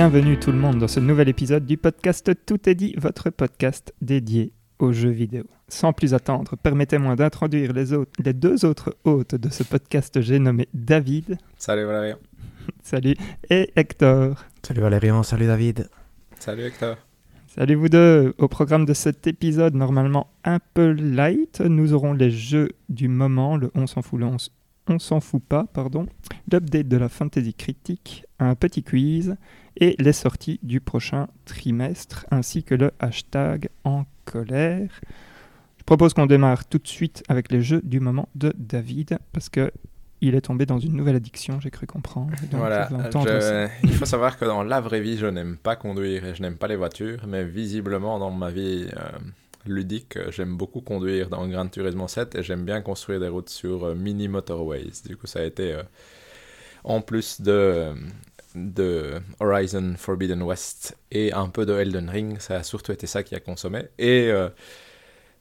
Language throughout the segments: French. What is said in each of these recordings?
Bienvenue tout le monde dans ce nouvel épisode du podcast Tout est dit, votre podcast dédié aux jeux vidéo. Sans plus attendre, permettez-moi d'introduire les, deux autres hôtes de ce podcast, j'ai nommé David. Salut Valérian. Salut. Et Hector. Salut Valérian, salut David. Salut Hector. Salut vous deux. Au programme de cet épisode, normalement un peu light, nous aurons les jeux du moment, le on s'en fout, le on s'en fout pas, pardon, l'update de la fantasy critique, un petit quiz et les sorties du prochain trimestre, ainsi que le hashtag en colère. Je propose qu'on démarre tout de suite avec les jeux du moment de David, parce que il est tombé dans une nouvelle addiction, j'ai cru comprendre. Voilà, je il faut savoir que dans la vraie vie, je n'aime pas conduire et je n'aime pas les voitures, mais visiblement dans ma vie euh, ludique, j'aime beaucoup conduire dans Gran Turismo 7 et j'aime bien construire des routes sur euh, mini motorways. Du coup, ça a été euh, en plus de, de Horizon Forbidden West et un peu de Elden Ring, ça a surtout été ça qui a consommé. Et euh,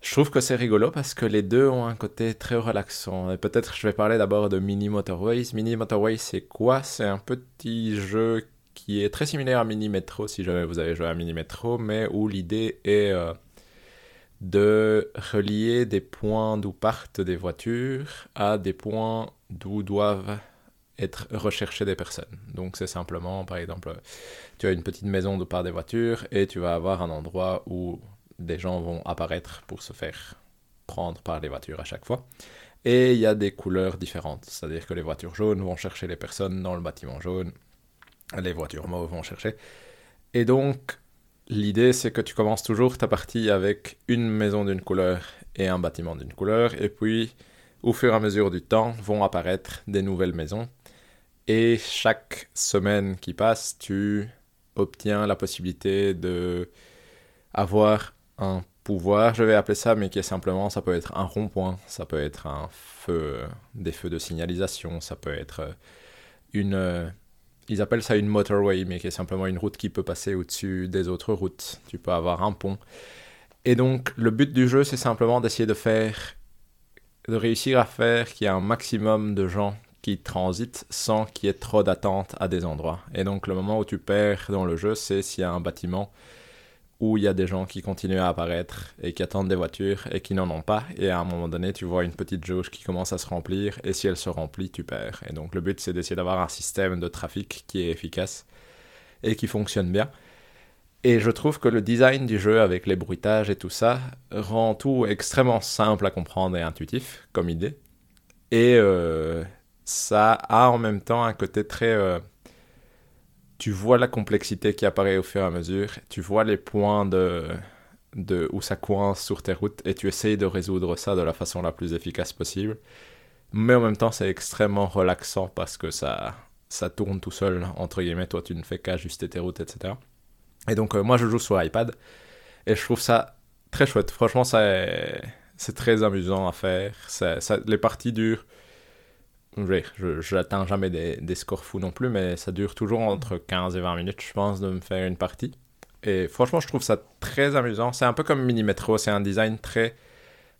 je trouve que c'est rigolo parce que les deux ont un côté très relaxant. Et peut-être je vais parler d'abord de Mini Motorways. Mini Motorways, c'est quoi? C'est un petit jeu qui est très similaire à Mini Metro, si jamais vous avez joué à Mini Metro, mais où l'idée est euh, de relier des points d'où partent des voitures à des points d'où doivent être recherchées des personnes. Donc c'est simplement, par exemple, tu as une petite maison d'où partent des voitures et tu vas avoir un endroit où des gens vont apparaître pour se faire prendre par les voitures à chaque fois. Et il y a des couleurs différentes, c'est-à-dire que les voitures jaunes vont chercher les personnes dans le bâtiment jaune, les voitures mauves vont chercher. Et donc, l'idée c'est que tu commences toujours ta partie avec une maison d'une couleur et un bâtiment d'une couleur, et puis au fur et à mesure du temps vont apparaître des nouvelles maisons. Et chaque semaine qui passe, tu obtiens la possibilité de avoir un pouvoir, je vais appeler ça, mais qui est simplement, ça peut être un rond-point, ça peut être un feu, des feux de signalisation, ça peut être une... ils appellent ça une motorway, mais qui est simplement une route qui peut passer au-dessus des autres routes. Tu peux avoir un pont. Et donc, le but du jeu, c'est simplement d'essayer de faire... de réussir à faire qu'il y ait un maximum de gens qui transitent sans qu'il y ait trop d'attente à des endroits. Et donc, le moment où tu perds dans le jeu, c'est s'il y a un bâtiment où il y a des gens qui continuent à apparaître et qui attendent des voitures et qui n'en ont pas. Et à un moment donné, tu vois une petite jauge qui commence à se remplir et si elle se remplit, tu perds. Et donc le but, c'est d'essayer d'avoir un système de trafic qui est efficace et qui fonctionne bien. Et je trouve que le design du jeu avec les bruitages et tout ça rend tout extrêmement simple à comprendre et intuitif comme idée. Et euh, ça a en même temps un côté très... euh, tu vois la complexité qui apparaît au fur et à mesure, tu vois les points de, de où ça coince sur tes routes et tu essayes de résoudre ça de la façon la plus efficace possible. Mais en même temps, c'est extrêmement relaxant parce que ça, ça tourne tout seul, entre guillemets. Toi, tu ne fais qu'ajuster tes routes, etc. Et donc, euh, moi, je joue sur iPad et je trouve ça très chouette. Franchement, c'est très amusant à faire. Ça- les parties durent oui, je n'atteins jamais des, des scores fous non plus, mais ça dure toujours entre 15 et 20 minutes, je pense, de me faire une partie. Et franchement, je trouve ça très amusant. C'est un peu comme Mini Metro, c'est un design très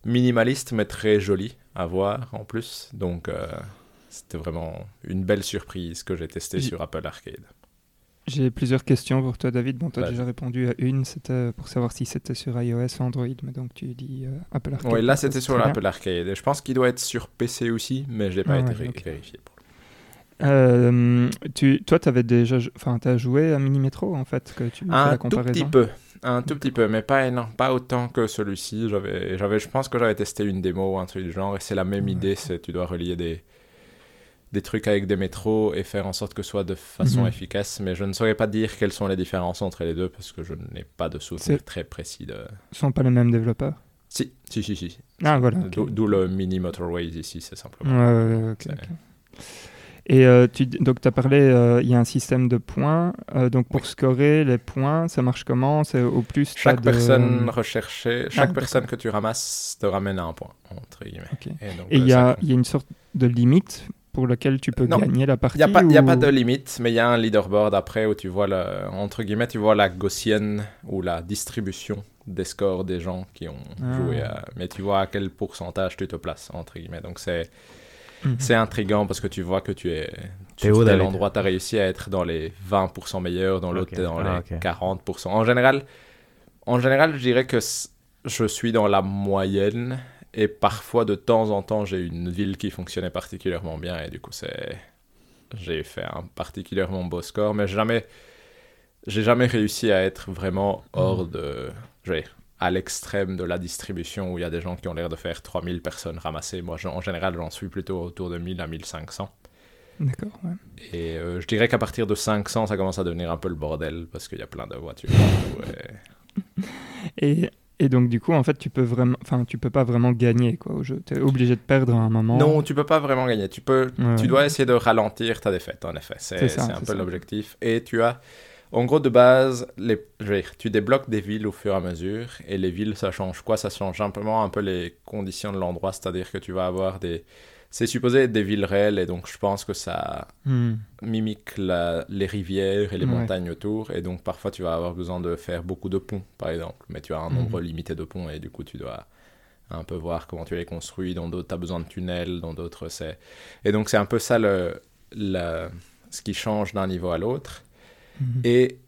minimaliste, mais très joli à voir en plus. Donc, euh, c'était vraiment une belle surprise que j'ai testé J'ai- sur Apple Arcade. J'ai plusieurs questions pour toi, David. Bon, tu as déjà répondu à une, c'était pour savoir si c'était sur iOS ou Android, mais donc tu dis euh, Apple Arcade. Oui, là, c'était sur l'Apple Arcade. Je pense qu'il doit être sur PC aussi, mais je l'ai pas Ah été ouais, vérifié. pour Euh, tu, toi, tu avais déjà, enfin, as joué à Mini Metro en fait, que tu Un la tout petit peu, un tout petit peu, mais pas énorme, pas autant que celui-ci. J'avais, j'avais, je pense que j'avais testé une démo ou un truc du genre, et c'est la même Ouais. idée, c'est tu dois relier des des trucs avec des métros et faire en sorte que ce soit de façon Mhm. efficace. Mais je ne saurais pas dire quelles sont les différences entre les deux parce que je n'ai pas de souvenir très précis de. Ce sont pas les mêmes développeurs? Si, si, si, si. Ah voilà. ok. D'où, le mini motorways ici, c'est simplement. Et euh, tu, donc, tu as parlé, euh, il y a un système de points. euh, donc, pour Oui. scorer les points, ça marche comment? C'est au plus. Chaque de- personne recherchée, chaque Ah, personne que tu ramasses te ramène à un point, entre guillemets. Et, il euh, y, y a une sorte de limite pour laquelle tu peux Non, gagner la partie Il n'y a, pas- y a ou- pas de limite, mais il y a un leaderboard après où tu vois, le, entre guillemets, tu vois la gaussienne ou la distribution des scores des gens qui ont Ah. joué. À, mais tu vois à quel pourcentage tu te places, entre guillemets. Donc c'est Mhm. c'est intriguant parce que tu vois que tu es, où, sur tel endroit, tu as réussi à être dans les 20% meilleurs, dans l'autre, Ok. tu es dans Ah, les ok. 40%. En général, en général, je dirais que je suis dans la moyenne. Et parfois, de temps en temps, j'ai une ville qui fonctionnait particulièrement bien. Et du coup, c'est j'ai fait un particulièrement beau score. Mais jamais, j'ai jamais réussi à être vraiment hors de. je vais dire, à l'extrême de la distribution où il y a des gens qui ont l'air de faire 3000 personnes ramassées. Moi, en général, j'en suis plutôt autour de 1000 à 1500. D'accord, ouais. Et euh, je dirais qu'à partir de 500, ça commence à devenir un peu le bordel parce qu'il y a plein de voitures. et- Et, donc, du coup, en fait, tu peux vraiment, enfin, tu peux pas vraiment gagner quoi au jeu. Tu es obligé de perdre à un moment. Non, tu peux pas vraiment gagner. Tu, peux, Ouais, tu dois essayer de ralentir ta défaite, en effet. C'est un peu l'objectif. Et tu as, en gros, de base, les, dire, tu débloques des villes au fur et à mesure. Et les villes, ça change quoi? Ça change simplement un peu les conditions de l'endroit. C'est-à-dire que tu vas avoir des. C'est supposé être des villes réelles. Et donc, je pense que ça Hmm. mimique la- les rivières et les Ouais. montagnes autour. Et donc, parfois, tu vas avoir besoin de faire beaucoup de ponts, par exemple. Mais tu as un Mhm. nombre limité de ponts et du coup, tu dois un peu voir comment tu les construis. Dans d'autres, tu as besoin de tunnels. Dans d'autres, c'est. Et donc, c'est un peu ça le, le- ce qui change d'un niveau à l'autre. Mhm. Et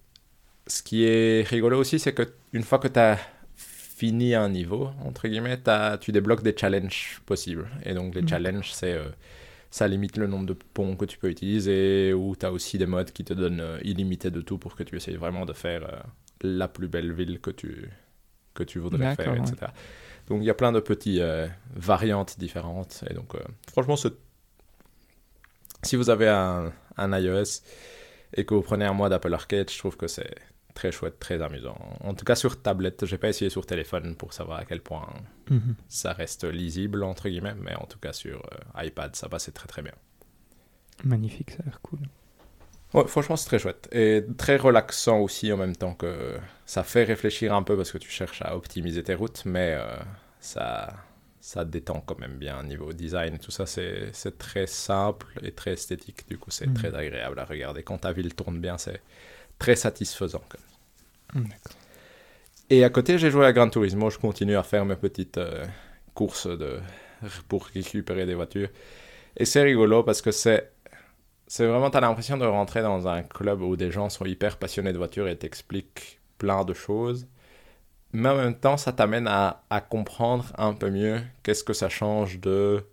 ce qui est rigolo aussi, c'est que une fois que tu as fini un niveau, entre guillemets, tu débloques des challenges possibles. Et donc, les Mhm. challenges, c'est. euh, ça limite le nombre de ponts que tu peux utiliser, ou tu as aussi des modes qui te donnent euh, illimité de tout pour que tu essayes vraiment de faire euh, la plus belle ville que tu, que tu voudrais faire, ouais. etc. Donc il y a plein de petites variantes différentes. Et donc, franchement, ce- si vous avez un, un iOS et que vous prenez un mois d'Apple Arcade, je trouve que c'est très chouette, très amusant. En tout cas sur tablette, j'ai pas essayé sur téléphone pour savoir à quel point Mhm. ça reste lisible, entre guillemets, mais en tout cas sur euh, iPad, ça passait très très bien. Magnifique, ça a l'air cool. Ouais, franchement, c'est très chouette. Et très relaxant aussi en même temps que ça fait réfléchir un peu parce que tu cherches à optimiser tes routes, mais euh, ça, ça détend quand même bien niveau design. Tout ça, c'est très simple et très esthétique. Du coup, c'est Mhm. très agréable à regarder. Quand ta ville tourne bien, c'est très satisfaisant. quand même. Hmm. Et à côté, j'ai joué à Gran Turismo. Je continue à faire mes petites euh, courses de... pour récupérer des voitures. Et c'est rigolo parce que c'est. C'est vraiment, tu as l'impression de rentrer dans un club où des gens sont hyper passionnés de voitures et t'expliquent plein de choses. Mais en même temps, ça t'amène à, à comprendre un peu mieux qu'est-ce que ça change de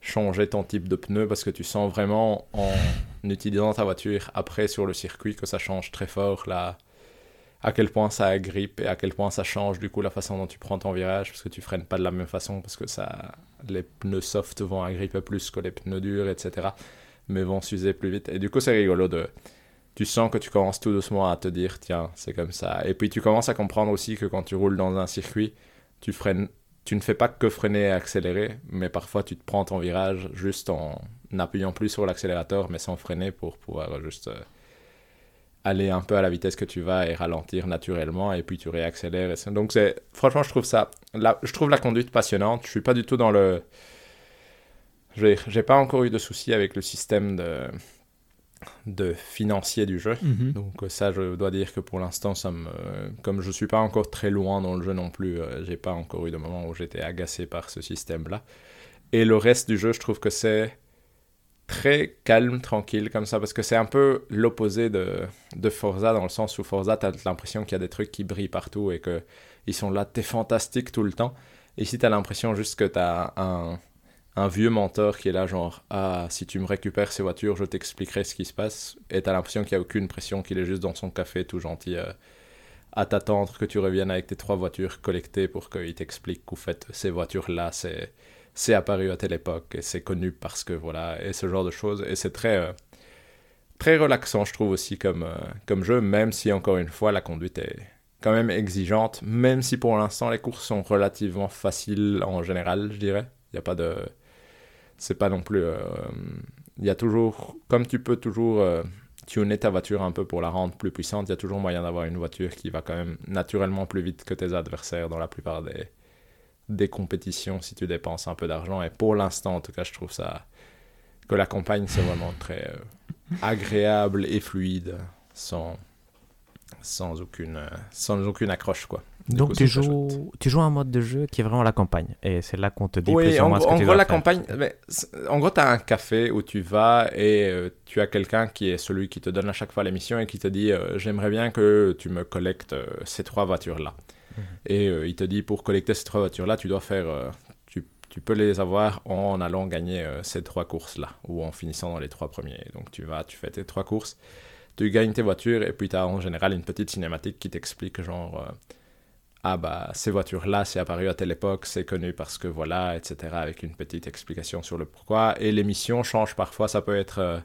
changer ton type de pneu parce que tu sens vraiment en utilisant ta voiture après sur le circuit que ça change très fort là à quel point ça agrippe et à quel point ça change du coup la façon dont tu prends ton virage parce que tu freines pas de la même façon parce que ça les pneus soft vont agripper plus que les pneus durs etc mais vont s'user plus vite. Et du coup c'est rigolo de tu sens que tu commences tout doucement à te dire tiens c'est comme ça. Et puis tu commences à comprendre aussi que quand tu roules dans un circuit tu freines tu ne fais pas que freiner et accélérer mais parfois tu te prends ton virage juste en appuyant plus sur l'accélérateur mais sans freiner pour pouvoir juste euh, aller un peu à la vitesse que tu vas et ralentir naturellement et puis tu réaccélères. Donc c'est franchement je trouve ça la, je trouve la conduite passionnante. Je suis pas du tout dans le j'ai pas encore eu de soucis avec le système de de financier du jeu. Mhm. Donc ça, je dois dire que pour l'instant, ça me, comme je suis pas encore très loin dans le jeu non plus, euh, j'ai pas encore eu de moment où j'étais agacé par ce système-là. Et le reste du jeu, je trouve que c'est très calme, tranquille comme ça, parce que c'est un peu l'opposé de, de Forza dans le sens où Forza, t'as l'impression qu'il y a des trucs qui brillent partout et que ils sont là, t'es fantastique tout le temps. Ici, t'as l'impression juste que t'as un, un vieux mentor qui est là, genre, ah, si tu me récupères ces voitures, je t'expliquerai ce qui se passe. Et t'as l'impression qu'il n'y a aucune pression, qu'il est juste dans son café, tout gentil, euh, à t'attendre que tu reviennes avec tes trois voitures collectées pour qu'il t'explique qu'au fait, ces voitures-là, c'est, c'est apparu à telle époque et c'est connu parce que voilà, et ce genre de choses. Et c'est très, euh, très relaxant, je trouve aussi, comme, euh, comme jeu, même si, encore une fois, la conduite est quand même exigeante, même si pour l'instant, les courses sont relativement faciles en général, je dirais. Il n'y a pas de c'est pas non plus. euh, Il y a toujours, comme tu peux toujours tuner ta voiture un peu pour la rendre plus puissante, il y a toujours moyen d'avoir une voiture qui va quand même naturellement plus vite que tes adversaires dans la plupart des, des compétitions si tu dépenses un peu d'argent. Et pour l'instant, en tout cas, je trouve ça que la campagne c'est vraiment très euh, agréable et fluide, sans sans aucune euh, sans aucune accroche quoi. Du Donc coup, tu joues, tu joues un mode de jeu qui est vraiment la campagne. Et c'est là qu'on te dit Oui, plus ou en, moins ce que en tu gros, dois la faire. campagne, mais en gros, tu as un café où tu vas et euh, tu as quelqu'un qui est celui qui te donne à chaque fois l'émission et qui te dit euh, J'aimerais bien que tu me collectes euh, ces trois voitures-là. Et euh, il te dit Pour collecter ces trois voitures-là, tu dois faire. euh, tu, peux les avoir en allant gagner euh, ces trois courses-là ou en finissant dans les trois premiers. Donc tu vas, tu fais tes trois courses, tu gagnes tes voitures et puis tu as en général une petite cinématique qui t'explique genre. ah bah ces voitures-là, c'est apparu à telle époque, c'est connu parce que voilà, etc. Avec une petite explication sur le pourquoi. Et les missions changent parfois, ça peut être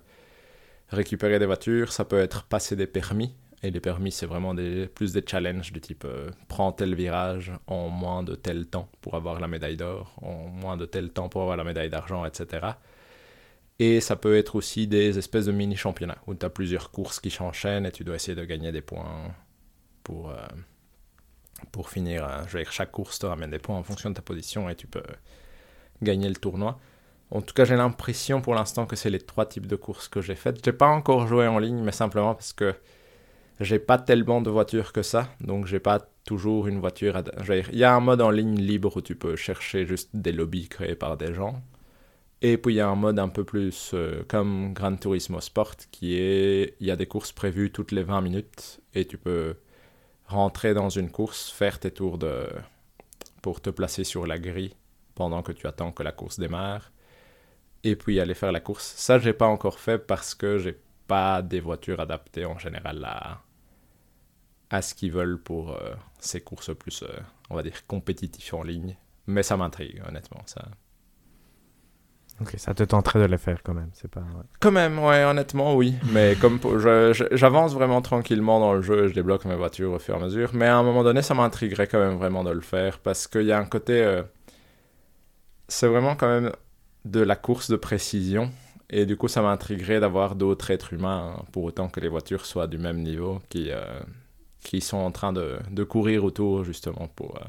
récupérer des voitures, ça peut être passer des permis. Et les permis, c'est vraiment plus des challenges du type euh, prends tel virage en moins de tel temps pour avoir la médaille d'or, en moins de tel temps pour avoir la médaille d'argent, etc. Et ça peut être aussi des espèces de mini-championnats où tu as plusieurs courses qui s'enchaînent et tu dois essayer de gagner des points pour, euh, pour finir. euh, je veux dire, chaque course te ramène des points en fonction de ta position et tu peux gagner le tournoi. En tout cas, j'ai l'impression pour l'instant que c'est les trois types de courses que j'ai faites. J'ai pas encore joué en ligne, mais simplement parce que j'ai pas tellement de voitures que ça, donc j'ai pas toujours une voiture. à- Il y a un mode en ligne libre où tu peux chercher juste des lobbies créés par des gens. Et puis il y a un mode un peu plus euh, comme Gran Turismo Sport qui est. Il y a des courses prévues toutes les 20 minutes et tu peux rentrer dans une course, faire tes tours de. pour te placer sur la grille pendant que tu attends que la course démarre. Et puis aller faire la course. Ça, j'ai pas encore fait parce que j'ai pas des voitures adaptées en général à, à ce qu'ils veulent pour euh, ces courses plus, euh, on va dire, compétitives en ligne. Mais ça m'intrigue, honnêtement. Ça. Ok, ça te tenterait de le faire quand même. C'est pas. ouais. Quand même, ouais, honnêtement, oui. Mais comme j'avance vraiment tranquillement dans le jeu, je débloque mes voitures au fur et à mesure. Mais à un moment donné, ça m'intriguerait quand même vraiment de le faire parce qu'il y a un côté. euh, c'est vraiment quand même de la course de précision. Et du coup, ça m'intriguerait d'avoir d'autres êtres humains, hein, pour autant que les voitures soient du même niveau, qui, euh, qui sont en train de, de courir autour justement pour. euh,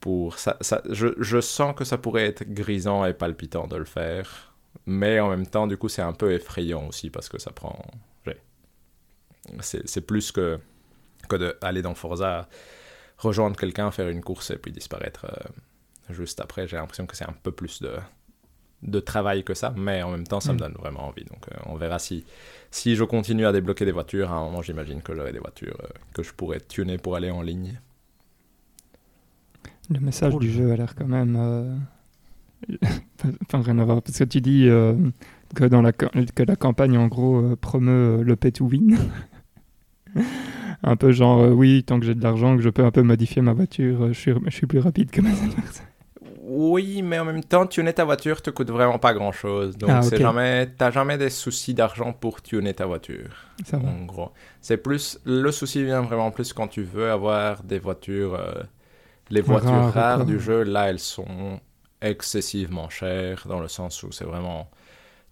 pour ça, ça, je, je sens que ça pourrait être grisant et palpitant de le faire. Mais en même temps, du coup, c'est un peu effrayant aussi parce que ça prend. c'est plus que, que d'aller dans Forza, rejoindre quelqu'un, faire une course et puis disparaître euh, juste après. J'ai l'impression que c'est un peu plus de, de travail que ça, mais en même temps, ça me Mm. donne vraiment envie. Donc, euh, on verra si, si je continue à débloquer des voitures. À un moment, j'imagine que j'aurai des voitures euh, que je pourrais tuner pour aller en ligne. Le message Cool. du jeu a l'air quand même. euh, Enfin, rien à voir. Parce que tu dis euh, que, dans la, que la campagne, en gros, euh, promeut euh, le pay to win. un peu genre, euh, oui, tant que j'ai de l'argent, que je peux un peu modifier ma voiture, euh, je suis, je suis plus rapide que mes adversaires. Oui, mais en même temps, tuner ta voiture te coûte vraiment pas grand chose. Donc, Ah, c'est ok. jamais, t'as jamais des soucis d'argent pour tuner ta voiture. Ça va. En gros, c'est plus le souci vient vraiment plus quand tu veux avoir des voitures, euh, les voitures Rares, du jeu. Là, elles sont excessivement chères dans le sens où c'est vraiment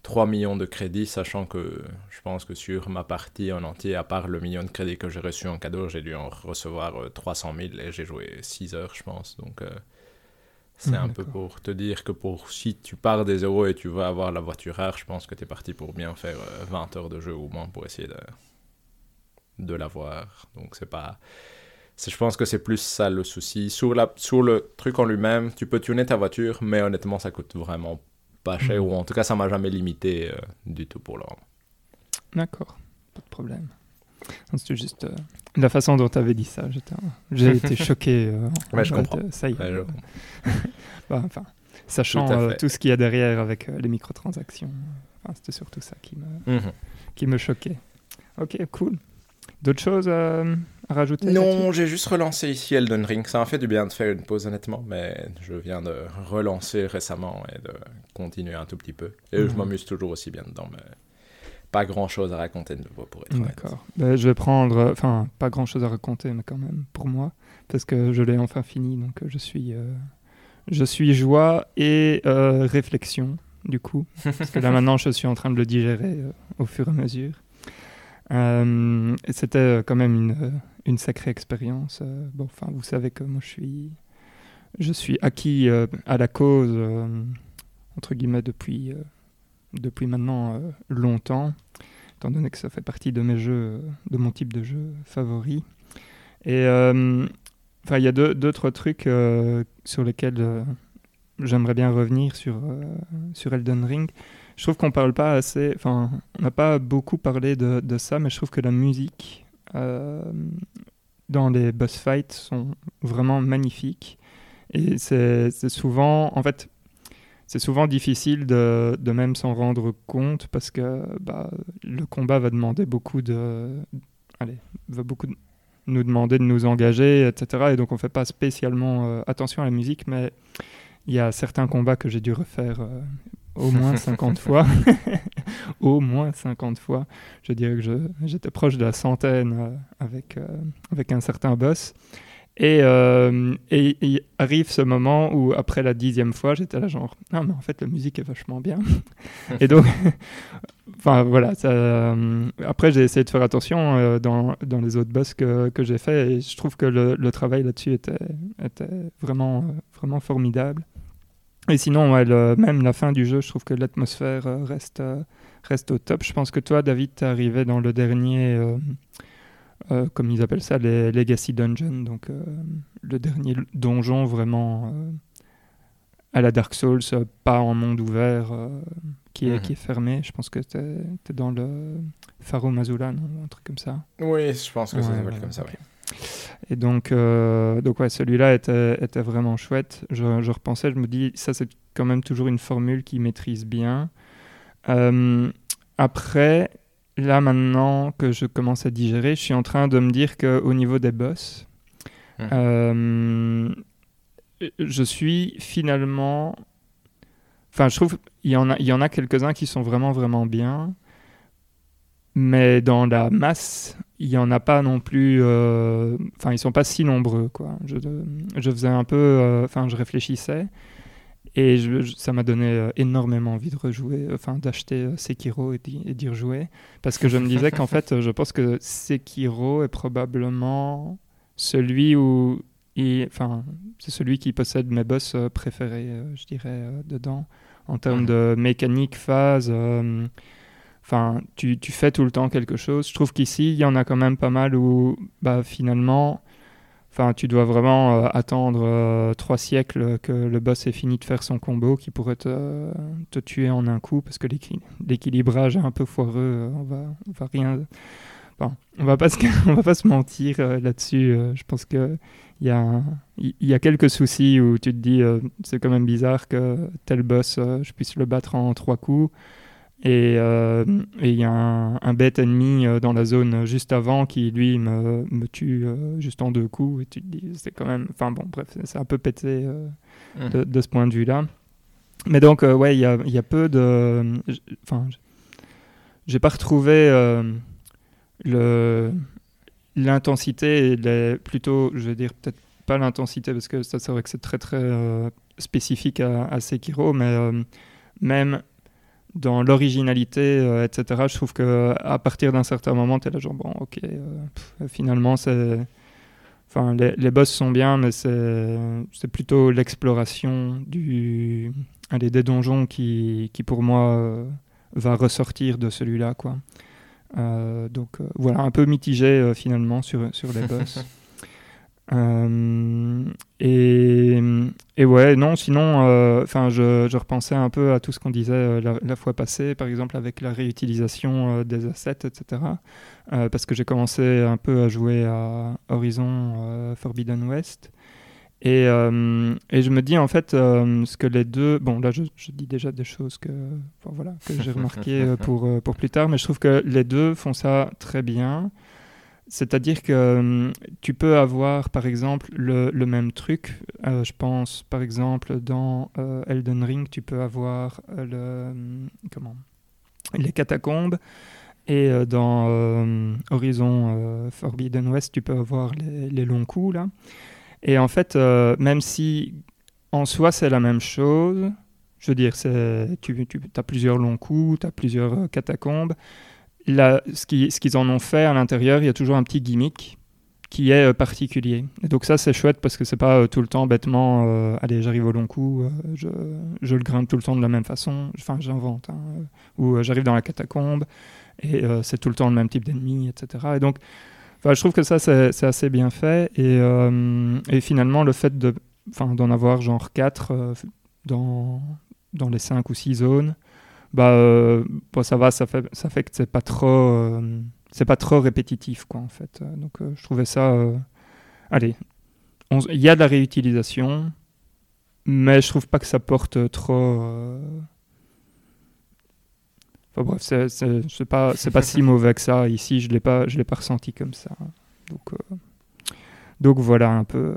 3 millions de crédits, sachant que je pense que sur ma partie en entier, à part le million de crédits que j'ai reçu en cadeau, j'ai dû en recevoir euh, 300 000 et j'ai joué 6 heures, je pense. Donc, euh, c'est Mhm, un peu pour te dire que pour si tu pars des zéros et tu veux avoir la voiture rare, je pense que tu es parti pour bien faire euh, 20 heures de jeu au moins pour essayer de, de l'avoir. Donc c'est pas. Je pense que c'est plus ça le souci. Sur, la, sur le truc en lui-même, tu peux tuner ta voiture, mais honnêtement, ça coûte vraiment pas cher. Mhm. Ou en tout cas, ça m'a jamais limité euh, du tout pour le. D'accord, pas de problème. C'était juste euh, la façon dont tu avais dit ça. J'ai été choqué. euh, en Ouais, je mode, comprends. euh, ça y est. Ouais, je comprends. bah, enfin, sachant Tout euh, tout ce qu'il y a derrière avec euh, les microtransactions. Enfin, C'était surtout ça qui me, Mhm. qui me choquait. Ok, cool. D'autres choses euh, à rajouter Non, j'ai juste relancé ici Elden Ring. Ça m'a fait du bien de faire une pause, honnêtement, mais je viens de relancer récemment et de continuer un tout petit peu. Et je Mhm. m'amuse toujours aussi bien dedans, mais pas grand chose à raconter de nouveau pour être. D'accord. Ben, je vais prendre, euh, enfin, pas grand chose à raconter, mais quand même, pour moi, parce que je l'ai enfin fini, donc euh, je suis, euh, je suis joie et euh, réflexion, du coup, parce que là maintenant, je suis en train de le digérer euh, au fur et à mesure. C'était quand même une, une sacrée expérience. bon, enfin, vous savez que moi, je suis, je suis acquis à la cause, entre guillemets, depuis, depuis maintenant euh, longtemps étant donné que ça fait partie de mes jeux, euh, de mon type de jeu favori. Et euh, enfin, il y a d'autres trucs sur lesquels j'aimerais bien revenir sur, sur Elden Ring. Je trouve qu'on parle pas assez, enfin, on n'a pas beaucoup parlé de, de ça, mais je trouve que la musique dans les boss fights sont vraiment magnifiques. Et c'est souvent, en fait, c'est souvent difficile de, même s'en rendre compte parce que bah, le combat va demander beaucoup de, allez, va beaucoup nous demander de nous engager, etc. Et donc on fait pas spécialement euh, attention à la musique, mais il y a certains combats que j'ai dû refaire euh, au moins 50 fois. au moins 50 fois. Je dirais que j'étais proche de la centaine euh, avec, avec un certain boss. Et, euh, et arrive ce moment où, après la dixième fois, j'étais là genre, ah mais en fait la musique est vachement bien. et donc, enfin voilà, ça, euh, après j'ai essayé de faire attention euh, dans, dans les autres boss que, que j'ai fait et je trouve que le, le travail là-dessus était, était vraiment, euh, vraiment formidable. Et sinon, ouais, le- même la fin du jeu, je trouve que l'atmosphère reste, reste au top. Je pense que toi, David, t'es arrivé dans le dernier, euh, comme ils appellent ça, les Legacy Dungeon, donc euh, le dernier donjon vraiment euh, à la Dark Souls, pas en monde ouvert, qui, est, Mhm. qui est fermé. Je pense que t'es es dans le Faro Mazula, non, un truc comme ça. Oui, je pense que ça s'appelle ouais, comme ça, oui. Et donc, donc ouais, celui-là était, était vraiment chouette. Je, je repensais, je me dis, ça c'est quand même toujours une formule qui maîtrise bien. Après, là maintenant que je commence à digérer, je suis en train de me dire qu'au niveau des boss, Mhm. euh, je suis finalement... Enfin, je trouve il y en a, il y en a quelques-uns qui sont vraiment, vraiment bien. Mais dans la masse, il n'y en a pas non plus. euh, Enfin, ils sont pas si nombreux, quoi. Je, je faisais un peu. euh, Enfin, je réfléchissais. Et je- je- ça m'a donné euh, énormément envie de rejouer, enfin d'acheter euh, Sekiro et d'y rejouer. Parce que je me disais qu'en fait, euh, je pense que Sekiro est probablement celui où. Enfin, c'est celui qui possède mes boss euh, préférés, euh, je dirais, euh, dedans. En termes de mécanique, phase. euh, Enfin, tu, tu fais tout le temps quelque chose. Je trouve qu'ici, il y en a quand même pas mal où, bah, finalement, enfin, tu dois vraiment euh, attendre euh, trois siècles que le boss ait fini de faire son combo qui pourrait te, te tuer en un coup parce que l'équi- l'équilibrage est un peu foireux. euh, On va, on va rien. Enfin, on va pas se, on va pas se mentir là-dessus. je pense que il y a, y a quelques soucis où tu te dis c'est quand même bizarre que tel boss je puisse le battre en trois coups. Et euh, et il y a un, un bête ennemi euh, dans la zone juste avant qui, lui, me, me tue euh, juste en deux coups. Et tu te dis, c'est quand même. Enfin bon, bref, c'est- un peu pété Mhm. de, de ce point de vue-là. Mais donc, ouais, il y a, y a peu de. Enfin, j'ai pas retrouvé le l'intensité plutôt, je vais dire peut-être pas l'intensité parce que ça c'est vrai que c'est très très euh, spécifique à, à Sekiro, mais euh, même dans l'originalité, euh, etc. Je trouve que à partir d'un certain moment, tu es là genre bon, ok, euh, pff, finalement c'est, enfin les, les boss sont bien, mais c'est c'est plutôt l'exploration du, allez, des donjons qui, qui pour moi euh, va ressortir de celui-là quoi. Euh, donc euh, voilà, un peu mitigé finalement sur, sur les boss. Euh, et, et ouais, non, sinon, euh, enfin, je, je repensais un peu à tout ce qu'on disait euh, la, fois passée, par exemple avec la réutilisation des assets, etc. Parce que j'ai commencé un peu à jouer à Horizon Forbidden West. Et, et je me dis en fait ce que les deux. Bon, là je, dis déjà des choses que, voilà, que j'ai remarquées pour, pour plus tard, mais je trouve que les deux font ça très bien. C'est-à-dire que hum, tu peux avoir, par exemple, le, même truc. Euh, je pense, par exemple, dans euh, Elden Ring, tu peux avoir euh, le, hum, comment, les catacombes. Et dans Horizon Forbidden West, tu peux avoir les, longs coups, là. Et en fait, même si en soi c'est la même chose, je veux dire, tu, tu as plusieurs longs coups, tu as plusieurs catacombes. Ce qu'ils en ont fait à l'intérieur, il y a toujours un petit gimmick qui est euh, particulier. Et donc ça, c'est chouette parce que c'est pas euh, tout le temps bêtement, euh, allez, j'arrive au long coup, je, le grimpe tout le temps de la même façon, enfin j'invente, hein, ou j'arrive dans la catacombe et c'est tout le temps le même type d'ennemi, etc. Et donc, je trouve que ça, c'est assez bien fait. Et, finalement, le fait d'en avoir genre 4 dans, dans les 5 ou 6 zones, bah, euh, bon, ça va, ça fait, ça fait que c'est pas trop, euh, c'est pas trop répétitif, quoi, en fait. Euh, Donc, euh, je trouvais ça, allez, il y a de la réutilisation, mais je trouve pas que ça porte trop. Enfin bref, c'est- c'est pas, c'est pas si mauvais que ça. Ici, je l'ai pas, je l'ai pas ressenti comme ça. Donc, donc voilà un peu.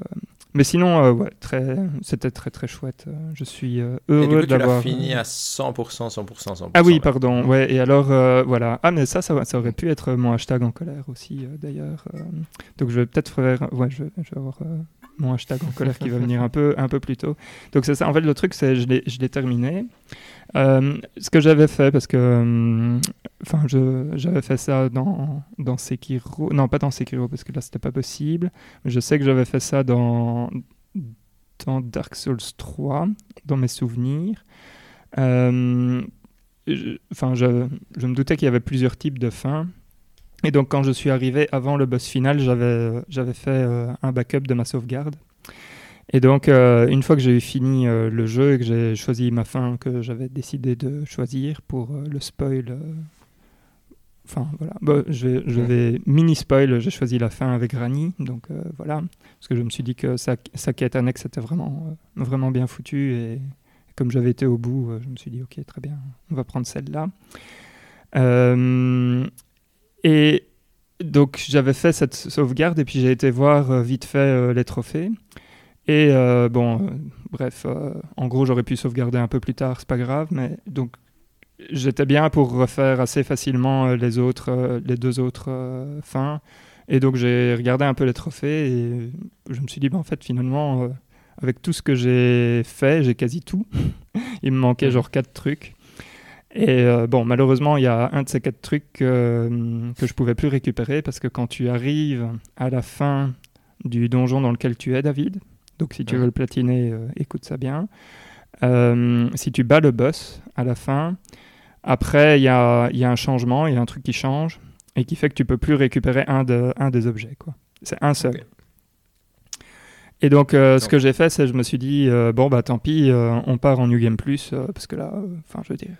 Mais sinon, euh, ouais, très, c'était très très chouette. Je suis euh, Et du heureux coup, tu l'as d'avoir. fini euh, à 100%, 100%, 100%. Ah oui, pardon. Ouais, et alors, euh, voilà. Ah, mais ça, ça, ça aurait pu être mon hashtag en colère aussi, d'ailleurs. Donc, je vais peut-être faire. Ouais, je, je vais avoir mon hashtag en colère qui va venir un peu, un peu plus tôt. Donc, c'est ça. En fait, le truc, c'est je l'ai je l'ai terminé. Euh, ce que j'avais fait, parce que. euh, Enfin, je- j'avais fait ça dans, dans Sekiro. Non, pas dans Sekiro, parce que là, c'était pas possible. Je sais que j'avais fait ça dans, dans Dark Souls 3, dans mes souvenirs. Euh, je- Enfin, je, je me doutais qu'il y avait plusieurs types de fins. Et donc, quand je suis arrivé avant le boss final, j'avais j'avais fait euh, un backup de ma sauvegarde. Et donc, euh, une fois que j'ai eu fini euh, le jeu et que j'ai choisi ma fin que j'avais décidé de choisir pour le spoil. Enfin, voilà. Je vais, mini spoil. J'ai choisi la fin avec Rani. Donc, voilà. Parce que je me suis dit que sa, sa quête annexe était vraiment, vraiment bien foutue. Et comme j'avais été au bout, je me suis dit, ok, très bien, on va prendre celle-là. Et donc j'avais fait cette sauvegarde et puis j'ai été voir euh, vite fait euh, les trophées. Et euh, bon, bref, en gros j'aurais pu sauvegarder un peu plus tard, c'est pas grave, mais donc j'étais bien pour refaire assez facilement les autres, les deux autres fins. Et donc j'ai regardé un peu les trophées et je me suis dit, bah, en fait finalement, avec tout ce que j'ai fait, j'ai quasi tout. Il me manquait Mhm. genre quatre trucs. Et euh, bon, malheureusement, il y a un de ces quatre trucs euh, que je pouvais plus récupérer parce que quand tu arrives à la fin du donjon dans lequel tu es, David, donc si tu veux le platiner, euh, écoute ça bien. Si tu bats le boss à la fin, après il y a, y a un changement, il y a un truc qui change et qui fait que tu peux plus récupérer un, de, un des objets. quoi. C'est un seul. Et donc, euh, ce que j'ai fait, c'est je me suis dit, euh, bon, bah tant pis, euh, on part en New Game Plus, parce que là, enfin, je veux dire,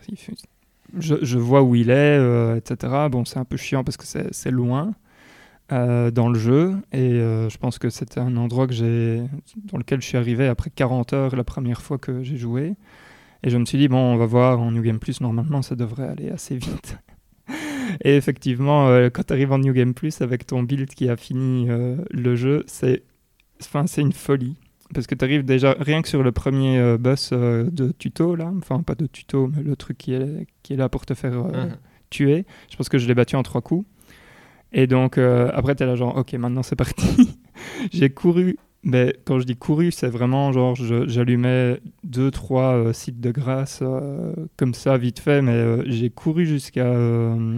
je, je vois où il est, etc. Bon, c'est un peu chiant parce que c'est loin dans le jeu, et je pense que c'était un endroit que j'ai, dans lequel je suis arrivé après 40 heures la première fois que j'ai joué. Et je me suis dit, bon, on va voir en New Game Plus, normalement, ça devrait aller assez vite. Et effectivement, euh, quand tu arrives en New Game Plus avec ton build qui a fini euh, le jeu, c'est enfin, c'est une folie. Parce que tu arrives déjà, rien que sur le premier euh, boss euh, de tuto, là, enfin pas de tuto, mais le truc qui est, qui est là pour te faire euh, Mhm. tuer, je pense que je l'ai battu en trois coups. Et donc après, tu es là genre, ok, maintenant c'est parti. J'ai couru, mais quand je dis couru, c'est vraiment genre, j'allumais deux, trois sites de grâce comme ça, vite fait, mais j'ai couru jusqu'à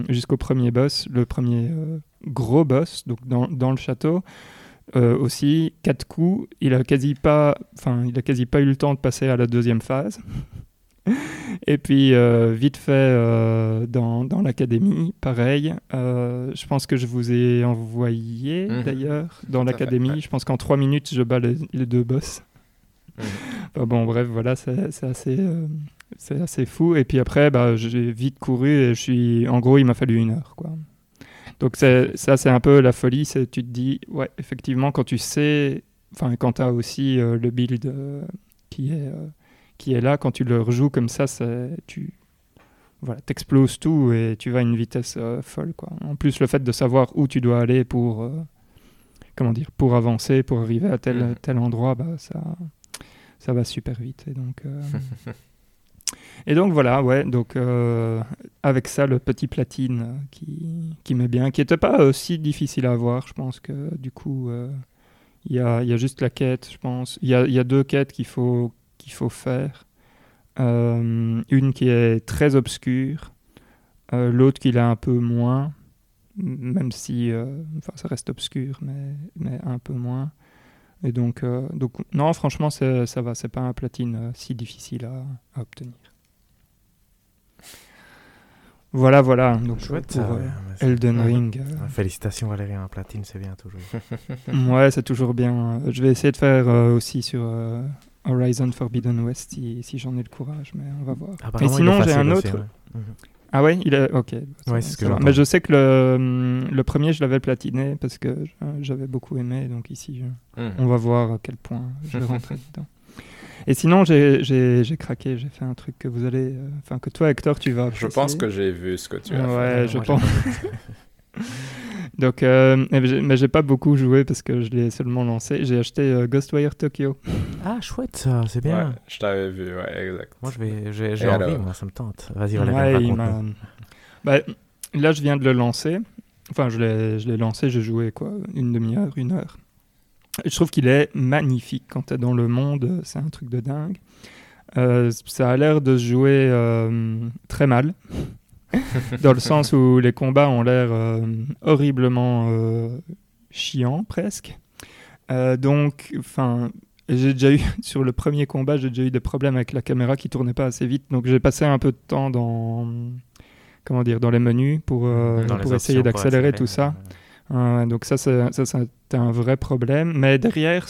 jusqu'au premier boss, le premier gros boss, donc dans, dans le château. Euh, aussi, quatre coups, il a quasi pas, enfin, il a quasi pas eu le temps de passer à la deuxième phase. Et puis, euh, vite fait, euh, dans, dans l'académie, pareil. je pense que je vous ai envoyé, Mhm. d'ailleurs, dans l'académie. ouais. Je pense qu'en trois minutes, je bats les, les deux boss. Mhm. Bon, bref, voilà, c'est assez, c'est assez fou. Et puis après, bah, j'ai vite couru et je suis... En gros, il m'a fallu une heure, quoi. Donc ça, c'est un peu la folie. c'est Tu te dis, ouais, effectivement, quand tu sais... Enfin, quand tu as aussi euh, le build euh, qui, est, euh, qui est là, quand tu le rejoues comme ça, tu voilà, t'exploses tout et tu vas à une vitesse folle, quoi. En plus, le fait de savoir où tu dois aller pour... comment dire, pour avancer, pour arriver à tel, Mhm. tel endroit, bah, ça, ça va super vite. Et donc, et donc voilà, ouais, donc euh, avec ça, le petit platine euh, qui, qui met bien, qui n'était pas aussi difficile à avoir, je pense que du coup, euh, il y, a, y a juste la quête, je pense. Il y a, y a deux quêtes qu'il faut, qu'il faut faire. Euh, une qui est très obscure, euh, l'autre qui l'est un peu moins, même si euh, enfin, ça reste obscur, mais, mais un peu moins. Et donc, euh, donc non, franchement, ça va, c'est pas un platine euh, si difficile à, à obtenir. Voilà, voilà. Donc, Chouette, pour, euh, mais Elden. Ring. euh, Félicitations Valérie, en platine, c'est bien toujours. Ouais, c'est toujours bien. Je vais essayer de faire euh, aussi sur Horizon Forbidden West si, si j'en ai le courage, mais on va voir. Il est sinon, j'ai un aussi, autre. ouais. Ah ouais, il est. Ok. Ouais, c'est ce que j'entends. Mais je sais que le, hum, le premier, je l'avais platiné parce que je- j'avais beaucoup aimé. Donc ici, je- Mhm. on va voir à quel point je vais rentrer dedans. Et sinon, j'ai- j'ai j'ai craqué. J'ai fait un truc que vous allez. euh, Enfin, que toi, Hector, tu vas. Je pense que j'ai vu ce que tu as Ouais, fait. je Moi, pense. Donc, euh, mais j'ai- pas beaucoup joué parce que je l'ai seulement lancé. J'ai acheté euh, Ghostwire Tokyo. Ah, chouette ça, c'est bien. Ouais, je t'avais vu, ouais, exact. Moi, je vais, j'ai envie, alors moi, ça me tente. Vas-y, Valérie, Ouais, Bah, là, je viens de le lancer. Enfin, je l'ai je l'ai lancé, j'ai joué quoi, une demi-heure, une heure. Et je trouve qu'il est magnifique quand tu es dans le monde, euh, c'est un truc de dingue. Euh, ça a l'air de se jouer euh, très mal, dans le sens où les combats ont l'air euh, horriblement euh, chiants presque. Euh, donc, enfin, j'ai déjà eu sur le premier combat, j'ai déjà eu des problèmes avec la caméra qui tournait pas assez vite. Donc, j'ai passé un peu de temps dans comment dire dans les menus pour, euh, pour essayer d'accélérer tout ça. Donc ça, ça, c'était un vrai problème. Mais derrière,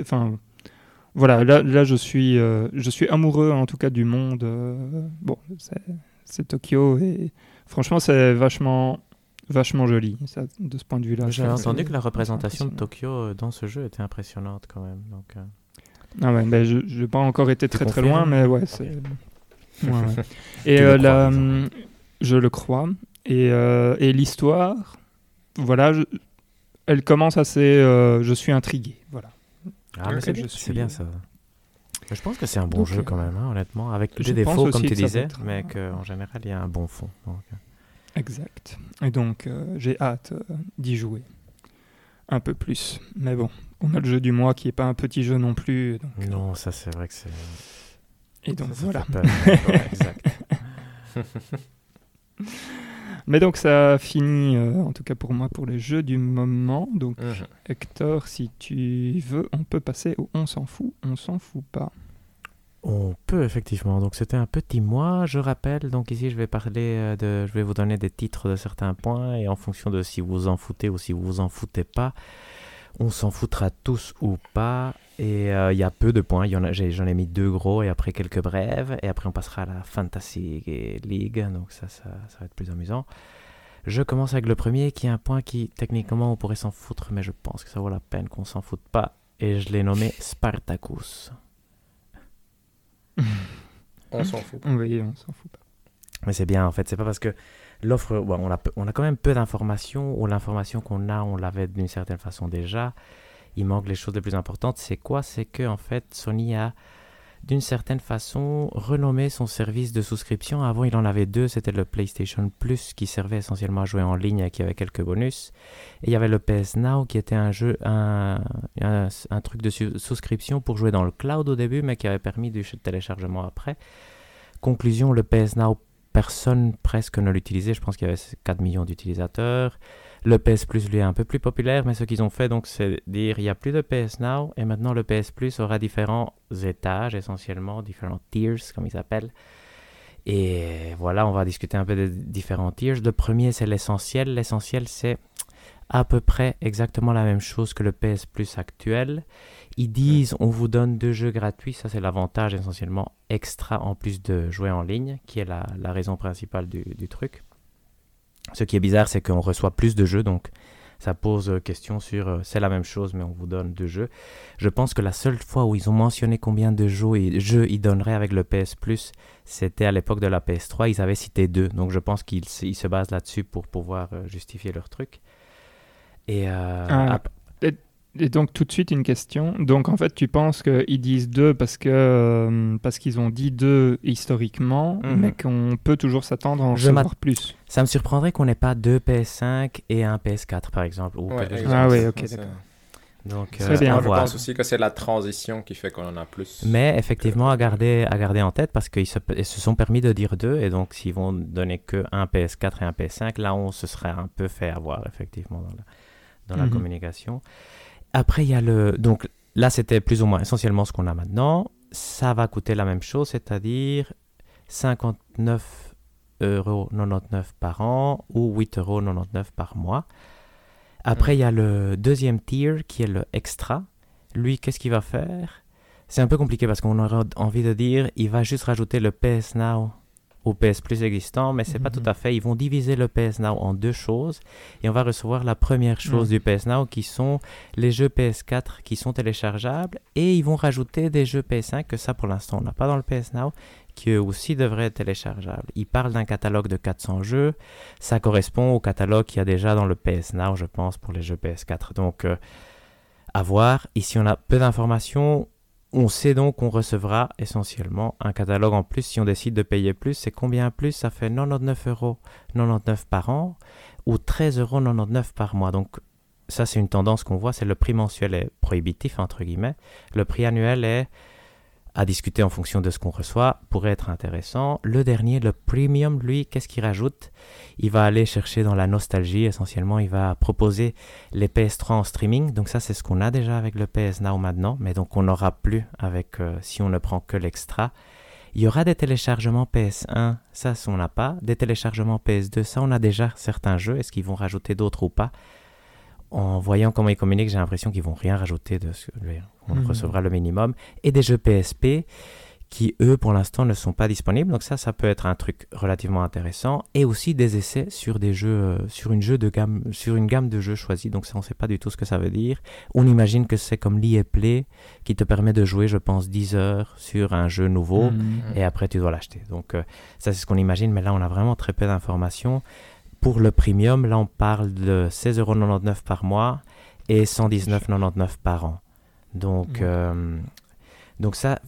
enfin, voilà, là, là, je suis, euh, je suis amoureux en tout cas du monde. euh, bon, c'est, Tokyo et franchement, c'est vachement, vachement joli. Ça, de ce point de vue-là. J'avais c'est- entendu que la représentation de. Tokyo euh, dans ce jeu était impressionnante quand même. Donc, euh, Ah ouais, ben je n'ai pas encore été très très loin, mais ouais, c'est. Ouais, ouais. Et euh, la- je le crois. Et, euh, et l'histoire, voilà, je- elle commence assez. je suis intrigué, voilà. Ah, mais c'est suis, bien ça. Je pense que c'est un bon donc, jeu euh, quand même, hein, honnêtement, avec je des défauts comme tu disais, être, mais qu'en général il y a un bon fond. donc, euh. Exact. Et donc, euh, j'ai hâte euh, d'y jouer un peu plus. Mais bon, on a le jeu du mois qui est pas un petit jeu non plus. Donc, euh, Non, ça c'est vrai que c'est. et donc ça, ça voilà. fait peur. Ouais, exact. Mais donc ça finit, euh, en tout cas pour moi, pour les jeux du moment. Donc Mhm. Hector, si tu veux, on peut passer au on s'en fout, on s'en fout pas. On peut effectivement. Donc c'était un petit mois, je rappelle. Donc ici je vais parler euh, de, je vais vous donner des titres de certains points et en fonction de si vous vous en foutez ou si vous vous en foutez pas, on s'en foutra tous ou pas. Et euh, il y a peu de points. J'en ai mis deux gros et après quelques brèves et après on passera à la Fantasy League. Donc ça, ça, ça va être plus amusant. Je commence avec le premier qui est un point qui techniquement on pourrait s'en foutre, mais je pense que ça vaut la peine qu'on s'en foute pas. Et je l'ai nommé Spartacus. On s'en fout. Oui, on s'en fout pas. Mais c'est bien en fait, c'est pas parce que l'offre, on, a, on a quand même peu d'informations, ou l'information qu'on a, on l'avait d'une certaine façon déjà. Il manque les choses les plus importantes. C'est quoi? C'est que en fait, Sony a d'une certaine façon renommé son service de souscription. Avant, il en avait deux. C'était le PlayStation Plus qui servait essentiellement à jouer en ligne et qui avait quelques bonus. Et il y avait le PS Now qui était un jeu, un, un, un truc de souscription pour jouer dans le cloud au début, mais qui avait permis du téléchargement après. Conclusion, le PS Now personne presque ne l'utilisait. Je pense qu'il y avait 4 millions d'utilisateurs. Le PS Plus, lui, est un peu plus populaire, mais ce qu'ils ont fait, donc, c'est dire il n'y a plus de PS Now, et maintenant le PS Plus aura différents étages, essentiellement, différents tiers, comme ils s'appellent. Et voilà, on va discuter un peu des différents tiers. Le premier, c'est l'essentiel. L'essentiel, c'est à peu près exactement la même chose que le PS Plus actuel. Ils disent on vous donne deux jeux gratuits, ça c'est l'avantage essentiellement extra en plus de jouer en ligne, qui est la, la raison principale du, du truc. Ce qui est bizarre, c'est qu'on reçoit plus de jeux, donc ça pose euh, question sur euh, c'est la même chose, mais on vous donne deux jeux. Je pense que la seule fois où ils ont mentionné combien de jeux, ils- jeux ils donneraient avec le PS Plus, c'était à l'époque de la PS3, ils avaient cité deux, donc je pense qu'ils se- ils se basent là-dessus pour pouvoir euh, justifier leur truc. Et euh, Ah, Et donc tout de suite une question. Donc en fait tu penses qu'ils disent deux parce que euh, parce qu'ils ont dit deux historiquement, Mhm. mais qu'on peut toujours s'attendre à en Je plus. ça me surprendrait qu'on n'ait pas deux PS5 et un PS4 par exemple. Ou Ouais. Ah oui, ok, d'accord. Donc, euh, bien. je pense aussi que c'est la transition qui fait qu'on en a plus. Mais effectivement, à garder, à garder en tête parce qu'ils se, sont permis de dire deux. Et donc, s'ils vont donner que un PS4 et un PS5, là, on se serait un peu fait avoir, effectivement, dans la, dans la Mhm. communication. Après, il y a le. Donc, là, c'était plus ou moins essentiellement ce qu'on a maintenant. Ça va coûter la même chose, c'est-à-dire 59 7,99€ par an ou 8,99€ par mois. Après, il y a le deuxième tier qui est le extra. Lui, qu'est-ce qu'il va faire? C'est un peu compliqué parce qu'on aurait envie de dire il va juste rajouter le PS Now au PS Plus existant, mais c'est pas Mhm. tout à fait. Ils vont diviser le PS Now en deux choses et on va recevoir la première chose du PS Now qui sont les jeux PS4 qui sont téléchargeables et ils vont rajouter des jeux PS5 que ça pour l'instant on n'a pas dans le PS Now qui eux aussi devraient être téléchargeables. Ils parlent d'un catalogue de 400 jeux, ça correspond au catalogue qu'il y a déjà dans le PS Now je pense pour les jeux PS4. Donc euh, à voir, ici on a peu d'informations. On sait donc qu'on recevra essentiellement un catalogue en plus si on décide de payer plus. C'est combien plus? Ça fait 99,99 euros par an ou 13,99 euros par mois. Donc ça c'est une tendance qu'on voit, c'est le prix mensuel est prohibitif entre guillemets. Le prix annuel est à discuter en fonction de ce qu'on reçoit, pourrait être intéressant. Le dernier, le premium, lui, qu'est-ce qu'il rajoute? Il va aller chercher dans la nostalgie, essentiellement, il va proposer les PS3 en streaming. Donc ça, c'est ce qu'on a déjà avec le PS Now maintenant, mais donc on n'aura plus avec euh, si on ne prend que l'extra. Il y aura des téléchargements PS1, ça, ça, on n'a pas. Des téléchargements PS2, ça, on a déjà certains jeux. Est-ce qu'ils vont rajouter d'autres ou pas? En voyant comment ils communiquent, j'ai l'impression qu'ils vont rien rajouter de ce on Mhm. recevra le minimum. Et des jeux PSP qui, eux, pour l'instant, ne sont pas disponibles. Donc ça, ça peut être un truc relativement intéressant. Et aussi des essais sur des jeux, euh, sur une jeu de gamme, sur une gamme de jeux choisis. Donc ça, on ne sait pas du tout ce que ça veut dire. On imagine que c'est comme l'EA Play qui te permet de jouer, je pense, 10 heures sur un jeu nouveau. Mhm. Et après, tu dois l'acheter. Donc, euh, ça, c'est ce qu'on imagine. Mais là, on a vraiment très peu d'informations. Pour le premium, là, on parle de 16,99€ par mois et 119,99€ par an. Donc, euh, donc ça,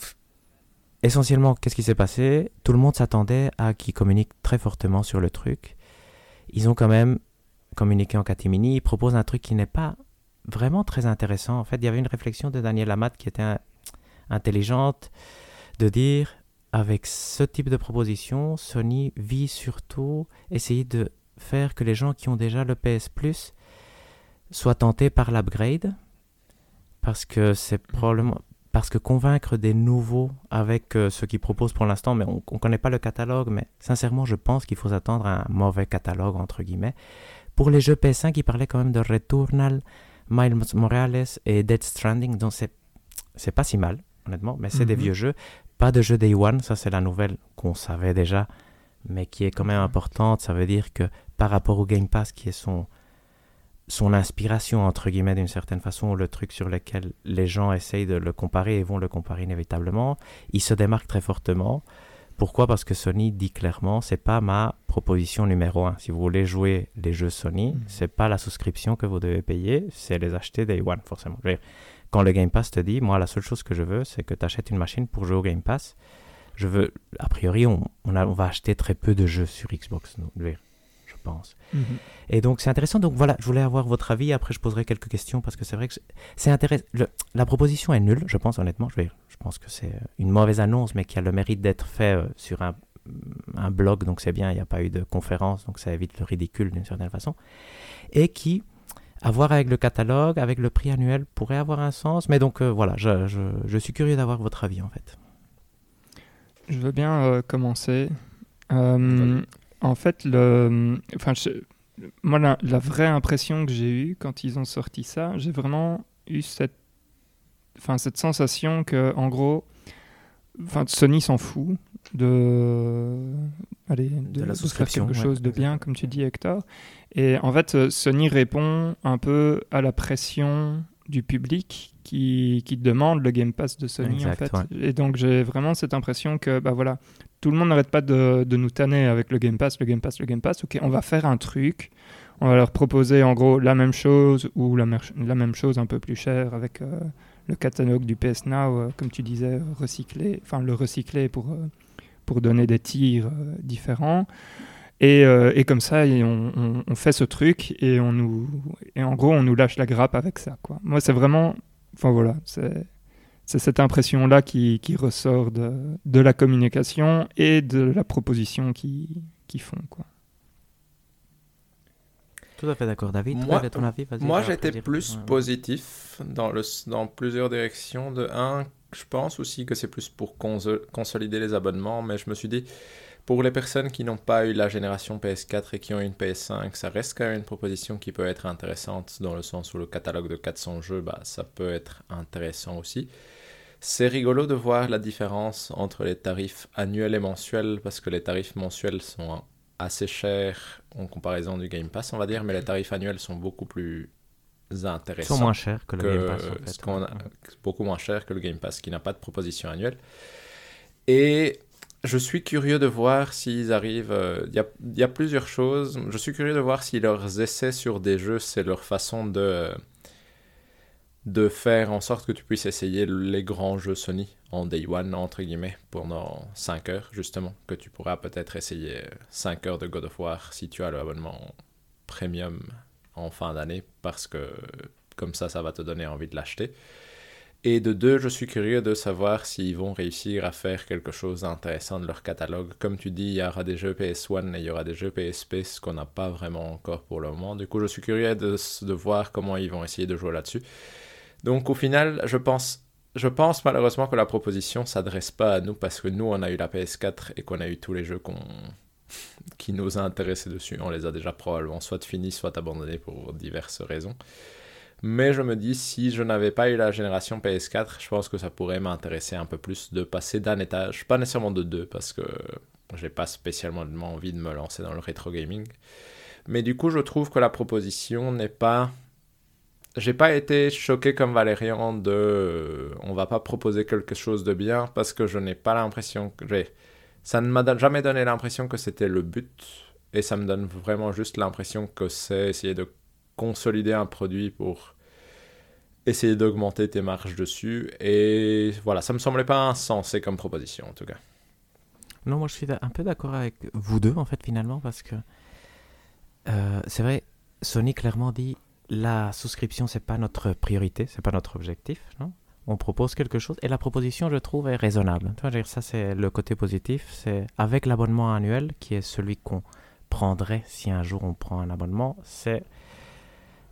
essentiellement, qu'est-ce qui s'est passé? Tout le monde s'attendait à qu'ils communiquent très fortement sur le truc. Ils ont quand même communiqué en catimini. Ils proposent un truc qui n'est pas vraiment très intéressant. En fait, il y avait une réflexion de Daniel Amat qui était un- intelligente de dire avec ce type de proposition, Sony vit surtout essayer de faire que les gens qui ont déjà le PS Plus soient tentés par l'upgrade parce que c'est probablement parce que convaincre des nouveaux avec euh, ce qu'ils proposent pour l'instant, mais on ne connaît pas le catalogue, mais sincèrement, je pense qu'il faut s'attendre à un mauvais catalogue, entre guillemets. Pour les jeux PS5, ils parlaient quand même de Returnal, Miles Morales et Dead Stranding, donc c'est, c'est pas si mal, honnêtement, mais c'est des Mhm. vieux jeux. Pas de jeu Day One, ça c'est la nouvelle qu'on savait déjà, mais qui est quand même Mhm. importante. Ça veut dire que par rapport au Game Pass, qui est son, son inspiration, entre guillemets, d'une certaine façon, le truc sur lequel les gens essayent de le comparer et vont le comparer inévitablement, il se démarque très fortement. Pourquoi? Parce que Sony dit clairement, c'est pas ma proposition numéro un. Si vous voulez jouer les jeux Sony, Mhm. c'est pas la souscription que vous devez payer, c'est les acheter Day One, forcément. Je veux dire, Quand le Game Pass te dit, moi, la seule chose que je veux, c'est que tu achètes une machine pour jouer au Game Pass. Je veux, a priori, on, on, a- on va acheter très peu de jeux sur Xbox, nous, je veux dire, Mhm. Et donc c'est intéressant. Donc voilà, je voulais avoir votre avis. Après, je poserai quelques questions parce que c'est vrai que c'est- intéressant. Le- La proposition est nulle, je pense honnêtement. Je, vais, je pense que c'est une mauvaise annonce, mais qui a le mérite d'être fait euh, sur un, un blog. Donc c'est bien. Il n'y a pas eu de conférence, donc ça évite le ridicule d'une certaine façon. Et qui, à voir avec le catalogue, avec le prix annuel, pourrait avoir un sens. Mais donc euh, voilà, je, je- je suis curieux d'avoir votre avis en fait. Je veux bien euh, commencer. Euh, en fait, le, enfin, je- moi, la, la vraie impression que j'ai eue quand ils ont sorti ça, j'ai vraiment eu cette, enfin, cette sensation que, en gros, enfin, Sony s'en fout de, allez, de, De la de faire souscription, quelque ouais, chose de bien, exactement. comme tu dis, Hector. Et en fait, euh, Sony répond un peu à la pression du public qui, qui demande le Game Pass de Sony Exact, en fait. Et donc j'ai vraiment cette impression que bah voilà, tout le monde n'arrête pas de, nous tanner avec le Game Pass, le Game Pass, le Game Pass. Ok, on va faire un truc, on va leur proposer en gros la même chose ou la, même chose un peu plus cher avec euh, le catalogue du PS Now, euh, comme tu disais, recyclé, enfin le recycler pour euh, pour donner des tirs différents. Et, et comme ça, on, fait ce truc et on nous et en gros on nous lâche la grappe avec ça. Moi c'est vraiment, enfin voilà, c'est c'est cette impression là qui, qui ressort de, de la communication et de la proposition qu'ils qu'ils font quoi. Tout à fait d'accord, David. Moi- Quel est ton avis Moi, j'étais plus Ouais. positif dans, le, dans plusieurs directions. De un, je pense aussi que c'est plus pour conso- consolider les abonnements, mais je me suis dit, pour les personnes qui n'ont pas eu la génération PS4 et qui ont une PS5, ça reste quand même une proposition qui peut être intéressante dans le sens où le catalogue de 400 jeux, bah, ça peut être intéressant aussi. C'est rigolo de voir la différence entre les tarifs annuels et mensuels parce que les tarifs mensuels sont assez chers en comparaison du Game Pass, on va dire, mais les tarifs annuels sont beaucoup plus intéressants. Ils sont moins chers que le Game Pass. En fait. beaucoup moins chers que le Game Pass qui n'a pas de proposition annuelle. Et je suis curieux de voir s'ils arrivent. Euh, il y, a, plusieurs choses. Je suis curieux de voir si leurs essais sur des jeux, c'est leur façon de, de faire en sorte que tu puisses essayer les grands jeux Sony en day one, entre guillemets, pendant 5 heures, justement. Que tu pourras peut-être essayer 5 heures de God of War si tu as l'abonnement premium en fin d'année, parce que comme ça, ça va te donner envie de l'acheter. Et de deux, je suis curieux de savoir s'ils vont réussir à faire quelque chose d'intéressant de leur catalogue. Comme tu dis, il y aura des jeux PS1 et il y aura des jeux PSP, ce qu'on n'a pas vraiment encore pour le moment. Du coup, je suis curieux de, de voir comment ils vont essayer de jouer là-dessus. Donc au final, je pense, je pense malheureusement que la proposition s'adresse pas à nous parce que nous, on a eu la PS4 et qu'on a eu tous les jeux qui nous a intéressés dessus. On les a déjà probablement soit finis, soit abandonnés pour diverses raisons. Mais je me dis, si je n'avais pas eu la génération PS4, je pense que ça pourrait m'intéresser un peu plus de passer d'un étage, pas nécessairement de deux, parce que j'ai pas spécialement envie de me lancer dans le rétro gaming. Mais du coup, je trouve que la proposition n'est pas. J'ai pas été choqué comme Valérian de. On va pas proposer quelque chose de bien parce que je n'ai pas l'impression que. Ça ne m'a jamais donné l'impression que c'était le but et ça me donne vraiment juste l'impression que c'est essayer de consolider un produit pour essayer d'augmenter tes marges dessus. Et voilà, ça me semblait pas insensé comme proposition en tout cas. Non, moi je suis un peu d'accord avec vous deux en fait finalement parce que euh, c'est vrai, Sony clairement dit la souscription c'est pas notre priorité, c'est pas notre objectif, non? On propose quelque chose et la proposition je trouve est raisonnable. Ça c'est le côté positif, c'est avec l'abonnement annuel qui est celui qu'on prendrait si un jour on prend un abonnement, c'est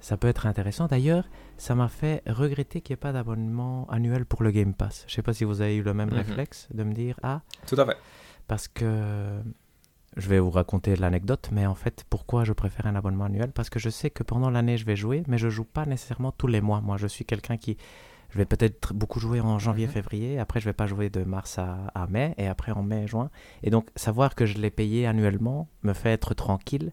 ça peut être intéressant. D'ailleurs, ça m'a fait regretter qu'il n'y ait pas d'abonnement annuel pour le Game Pass. Je ne sais pas si vous avez eu le même mhm. réflexe de me dire Ah. Tout à fait. Parce que je vais vous raconter l'anecdote, mais en fait, pourquoi je préfère un abonnement annuel? Parce que je sais que pendant l'année, je vais jouer, mais je joue pas nécessairement tous les mois. Moi, je suis quelqu'un qui. Je vais peut-être beaucoup jouer en janvier, mhm. février, après je vais pas jouer de mars à, à, mai, et après en mai, juin. Et donc, savoir que je l'ai payé annuellement me fait être tranquille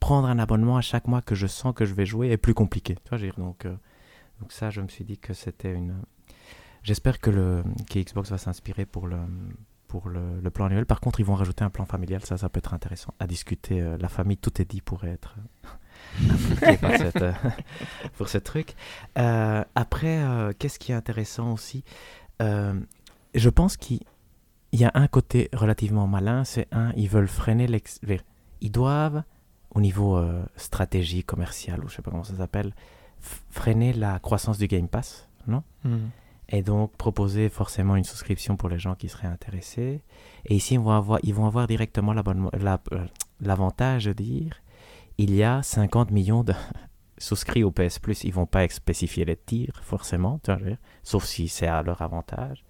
prendre un abonnement à chaque mois que je sens que je vais jouer est plus compliqué. Tu vois, donc, euh, donc ça, je me suis dit que c'était une. J'espère que le Xbox va s'inspirer pour le pour le, plan annuel. Par contre, ils vont rajouter un plan familial. Ça, ça peut être intéressant à discuter. Euh, la famille, tout est dit, pourrait être euh, pour ce truc. après, qu'est-ce qui est intéressant aussi Je pense qu'il y a un côté relativement malin. C'est un, ils veulent freiner l'ex. Ils doivent au niveau euh, stratégie commerciale, ou je sais pas comment ça s'appelle, freiner la croissance du Game Pass, non? Hmm. Et donc proposer forcément une souscription pour les gens qui seraient intéressés. Et ici, ils vont avoir, ils vont avoir directement euh, l'avantage de dire il y a 50 millions de souscrits au PS Plus. Ils vont pas spécifier les tirs, forcément, sauf si c'est à leur avantage.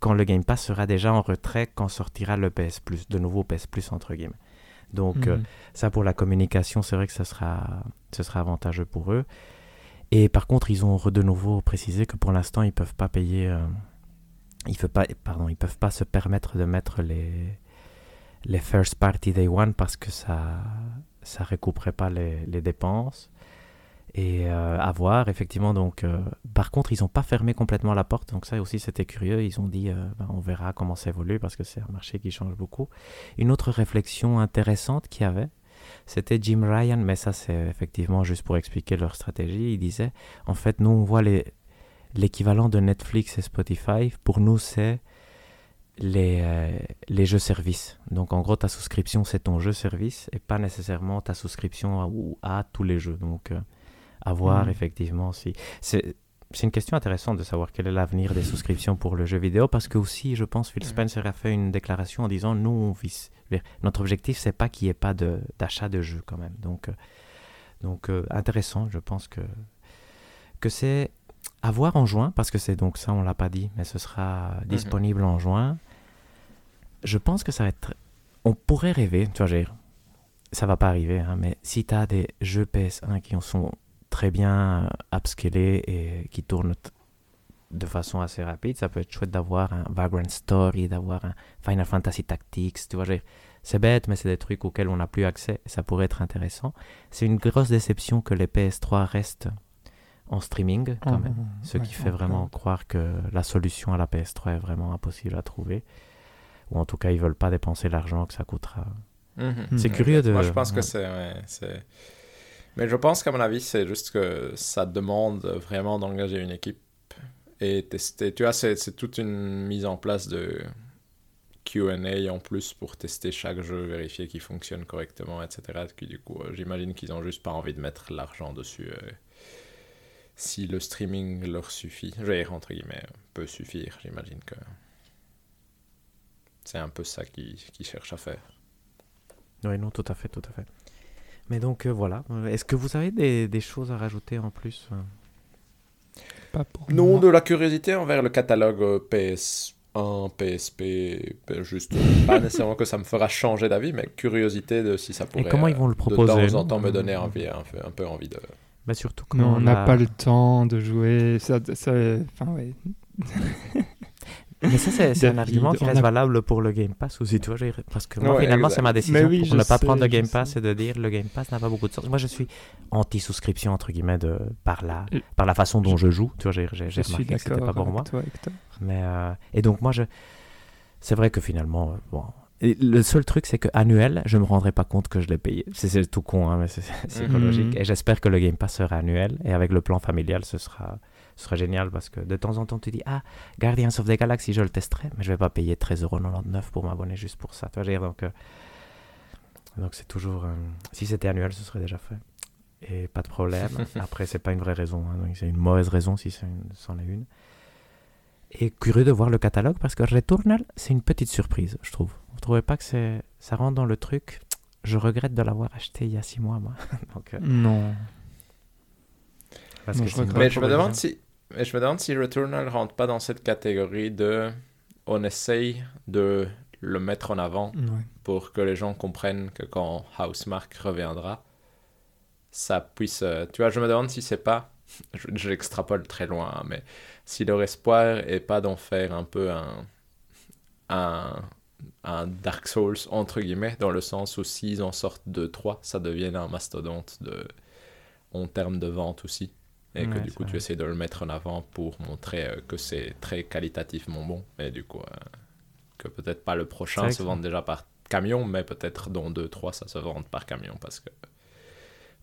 Quand le Game Pass sera déjà en retrait, quand sortira le PS Plus, de nouveau PS Plus entre guillemets. Donc euh, mhm. ça pour la communication, c'est vrai que ça sera, ce sera avantageux pour eux. Et par contre, ils ont de nouveau précisé que pour l'instant, ils peuvent pas payer, euh, ils peuvent pas, pardon, ils peuvent pas se permettre de mettre les les first party day one parce que ça ça recouperait pas les, les dépenses. Et euh, à voir effectivement donc euh, par contre ils n'ont pas fermé complètement la porte. Donc ça aussi c'était curieux. Ils ont dit euh, ben, on verra comment ça évolue parce que c'est un marché qui change beaucoup. Une autre réflexion intéressante qu'il y avait c'était Jim Ryan mais ça c'est effectivement juste pour expliquer leur stratégie il disait en fait nous on voit l'équivalent de Netflix et Spotify pour nous c'est les, les jeux services. Donc en gros, ta souscription, c'est ton jeu service et pas nécessairement ta souscription à, à tous les jeux. Donc à voir mm. effectivement si c'est c'est une question intéressante de savoir quel est l'avenir des souscriptions pour le jeu vidéo parce que aussi je pense Phil Spencer a fait une déclaration en disant nous on vise, notre objectif c'est pas qu'il n'y ait pas d'achat de, jeux quand même donc euh, donc euh, intéressant je pense que que c'est à voir en juin parce que c'est donc ça on l'a pas dit mais ce sera mm-hmm. disponible en juin je pense que ça va être on pourrait rêver, tu vois, j'ai- ça va pas arriver, hein, mais si tu as des jeux PS1 qui en sont très bien euh, upscalés et qui tournent de façon assez rapide, ça peut être chouette d'avoir un Vagrant Story, d'avoir un Final Fantasy Tactics, tu vois, c'est bête, mais c'est des trucs auxquels on n'a plus accès, et ça pourrait être intéressant. C'est une grosse déception que les PS3 restent en streaming, quand même. Ce qui fait vraiment croire que la solution à la PS3 est vraiment impossible à trouver. Ou en tout cas, ils veulent pas dépenser l'argent que ça coûtera. Mhm. C'est curieux de. Moi, je pense que ouais. c'est, ouais, c'est. Mais je pense qu'à mon avis, c'est juste que ça demande vraiment d'engager une équipe et tester. Tu vois, c'est, toute une mise en place de Q&A en plus pour tester chaque jeu, vérifier qu'il fonctionne correctement, etc. Et du coup, euh, j'imagine qu'ils ont juste pas envie de mettre l'argent dessus. euh, si le streaming leur suffit, dire entre guillemets, peut suffire, j'imagine que c'est un peu ça qu'ils, qu'ils cherchent à faire. Oui, non, tout à fait, tout à fait. Mais donc euh, voilà. Est-ce que vous avez des, des choses à rajouter en plus Pas pour Non, moi. de la curiosité envers le catalogue euh, PS1, PSP, ben, juste euh, pas nécessairement que ça me fera changer d'avis, mais curiosité de si ça pourrait comment ils vont le euh, proposer, de temps en non temps me Euh, donner envie, un, peu, un peu envie de... Bah, Surtout quand on n'a pas le temps de jouer. Ça, ça, enfin, ouais. Mais ça, c'est un argument qui reste a- valable pour le Game Pass aussi, tu vois. Parce que moi, Ouais, finalement, c'est ma décision oui, pour ne pas sais, prendre le Game sais. Pass, c'est de dire le Game Pass n'a pas beaucoup de sens. Moi, je suis anti-souscription, entre guillemets, de, par, la, Euh, par la façon dont je, joue. Tu vois, j'ai remarqué que c'était d'accord pas pour avec moi. toi, Hector. Mais, euh, et donc, moi, je... c'est vrai que finalement, euh, bon. Et le seul truc, c'est que annuel, je me rendrai pas compte que je l'ai payé. C'est- tout con, hein, mais c'est c'est Mhm. logique. Et j'espère que le Game Pass sera annuel. Et avec le plan familial, ce sera, ce sera génial parce que de temps en temps, tu dis Ah, Guardians of the Galaxy, je le testerai, mais je vais pas payer 13,99€ pour m'abonner juste pour ça. Tu vois, je veux dire, donc, euh, donc c'est toujours. euh, si c'était annuel, ce serait déjà fait. Et pas de problème. Après, c'est pas une vraie raison. hein, donc c'est une mauvaise raison si c'en est une. Et curieux de voir le catalogue parce que Returnal, c'est une petite surprise, je trouve. Vous trouvez pas que c'est ça rentre dans le truc? Je regrette de l'avoir acheté il y a six mois, moi. Donc, euh, Non. parce Non, que je Mais je me demande si... Mais je me demande si Returnal rentre pas dans cette catégorie de... On essaye de le mettre en avant Ouais. pour que les gens comprennent que quand Housemark reviendra, ça puisse... euh, Tu vois, je me demande si c'est pas... je- J'extrapole très loin, hein, mais si leur espoir est pas d'en faire un peu un... un un Dark Souls entre guillemets dans le sens où s'ils en sortent 2-3 ça devienne un mastodonte de en termes de vente aussi et que Ouais, du coup tu essaies de le mettre en avant pour montrer euh, que c'est très qualitativement bon et du coup euh, que peut-être pas le prochain se vende déjà par camion mais peut-être dans 2-3 ça se vende par camion parce que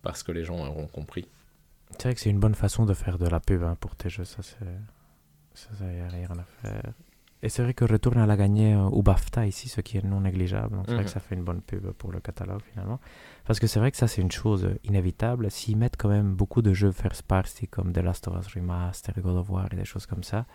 parce que les gens auront compris C'est vrai que c'est une bonne façon de faire de la pub hein, pour tes jeux, ça c'est. Ça, ça y a rien à faire. Et c'est vrai que Returnal a gagné euh, au BAFTA ici, ce qui est non négligeable. Donc c'est vrai Mhm. que ça fait une bonne pub pour le catalogue finalement. Parce que c'est vrai que ça c'est une chose euh, inévitable. S'ils mettent quand même beaucoup de jeux first party comme The Last of Us Remaster, God of War et des choses comme ça,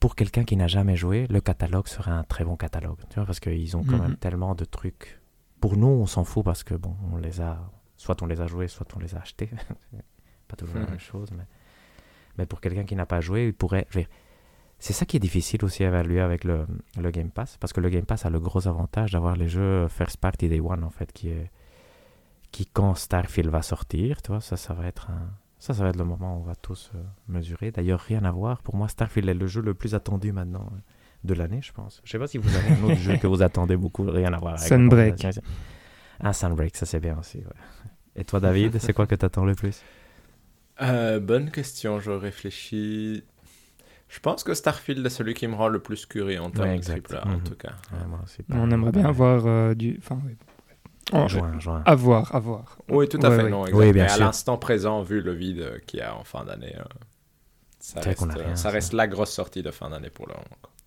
pour quelqu'un qui n'a jamais joué, le catalogue serait un très bon catalogue. Tu vois, parce qu'ils ont quand Mhm. même tellement de trucs. Pour nous, on s'en fout parce que bon, on les a. Soit on les a joués, soit on les a achetés. pas toujours la Mhm. même chose, mais, mais pour quelqu'un qui n'a pas joué, il pourrait. je veux dire, C'est ça qui est difficile aussi à évaluer avec le, le Game Pass, parce que le Game Pass a le gros avantage d'avoir les jeux First Party Day One, en fait, qui est. qui, quand Starfield va sortir, tu vois, ça, ça va être un. Ça, ça va être le moment où on va tous euh, mesurer. D'ailleurs, rien à voir. Pour moi, Starfield est le jeu le plus attendu maintenant euh, de l'année, je pense. Je sais pas si vous avez un autre jeu que vous attendez beaucoup, rien à voir avec. Sunbreak. Ah, Sunbreak, ça c'est bien aussi. ouais. Et toi, David, c'est quoi que t'attends le plus? Euh, bonne question, je réfléchis. Je pense que Starfield est celui qui me rend le plus curieux en termes Ouais, de triple A, en Mhm. tout cas. Ouais, moi on aimerait bien avoir euh, du. Enfin, oui. Oh, Juin, juin. À voir, à voir. Oui, tout à fait, non, Oui, exact. bien Mais à l'instant présent, vu le vide qu'il y a en fin d'année, euh, ça, reste, a rien, ça ça. reste la grosse sortie de fin d'année pour le moment.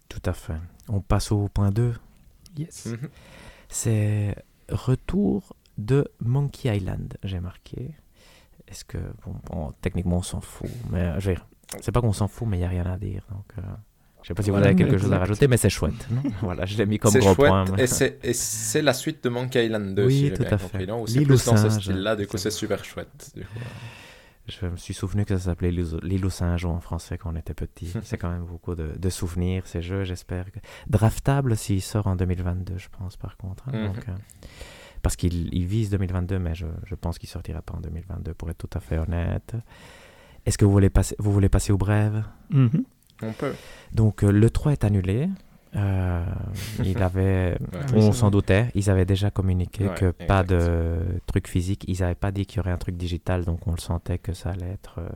Tout à fait. On passe au point 2. Yes. Mhm. C'est retour de Monkey Island, j'ai marqué. Est-ce que, bon, bon, techniquement on s'en fout, mais je dire, c'est pas qu'on s'en fout, mais il n'y a rien à dire. Donc, euh, je sais pas si vous avez quelque chose à rajouter, mais c'est chouette. voilà, je l'ai mis comme gros chouette, point. et c'est et c'est la suite de Monkey Island 2, Oui, si tout à fait. c'est plus dans ce singes. style-là, du coup c'est super chouette. du coup. je me suis souvenu que ça s'appelait l'île aux Saint-Jean en français quand on était petit. C'est quand même beaucoup de, de souvenirs, ces jeux, j'espère. que- Draftable s'il sort en 2022, je pense, par contre. hein. Mhm. Donc, euh, parce qu'il il vise 2022, mais je, je pense qu'il sortira pas en 2022, pour être tout à fait honnête. Est-ce que vous voulez passer, vous voulez passer au brève? Mhm. On peut. Donc, euh, le 3 est annulé. Euh, il avait, Ouais. on s'en doutait, ils avaient déjà communiqué Ouais, que pas exact. de truc physique, ils n'avaient pas dit qu'il y aurait un truc digital, donc on le sentait que ça allait être, euh,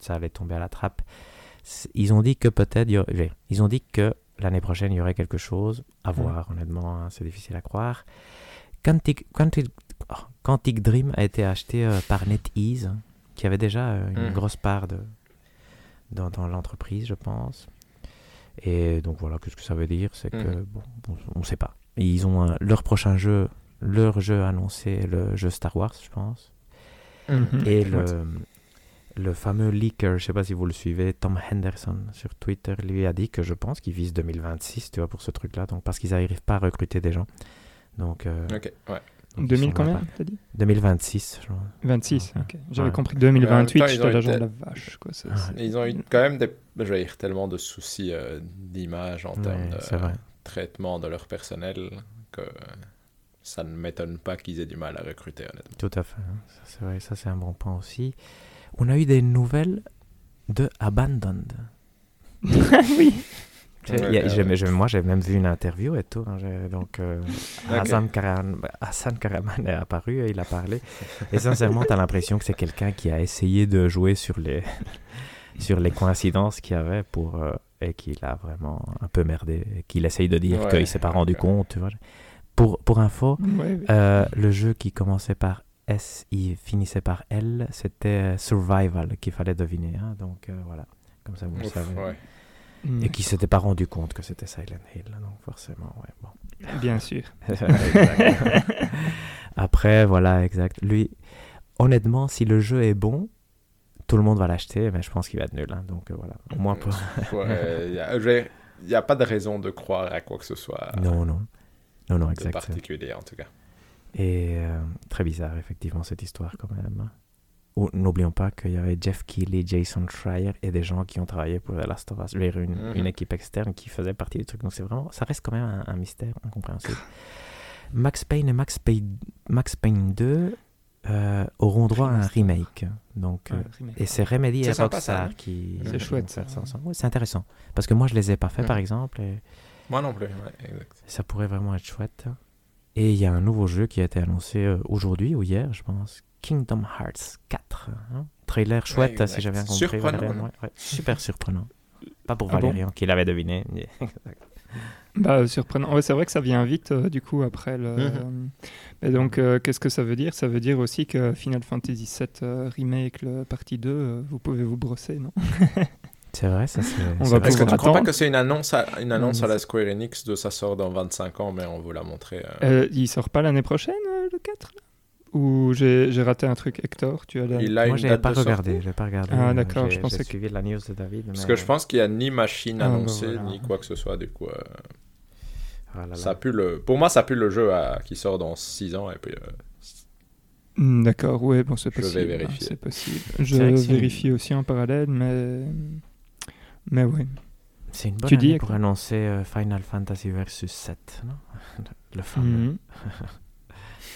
ça allait tomber à la trappe. Ils ont dit que peut-être, ils ont dit que l'année prochaine il y aurait quelque chose à voir. Honnêtement, hein, c'est difficile à croire. Quantic, Quantic, oh, Quantic Dream a été acheté euh, par NetEase, qui avait déjà euh, une Mhm. grosse part de dans, dans l'entreprise, je pense. Et donc voilà, qu'est-ce que ça veut dire? C'est que, Mhm. bon, on ne sait pas. Et ils ont un- leur prochain jeu, leur jeu annoncé, le jeu Star Wars, je pense. Mhm. Et le, le fameux leaker, je sais pas si vous le suivez, Tom Henderson sur Twitter, lui a dit que je pense qu'il vise 2026, tu vois, pour ce truc-là, donc parce qu'ils n'arrivent pas à recruter des gens. Donc, euh, ouais. Donc ils 2000 sont combien, t'as dit? 2026, je crois. 26, Ouais. ok. J'avais Ouais. compris 2028, temps, ils j'étais été- genre la vache, quoi. Ouais. c'est- Ils ont eu quand même des, je veux dire, tellement de soucis euh, d'image en Ouais, termes de vrai. traitement de leur personnel que ça ne m'étonne pas qu'ils aient du mal à recruter, honnêtement. Tout à fait. hein. C'est vrai, ça c'est un bon point aussi. On a eu des nouvelles de Abandoned. oui. Ouais, ouais, moi, j'ai même vu une interview et tout. hein, donc, euh. Hassan, Karaman, Hassan Karaman est apparu et il a parlé. Et sincèrement, tu as l'impression que c'est quelqu'un qui a essayé de jouer sur les, sur les coïncidences qu'il y avait pour, euh, et qu'il a vraiment un peu merdé. Qu'il essaye de dire Ouais, qu'il s'est pas rendu compte. Tu vois. Pour, pour info, euh, le jeu qui commençait par S, il finissait par L, c'était Survival qu'il fallait deviner. hein. donc voilà, comme ça vous le savez. Ouais. Mm. Et qui s'était pas rendu compte que c'était Silent Hill. Donc forcément, ouais, bon. Bien sûr. Après, voilà, exact. Lui, honnêtement, si le jeu est bon, tout le monde va l'acheter, mais je pense qu'il va être nul. hein. donc euh, voilà, au moins pour... Il n'y a pas de raison de croire à quoi que ce soit Non, non. Non, non, de exact. particulier, en tout cas. Et euh, très bizarre, effectivement, cette histoire quand même. Ou- N'oublions pas qu'il y avait Jeff Keighley, Jason Schreier et des gens qui ont travaillé pour The Last of Us, une, Mhm. une équipe externe qui faisait partie du truc. Donc c'est vraiment, ça reste quand même un, un mystère incompréhensible. Max Payne et Max Payne, Max Payne 2 euh, auront droit à un remake. Donc, euh, Ouais, remake. et c'est Remedy et ça, Rockstar hein qui C'est chouette, ça. ensemble. Ouais, c'est intéressant. Parce que moi, je les ai pas fait, par Mhm. exemple, et Moi non plus, exact. ça pourrait vraiment être chouette. Et il y a un nouveau jeu qui a été annoncé euh, aujourd'hui ou hier, je pense. Kingdom Hearts 4. hein. Trailer chouette, Ouais, si j'ai bien compris. Surprenant, ouais, super surprenant. Pas pour Ah bon qui l'avait deviné. Bah, surprenant. Ouais, c'est vrai que ça vient vite, euh, du coup, après le. Mhm. Et donc, euh, qu'est-ce que ça veut dire? Ça veut dire aussi que Final Fantasy VII euh, Remake, le partie 2, euh, vous pouvez vous brosser, non? C'est vrai, ça c'est. On c'est va. Est-ce que tu crois pas que c'est une annonce à, une annonce Non, à la Square Enix de ça sort dans 25 ans, mais on vous l'a montré euh, Euh, Il sort pas l'année prochaine, euh, le 4 là? Ou j'ai j'ai raté un truc, Hector Tu as la... Il a Moi, date pas regardé, j'ai pas regardé. Ah, d'accord, je pensais j'ai que- suivi la news de David. Parce que je pense qu'il n'y a ni machine Ah, annoncée, voilà. ni quoi que ce soit, du coup. euh, Ah là là. ça pue le... Pour moi, ça pue le jeu à- qui sort dans 6 ans, et puis... euh, Hmm, D'accord, ouais, bon, c'est Je vais possible. hein, vérifier. C'est possible. Je vérifie aussi en parallèle, mais. Mais ouais. C'est une bonne Tu dis, année Hector pour annoncer euh, Final Fantasy Versus 7, non? Le fameux. Mhm.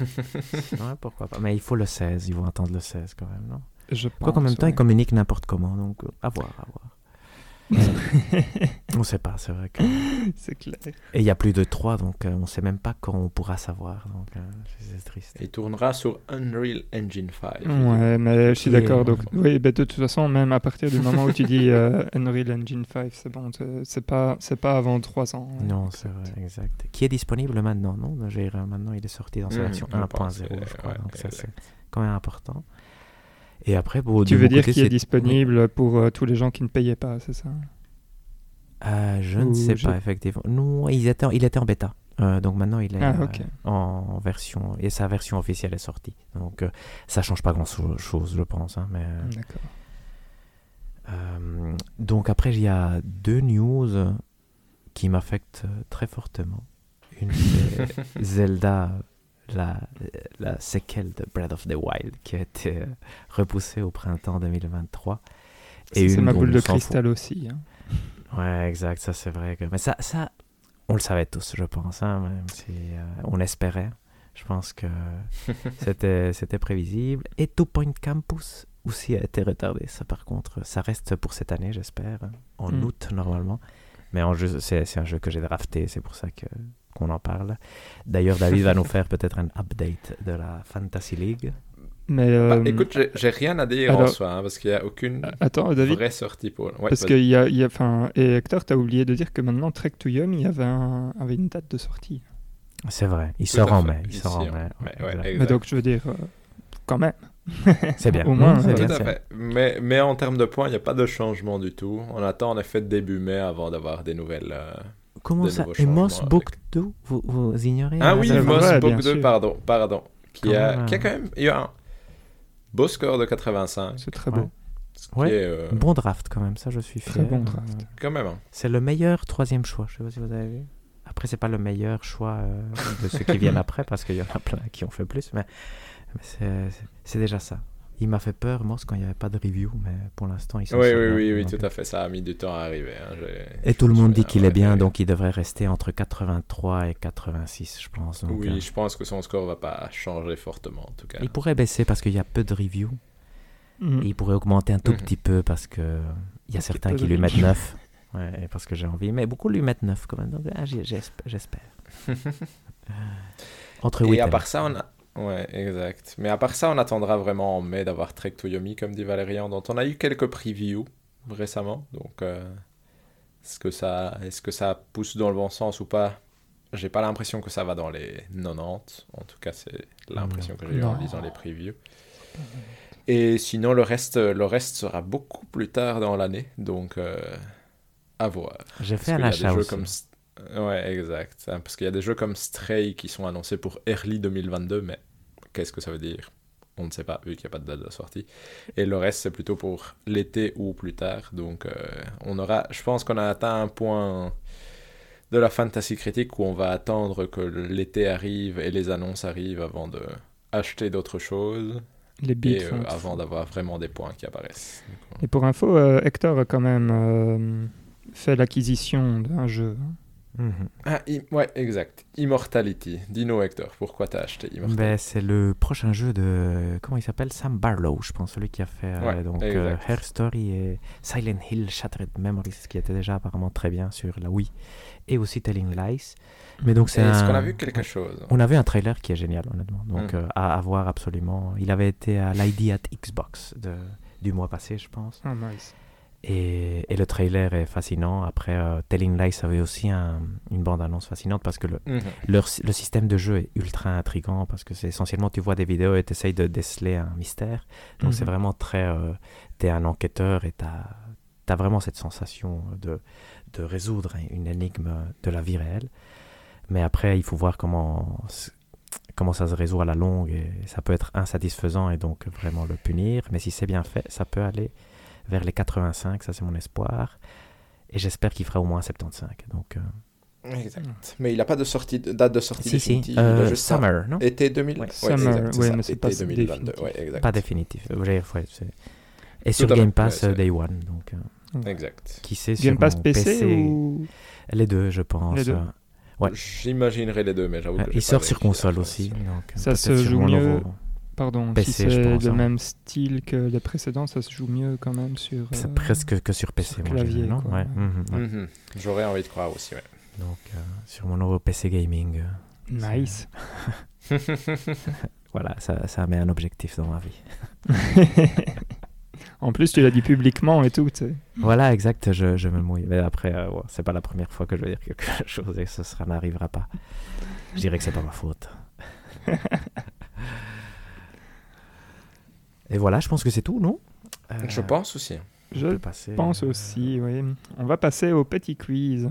Ouais, pourquoi pas. Mais il faut le 16, ils vont attendre le 16 quand même, non? Je Quoi qu'en même temps, ouais. ils communiquent n'importe comment, donc euh, à voir, à voir. On sait pas, c'est vrai. Que... c'est clair. Et il y a plus de 3, donc euh, on sait même pas quand on pourra savoir, donc euh, c'est triste. Il tournera sur Unreal Engine 5. Ouais, mais je suis d'accord. Donc, oui, de toute façon, même à partir du moment où tu dis euh, Unreal Engine 5, c'est bon. c'est- pas, c'est pas avant 3 ans. ouais. Non, c'est vrai, exact. Qui est disponible maintenant, non? Dire, Maintenant, il est sorti dans sa Mhm, version je 1.0, pense, je euh, crois, ouais, donc ça exact. c'est quand même important. Et après, bon, Tu veux dire qu'il est disponible pour euh, tous les gens qui ne payaient pas, c'est ça? Euh, je ne sais pas, effectivement. Non, ils étaient en- il était en bêta. Euh, donc maintenant, il est Ah, euh, en version. Et sa version officielle est sortie. Donc ça change pas grand-chose, je pense. hein, mais, D'accord. donc après, il y a deux news qui m'affectent très fortement. Une, c'est Zelda la, la séquelle de Breath of the Wild qui a été euh, repoussée au printemps 2023. C'est une ma boule de cristal aussi. hein. Ouais, exact, ça c'est vrai. Que... Mais ça, ça, on le savait tous, je pense. hein, même si euh, on espérait. Je pense que c'était c'était prévisible. Et Two Point Campus aussi a été retardé. Ça, par contre, ça reste pour cette année, j'espère, en Mm. août normalement. Mais en jeu, c'est c'est un jeu que j'ai drafté, c'est pour ça que qu'on en parle. D'ailleurs, David va nous faire peut-être un update de la Fantasy League. Mais Bah, euh, écoute, j'ai- rien à dire en soi, hein, parce qu'il n'y a aucune attends, David, vraie sortie pour. Ouais, parce qu'il y a, y a, et Hector, t'as oublié de dire que maintenant Trek to Young, il y avait, un- avait une date de sortie. C'est vrai, il sort à en mai. Il sort en mai. Ouais, ouais, exact. Mais donc, je veux dire, euh, quand même. C'est bien. Au moins, c'est euh, bien, Tout à c'est- fait. Mais, mais en termes de points, il n'y a pas de changement du tout. On attend en effet début mai avant d'avoir des nouvelles. euh, Comment ça Et Moss Book 2 vous, vous ignorez Ah oui, Moss Book 2, sûr. pardon, pardon. Qui a, Quand même. qui a quand même il y a un beau score de 85. C'est très beau. Ouais. Est euh, Bon draft quand même, ça je suis Très fier. bon draft. Euh, quand même. hein. C'est le meilleur troisième choix, je sais pas si vous avez vu. Après, c'est pas le meilleur choix euh, de ceux qui viennent après, parce qu'il y en a plein qui ont fait plus, mais, c'est déjà ça. Il m'a fait peur, Moss, quand il n'y avait pas de review, mais pour l'instant, il s'en Oui, sort oui, oui, oui, tout à fait. Ça a mis du temps à arriver. hein. Et tout le monde dit qu'il ouais, est bien, ouais. donc il devrait rester entre 83 et 86, je pense. Donc, Oui, euh, je pense que son score va pas changer fortement, en tout cas. il pourrait baisser parce qu'il y a peu de reviews. Et il pourrait augmenter un tout Mhm. petit peu parce que il y a Un certains qui lui mettent review. 9. Ouais, parce que j'ai envie. Mais beaucoup lui mettent 9 quand même. Donc ah, j'espère. Entre Et 8 à part ça, on a... Ouais, exact. Mais à part ça, on attendra vraiment en mai d'avoir Trek to Yomi, comme dit Valérian, dont on a eu quelques previews récemment. Donc, euh, est-ce que, ça... est que ça pousse dans le bon sens ou pas? J'ai pas l'impression que ça va dans les 90. En tout cas, c'est l'impression que j'ai eu en lisant les previews. Et sinon, le reste, le reste sera beaucoup plus tard dans l'année. Donc, euh, à voir. J'ai fait un achat aussi. comme Ouais, exact. Parce qu'il y a des jeux comme Stray qui sont annoncés pour early 2022, mais qu'est-ce que ça veut dire? On ne sait pas, vu qu'il n'y a pas de date de sortie. Et le reste, c'est plutôt pour l'été ou plus tard. Donc, euh, on aura, je pense qu'on a atteint un point de la fantasy critique où on va attendre que l'été arrive et les annonces arrivent avant de acheter d'autres choses Les beats et euh, avant d'avoir vraiment des points qui apparaissent. Et pour info, euh, Hector a quand même fait l'acquisition d'un jeu. hein. Ah, ouais, exact. Immortality. Dino Hector, pourquoi t'as acheté Immortality Ben, c'est le prochain jeu de. Comment il s'appelle? Sam Barlow, je pense, celui qui a fait euh, Ouais, donc, euh, Her Story et Silent Hill Shattered Memories, qui était déjà apparemment très bien sur la Wii, et aussi Telling Lies. Mais donc, c'est Est-ce un... qu'on a vu quelque chose? On a vu un trailer qui est génial, honnêtement. Donc, Mm. euh, à, à voir absolument. Il avait été à l'ID at Xbox de, du mois passé, je pense. Ah, nice. Et, et le trailer est fascinant. Après, euh, Telling Lies avait aussi un- une bande-annonce fascinante parce que le, Mhm. leur, le système de jeu est ultra intrigant parce que c'est essentiellement tu vois des vidéos et tu essayes de déceler un mystère. Donc c'est Mhm. vraiment très... euh, tu es un enquêteur et tu as, vraiment cette sensation de, de résoudre une énigme de la vie réelle. Mais après, il faut voir comment, comment ça se résout à la longue et ça peut être insatisfaisant et donc vraiment le punir. Mais si c'est bien fait, ça peut aller vers les 85, ça c'est mon espoir. Et j'espère qu'il fera au moins 75. Donc, euh, Exact. Mais il n'a pas de sortie, de- date de sortie si, si, définitive. euh, ça. Summer, non? Été 2000. Ouais. Ouais, Summer, exact, c'est ouais, ça, mais c'est été pas 2022. définitif. Pas définitif. ouais, ouais, c'est- et sur à fait, Game Pass Day One. Donc, euh, Exact. qui sait Game sur Pass mon PC, ou Les deux, je pense. Les deux. euh, Ouais. J'imaginerai les deux, mais j'avoue que il sort sur console aussi. Donc, Ça se sur joue mon mieux nouveau- Pardon, PC, si je c'est le hein. même style que les précédents, ça se joue mieux quand même sur. C'est euh, presque que sur PC, sur clavier, non? Ouais, mhm, ouais. Mhm. J'aurais envie de croire aussi, ouais. Donc, euh, sur mon nouveau PC gaming. euh, Nice. voilà, ça, ça met un objectif dans ma vie. en plus, tu l'as dit publiquement et tout, tu sais. Voilà, exact, je, je me mouille. Mais après, euh, ouais, c'est pas la première fois que je vais dire quelque chose et que ce n'arrivera pas. Je dirais que c'est pas ma faute. Et voilà, je pense que c'est tout, non? Euh, Je pense aussi. Je passer, pense euh, aussi, oui. On va passer au petit quiz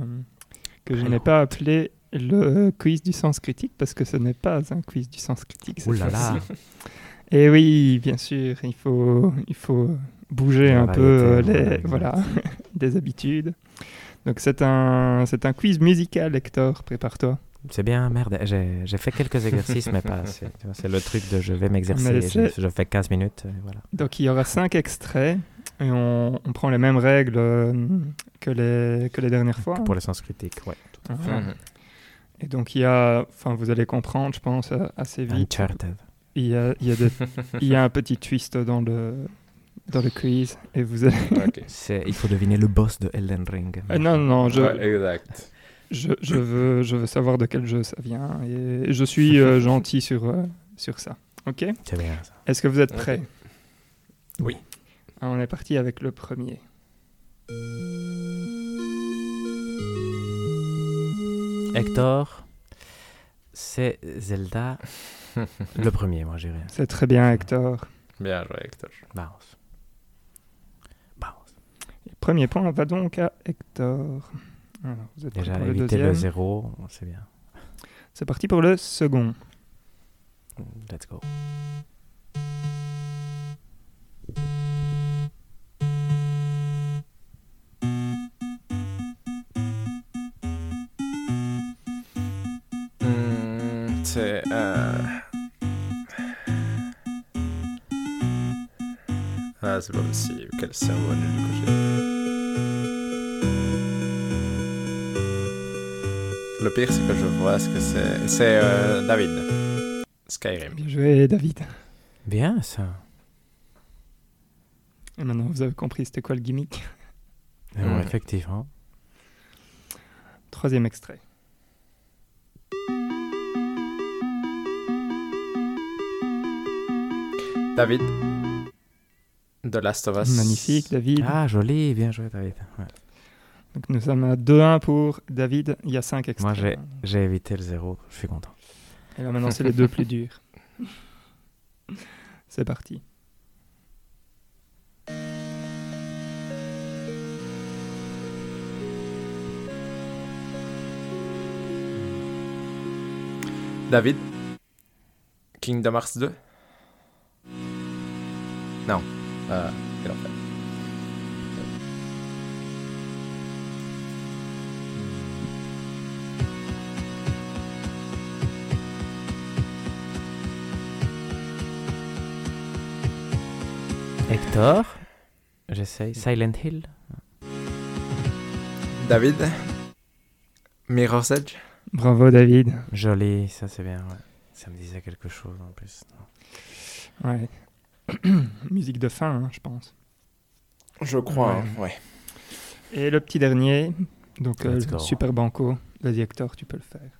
que je n'ai pas appelé le quiz du sens critique parce que ce n'est pas un quiz du sens critique. cette Ouh là là. Et oui, bien sûr, il faut, il faut bouger La un peu les, voilà, voilà, des habitudes. Donc c'est un, c'est un quiz musical, Hector, prépare-toi. C'est bien, merde. J'ai fait quelques exercices, mais pas assez. C'est le truc de je vais m'exercer. Je, je fais 15 minutes. et voilà. Donc il y aura cinq extraits et on, on prend les mêmes règles euh, que les, que les dernières fois. Pour les sens critiques, ouais. Et donc il y a, enfin vous allez comprendre, je pense, euh, assez vite. Uncharted. Il y a, il y a, des- il y a un petit twist dans le, dans le quiz et vous allez... Ok. C'est- Il faut deviner le boss de Elden Ring. Ah, non, non, je, Ouais, exact. Je, je veux, je veux savoir de quel jeu ça vient et je suis euh, gentil sur, euh, sur ça. Ok? C'est bien ça. Est-ce que vous êtes prêts? Oui. Ah, On est parti avec le premier. Hector, c'est Zelda. le premier, moi, j'irais. C'est très bien Hector. Bien joué, Hector. Bounce. Bounce. Premier point va donc à Hector. Alors, vous êtes Déjà, pour le éviter le zéro, c'est bien. C'est parti pour le second. Let's go. Hmm, c'est. euh, Ah, c'est pas possible. Quel cerveau nul que j'ai. Le pire, c'est que je vois ce que c'est. C'est euh, David. Skyrim. Bien joué David. Bien, ça. Et maintenant vous avez compris c'était quoi le gimmick? Ouais, Mhm. effectivement. Troisième extrait. David. The Last of Us. Magnifique David. Ah, joli, bien joué, David. Ouais. Donc nous sommes à 2-1 pour David. Il y a 5 extraits. Moi, j'ai j'ai évité le zéro, je suis content. Et là maintenant c'est les deux plus durs. C'est parti. David? Kingdom Hearts 2. Non. Euh, quel enfer. Hector, j'essaye. Silent Hill. David. Mirror's Edge. Bravo David. Joli, ça c'est bien. ouais. Ça me disait quelque chose en plus. Ouais. Musique de fin, hein, je pense. Je crois, Ouais. hein, ouais. Et le petit dernier, donc euh. Super Banco. Vas-y Hector, tu peux le faire.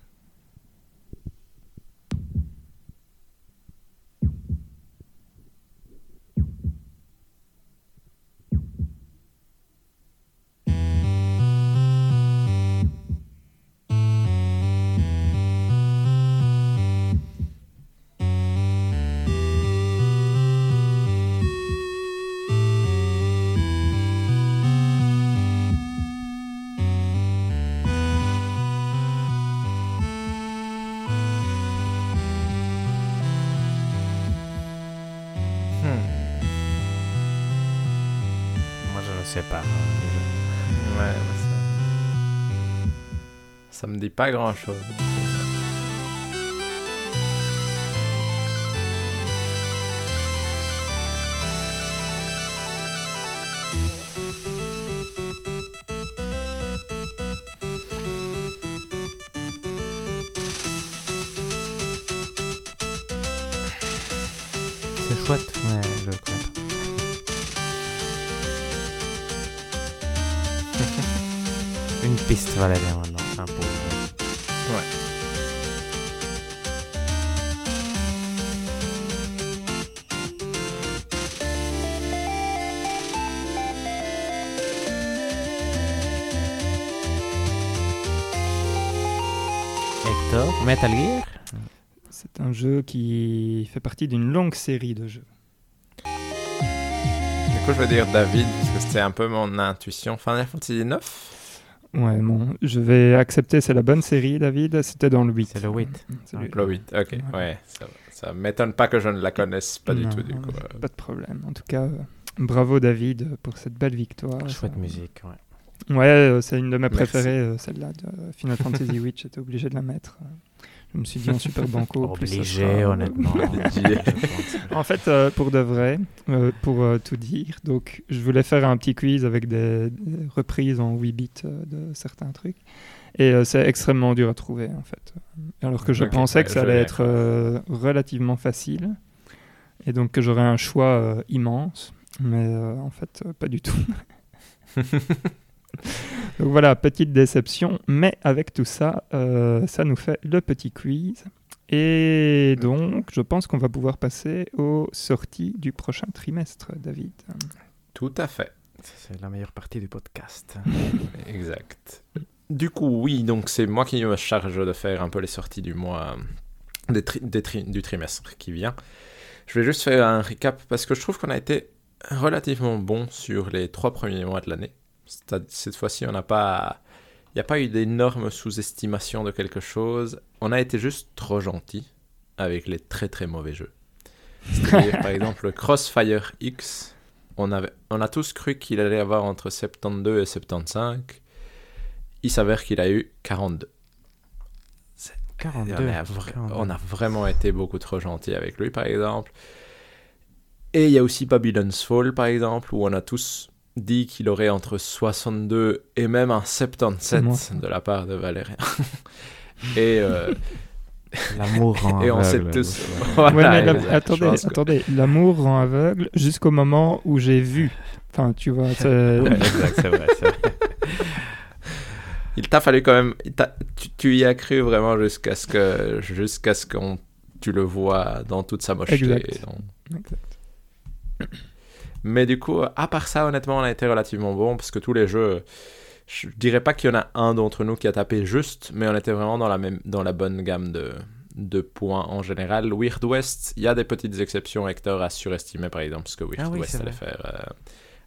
Ça me dit pas grand chose. C'est chouette. Ouais, je connais. Une piste valait bien. Metal Gear. C'est un jeu qui fait partie d'une longue série de jeux. Du coup, je vais dire David, parce que c'était un peu mon intuition. Final Fantasy 9 Ouais, bon, je vais accepter, c'est la bonne série, David. C'était dans le 8. C'est le 8. C'est le- Le 8, ok. Ouais. Ouais, ça, ça m'étonne pas que je ne la connaisse pas du tout, du coup. euh. Pas de problème. En tout cas, euh, bravo David pour cette belle victoire. Chouette Ça- musique, ouais. Ouais, euh, c'est une de mes Merci. préférées, euh, celle-là de Final Fantasy VIII. J'étais obligé de la mettre. Je me suis dit en super banco. Obligé, sera- honnêtement. En fait, euh, pour de vrai, euh, pour euh, tout dire, donc je voulais faire un petit quiz avec des, des reprises en 8 bits euh, de certains trucs. Et euh, c'est extrêmement dur à trouver, en fait. Alors que je pensais ouais, que ça allait l'ai, être euh, relativement facile. Et donc que j'aurais un choix euh, immense. Mais euh, en fait, euh, pas du tout. Donc voilà, petite déception, mais avec tout ça, euh, ça nous fait le petit quiz. Et donc, je pense qu'on va pouvoir passer aux sorties du prochain trimestre, David. Tout à fait. C'est la meilleure partie du podcast. Exact. Du coup, oui, donc c'est moi qui me charge de faire un peu les sorties du mois, des tri- des tri- du trimestre qui vient. Je vais juste faire un recap parce que je trouve qu'on a été relativement bon sur les trois premiers mois de l'année. Cette fois-ci, on n'a pas, il n'y a pas eu d'énormes sous-estimations de quelque chose. On a été juste trop gentil avec les très très mauvais jeux. C'est-à-dire, par exemple, Crossfire X, on, avait, on a tous cru qu'il allait avoir entre 72 et 75. Il s'avère qu'il a eu 42. 42. On a, vra- 42. on a vraiment été beaucoup trop gentil avec lui, par exemple. Et il y a aussi Babylon's Fall, par exemple, où on a tous dit qu'il aurait entre 62 et même un 77 moi, ça. de la part de Valérien. et euh, L'amour rend Et on sait tous-. Voilà, ouais, la- attendez, attendez, l'amour rend aveugle jusqu'au moment où j'ai vu. Enfin, tu vois, c'est... Ouais, exact, c'est vrai, c'est vrai. il t'a fallu quand même. tu, tu y as cru vraiment jusqu'à ce que jusqu'à ce qu'on tu le vois dans toute sa mocheté. Exact. Exact. Mais du coup, à part ça, honnêtement, on a été relativement bon parce que tous les jeux, je dirais pas qu'il y en a un d'entre nous qui a tapé juste, mais on était vraiment dans la, même, dans la bonne gamme de, de points en général. Weird West, il y a des petites exceptions. Hector a surestimé par exemple parce que Weird Ah oui, West allait faire euh,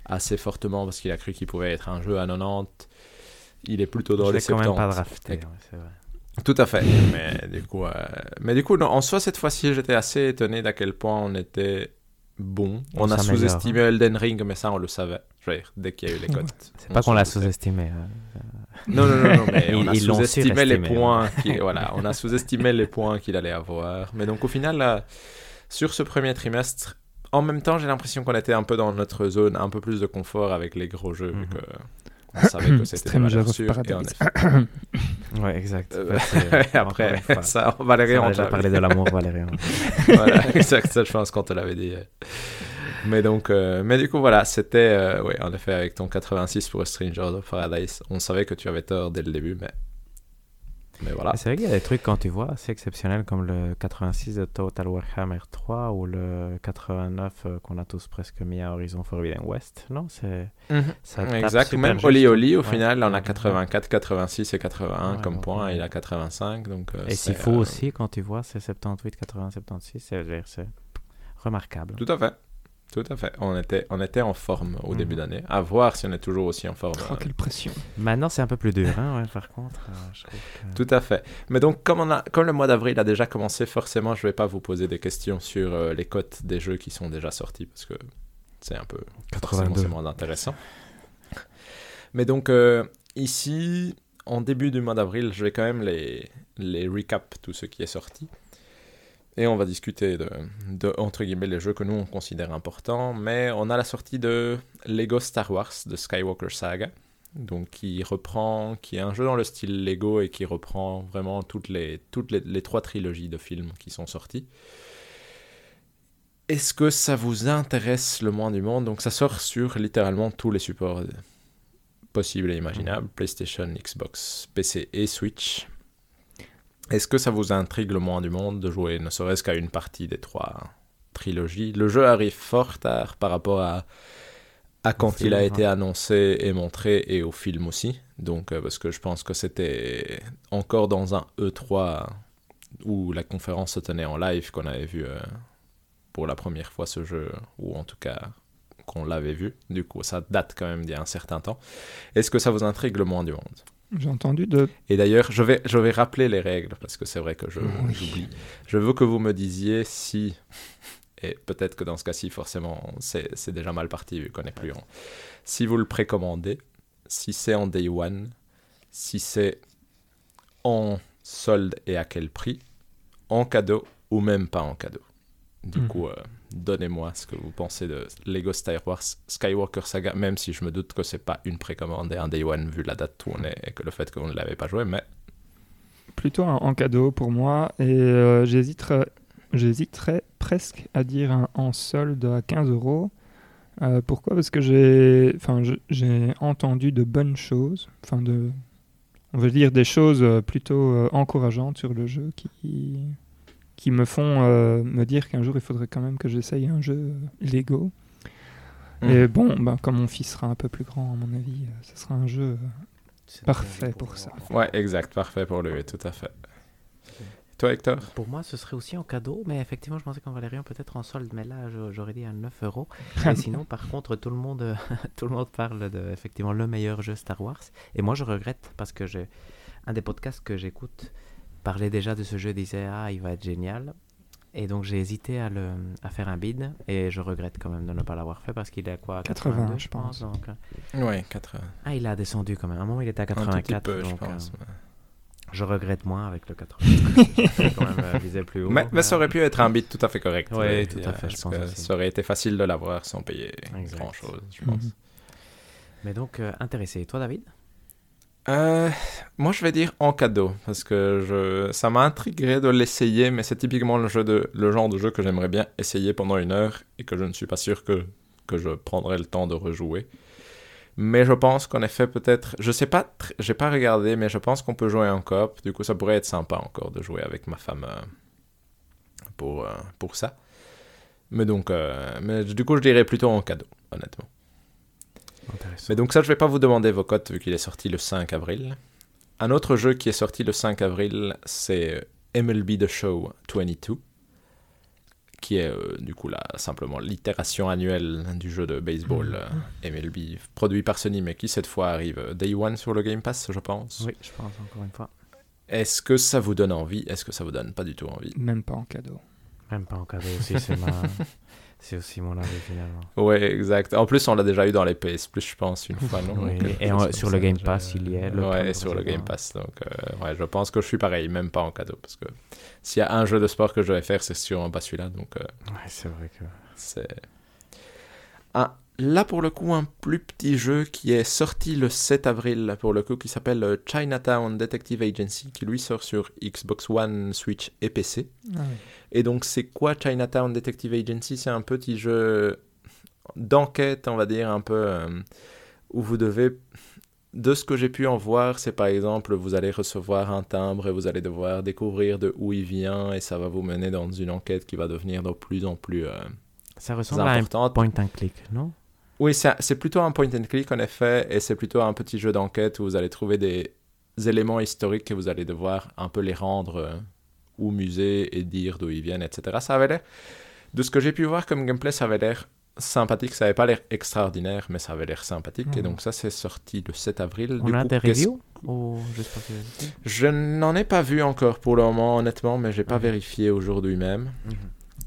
assez fortement parce qu'il a cru qu'il pouvait être un jeu à 90. Il est plutôt dans Je les l'ai quand même 70. pas drafté. Et- ouais, c'est vrai. tout à fait. mais du coup, euh, mais du coup non, en soi, cette fois-ci, j'étais assez étonné d'à quel point on était bon. On On, a sous-estimé Elden Ring, mais ça, on le savait. Dire, dès qu'il y a eu les cotes. C'est pas qu'on l'a sous-estimé. hein. Non, non, non, non, mais Ils- on a sous-estimé les points. qu'il- voilà, on a sous-estimé les points qu'il allait avoir. Mais donc, au final, sur ce premier trimestre, en même temps, j'ai l'impression qu'on était un peu dans notre zone, un peu plus de confort avec les gros jeux, vu Mhm. que on savait que c'était Stranger of Paradise. Ouais, exact. Euh, après, fois. ça, Ça, Valérie, on on déjà parlé de l'amour, Valérien. voilà, exact, ça je pense qu'on te l'avait dit. Mais donc, euh, mais du coup voilà, c'était, euh, ouais, en effet, avec ton 86 pour Stranger of Paradise, on savait que tu avais tort dès le début, mais, mais voilà. Mais C'est vrai qu'il y a des trucs quand tu vois assez exceptionnels comme le 86 de Total Warhammer 3 ou le 89 euh, qu'on a tous presque mis à Horizon Forbidden West. Non, c'est ça tape Exact, même juste. Oli Oli, au Ouais. final, on a Ouais. 84, 86 et 81 Ouais, comme donc, point, ouais. il a 85, donc... euh, Et c'est, s'il faut euh, aussi, quand tu vois, c'est 78, 80, 76, c'est- je veux dire, c'est remarquable. Tout à fait, tout à fait. On était, on était en forme au Mhm. début d'année, à voir si on est toujours aussi en forme. Oh, quelle pression. Maintenant, c'est un peu plus dur, hein, ouais, par contre. euh, je trouve que- Tout à fait. Mais donc, comme, on a, comme le mois d'avril a déjà commencé, forcément, je ne vais pas vous poser des questions sur euh, les cotes des jeux qui sont déjà sortis, parce que c'est un peu... Forcément, 82. c'est moins intéressant. Mais donc, euh, ici, en début du mois d'avril, je vais quand même les, les recap tout ce qui est sorti. Et on va discuter de, de, entre guillemets, les jeux que nous, on considère importants. Mais on a la sortie de Lego Star Wars, de Skywalker Saga. Donc, qui reprend, qui est un jeu dans le style Lego et qui reprend vraiment toutes les, toutes les, les trois trilogies de films qui sont sorties. Est-ce que ça vous intéresse le moins du monde? Donc ça sort sur littéralement tous les supports possibles et imaginables, PlayStation, Xbox, PC et Switch. Est-ce que ça vous intrigue le moins du monde de jouer ne serait-ce qu'à une partie des trois trilogies? Le jeu arrive fort tard par rapport à, à quand film, il a ouais. été annoncé et montré et au film aussi. Donc euh, parce que je pense que c'était encore dans un E3 où la conférence se tenait en live qu'on avait vu euh, pour la première fois ce jeu, ou en tout cas qu'on l'avait vu. Du coup, ça date quand même d'il y a un certain temps. Est-ce que ça vous intrigue le moins du monde? J'ai entendu de... Et d'ailleurs, je vais, je vais rappeler les règles, parce que c'est vrai que je, Oui. j'oublie. Je veux que vous me disiez si, et peut-être que dans ce cas-ci, forcément, c'est, c'est déjà mal parti, vu qu'on n'est plus en... Si vous le précommandez, si c'est en day one, si c'est en solde et à quel prix, en cadeau ou même pas en cadeau. Du Mhm. coup, euh, donnez-moi ce que vous pensez de Lego Star Wars Skywalker Saga, même si je me doute que c'est pas une précommande et un day one vu la date où on est et que le fait que vous ne l'avez pas joué, mais Plutôt en, en cadeau pour moi. Et euh, j'hésiterais, j'hésiterais presque à dire un en solde à 15 euros. Euh, pourquoi? Parce que j'ai, enfin, je- j'ai entendu de bonnes choses, enfin de, on va dire des choses euh, plutôt encourageantes sur le jeu qui, qui me font euh, me dire qu'un jour il faudrait quand même que j'essaye un jeu Lego. Et bon, ben, comme mon fils sera un peu plus grand, à mon avis, euh, ce sera un jeu. euh, Parfait pour ça. Ouais, exact, parfait pour lui, tout à fait. Toi, Hector? Pour moi, ce serait aussi en cadeau, mais effectivement, je pensais qu'en Valérian, peut-être en solde, mais là, j'aurais dit à 9 euros. Et sinon, par contre, tout le monde, tout le monde parle de effectivement le meilleur jeu Star Wars. Et moi, je regrette parce que j'ai un des podcasts que j'écoute parlait déjà de ce jeu, disait ah, il va être génial. Et donc, j'ai hésité à, le, à faire un bid et je regrette quand même de ne pas l'avoir fait parce qu'il est à quoi 80, 82, je pense. donc, euh, Ouais, 80. Ah, il a descendu quand même. À un moment, il était à Un tout petit 84. peu, je donc, euh, pense. je regrette moins avec le 80. J'ai quand même euh, visé plus haut. Mais, mais ça euh, aurait pu être un bit tout à fait correct. Ouais, euh, tout à fait, je pense que. Ça aurait été facile de l'avoir sans payer Exact. grand chose, je Mhm. pense. Mais donc, euh, intéressé. Toi, David? Euh, moi, je vais dire en cadeau, parce que je... ça m'a intrigué de l'essayer, mais c'est typiquement le, genre de jeu que j'aimerais bien essayer pendant une heure et que je ne suis pas sûr que, je prendrai le temps de rejouer. Mais je pense qu'en effet, peut-être, je sais pas, j'ai pas regardé, mais je pense qu'on peut jouer en coop. Du coup, ça pourrait être sympa encore de jouer avec ma femme euh, pour, euh, pour ça. Mais donc, mais du coup, je dirais plutôt en cadeau, honnêtement. Mais donc ça, je vais pas vous demander vos cotes vu qu'il est sorti le 5 avril. Un autre jeu qui est sorti le 5 avril, c'est MLB The Show 22, qui est euh, du coup là simplement l'itération annuelle du jeu de baseball euh, MLB, produit par Sony, mais qui cette fois arrive Day One sur le Game Pass, je pense. Oui, je pense encore une fois. Est-ce que ça vous donne envie? Est-ce que ça vous donne pas du tout envie? Même pas en cadeau. Même pas en cadeau aussi, c'est ma... C'est aussi mon avis finalement. Ouais, exact. En plus, on l'a déjà eu dans les PS Plus, je pense, une fois, non? Oui, et en- sur le Game Pass, il y est, le ouais, sur le. Game Pass. Donc, euh, ouais, je pense que je suis pareil, même pas en cadeau. Parce que s'il y a un jeu de sport que je vais faire, c'est sûrement pas celui-là. Donc, euh, Ouais, c'est vrai que... c'est. Ah, là, pour le coup, un plus petit jeu qui est sorti le 7 avril, pour le coup, qui s'appelle euh, Chinatown Detective Agency, qui lui sort sur Xbox One, Switch et PC. Ah Et donc, c'est quoi Chinatown Detective Agency? C'est un petit jeu d'enquête, on va dire, un peu euh, où vous devez. De ce que j'ai pu en voir, c'est par exemple, vous allez recevoir un timbre et vous allez devoir découvrir de où il vient et ça va vous mener dans une enquête qui va devenir de plus en plus euh, Ça ressemble à un point and click, non? Oui, c'est plutôt un point and click en effet, et c'est plutôt un petit jeu d'enquête où vous allez trouver des éléments historiques et vous allez devoir un peu les rendre euh, au musée et dire d'où ils viennent, etc. Ça avait l'air, de ce que j'ai pu voir comme gameplay, ça avait l'air sympathique. Ça avait pas l'air extraordinaire, mais ça avait l'air sympathique. Et Mhm. donc ça, c'est sorti le 7 avril. On Du a coup, des reviews curiosité Je n'en ai pas vu encore pour le moment, honnêtement, mais j'ai pas Mhm. vérifié aujourd'hui même.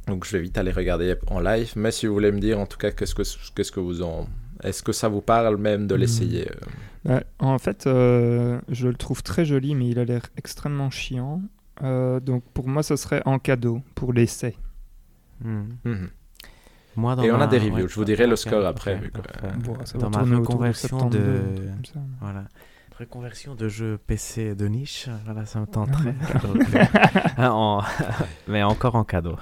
Donc je vais vite aller regarder en live. Mais si vous voulez me dire en tout cas qu'est-ce que, qu'est-ce que vous en... Est-ce que ça vous parle même de Hmm. l'essayer euh? Ouais, en fait, euh, je le trouve très joli, mais il a l'air extrêmement chiant. Euh, donc pour moi, ce serait en cadeau pour l'essai. Hmm. Mhm. Moi, dans Et on a des reviews. ouais, Je vous dirai le score après, vu que-. Bon, dans ma reconversion 72, de... comme ça. Voilà. Reconversion de jeu PC de niche, voilà, ça me tenterait. Donc, euh, ah, en- Mais encore en cadeau.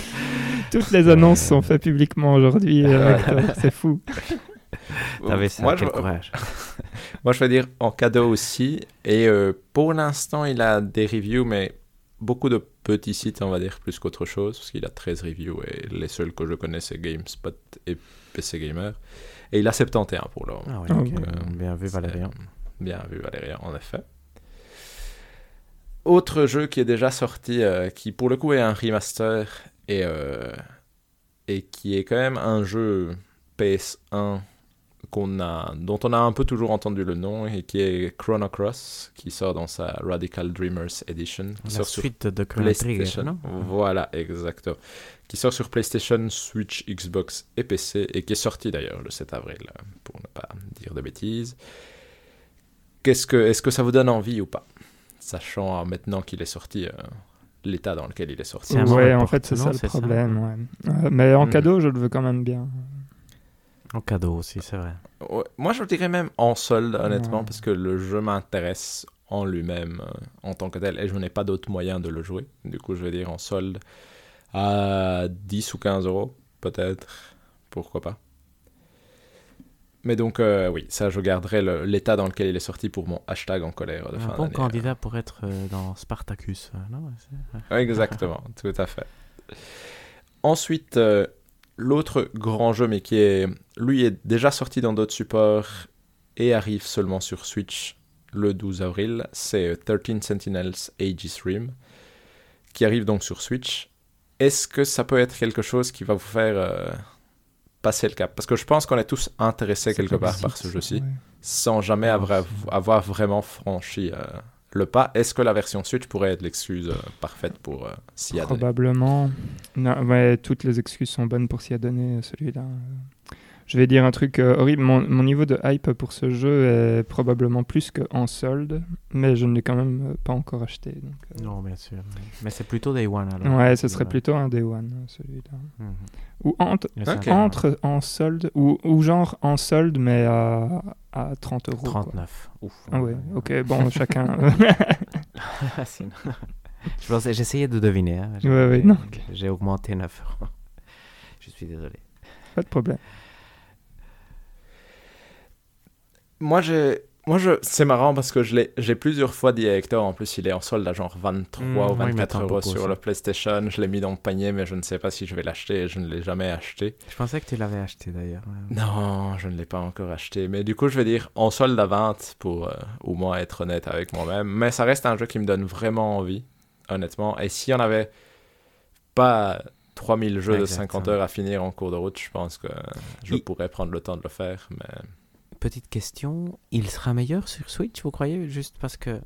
Toutes les annonces sont faites publiquement aujourd'hui. euh, c'est fou. T'avais ça, moi, quel je, courage. moi, je vais dire en cadeau aussi. Et euh, pour l'instant, il a des reviews, mais beaucoup de petits sites, on va dire, plus qu'autre chose. Parce qu'il a 13 reviews et les seuls que je connais, c'est GameSpot et PC Gamer. Et il a 71 pour moment. Ah oui, Ah, ok. ok. Bien vu, Valérian. Bien vu, Valérian, en effet. Autre jeu qui est déjà sorti, euh, qui pour le coup est un remaster et, euh, et qui est quand même un jeu PS1 qu'on a, dont on a un peu toujours entendu le nom et qui est Chrono Cross, qui sort dans sa Radical Dreamers Edition, qui La sort sur suite de Chrono Trigger, non? Voilà, exactement. Qui sort sur PlayStation, Switch, Xbox et PC et qui est sorti d'ailleurs le 7 avril, pour ne pas dire de bêtises. Qu'est-ce que, est-ce que ça vous donne envie ou pas Sachant euh, maintenant qu'il est sorti, euh, l'état dans lequel il est sorti. C'est Ouais, en fait, c'est ça le ça. problème. ouais. Euh, mais en Mhm. cadeau, je le veux quand même bien. En cadeau aussi, c'est vrai. Ouais, Moi, je dirais même en solde, honnêtement, Ouais. parce que le jeu m'intéresse en lui-même, euh, en tant que tel, et je n'ai pas d'autre moyen de le jouer. Du coup, je vais dire en solde à 10 ou 15 euros, peut-être. Pourquoi pas. Mais donc, euh, oui, ça, je garderai le- l'état dans lequel il est sorti pour mon hashtag en colère de Un fin bon candidat pour être euh, dans Spartacus. euh, non. Exactement, tout à fait. Ensuite, euh, l'autre grand jeu, mais qui est, lui, est déjà sorti dans d'autres supports et arrive seulement sur Switch le 12 avril, c'est euh, 13 Sentinels Aegis Rim, qui arrive donc sur Switch. Est-ce que ça peut être quelque chose qui va vous faire euh, passer le cap Parce que je pense qu'on est tous intéressés quelque part par ce jeu-ci ouais. sans jamais avoir, avoir vraiment franchi euh, le pas. Est-ce que la version Switch pourrait être l'excuse euh, parfaite pour euh, s'y adonner? Probablement. Non, ouais, toutes les excuses sont bonnes pour s'y adonner, celui-là. Je vais dire un truc euh, horrible. Mon, mon niveau de hype pour ce jeu est probablement plus qu'en solde, mais je ne l'ai quand même euh, pas encore acheté. donc, euh, Non, bien sûr. Mais c'est plutôt Day One alors. Ouais, ce serait plutôt un Day One, euh, celui-là. Mhm. Ou entre, entre en solde, ou, ou genre en solde, mais à, à 30 euros. quoi. 39. Ouf. Ah ouais, ok, bon, chacun. Je J'essayais de deviner. hein. J'ai- Ouais, ouais, j'ai- non. J'ai augmenté 9 euros. Je suis désolé. pas de problème. Moi, j'ai. Moi, je... c'est marrant parce que je l'ai... j'ai plusieurs fois dit à Hector, en plus il est en solde à genre 23 Mm, ou moi, il 24 m'attend euros sur aussi. le PlayStation. Je l'ai mis dans le panier, mais je ne sais pas si je vais l'acheter et je ne l'ai jamais acheté. Je pensais que tu l'avais acheté d'ailleurs. Non, je ne l'ai pas encore acheté. Mais du coup, je vais dire en solde à 20 pour euh, au moins être honnête avec moi-même. Mais ça reste un jeu qui me donne vraiment envie, honnêtement. Et s'il y en avait pas 3000 jeux de Exactement. 50 heures à finir en cours de route, je pense que je Il- pourrais prendre le temps de le faire. Mais Petite question, il sera meilleur sur Switch, vous croyez Juste parce que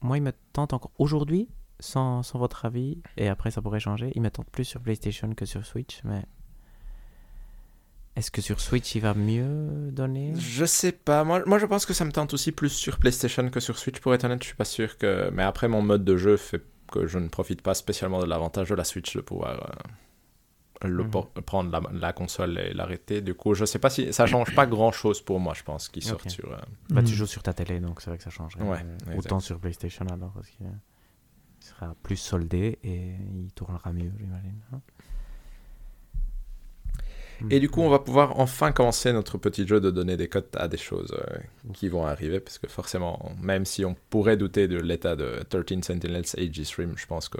moi, il me tente encore aujourd'hui, sans, votre avis, et après ça pourrait changer, il me tente plus sur PlayStation que sur Switch, mais est-ce que sur Switch il va mieux donner? Je sais pas. Moi, moi, je pense que ça me tente aussi plus sur PlayStation que sur Switch. Pour être honnête, je suis pas sûr que. Mais après, mon mode de jeu fait que je ne profite pas spécialement de l'avantage de la Switch de pouvoir euh, le Mhm. prendre la, la console et l'arrêter. Du coup, je sais pas si ça change pas grand chose pour moi. Je pense qu'il sort Ok. sur. euh, Bah, tu joues sur ta télé, donc c'est vrai que ça changerait. Ouais, Euh. Autant sur PlayStation alors, parce qu'il sera plus soldé et il tournera mieux, j'imagine. hein. Et du coup, on va pouvoir enfin commencer notre petit jeu de donner des cotes à des choses euh, qui vont arriver, parce que forcément, même si on pourrait douter de l'état de 13 Sentinels Aegis Rim, je pense que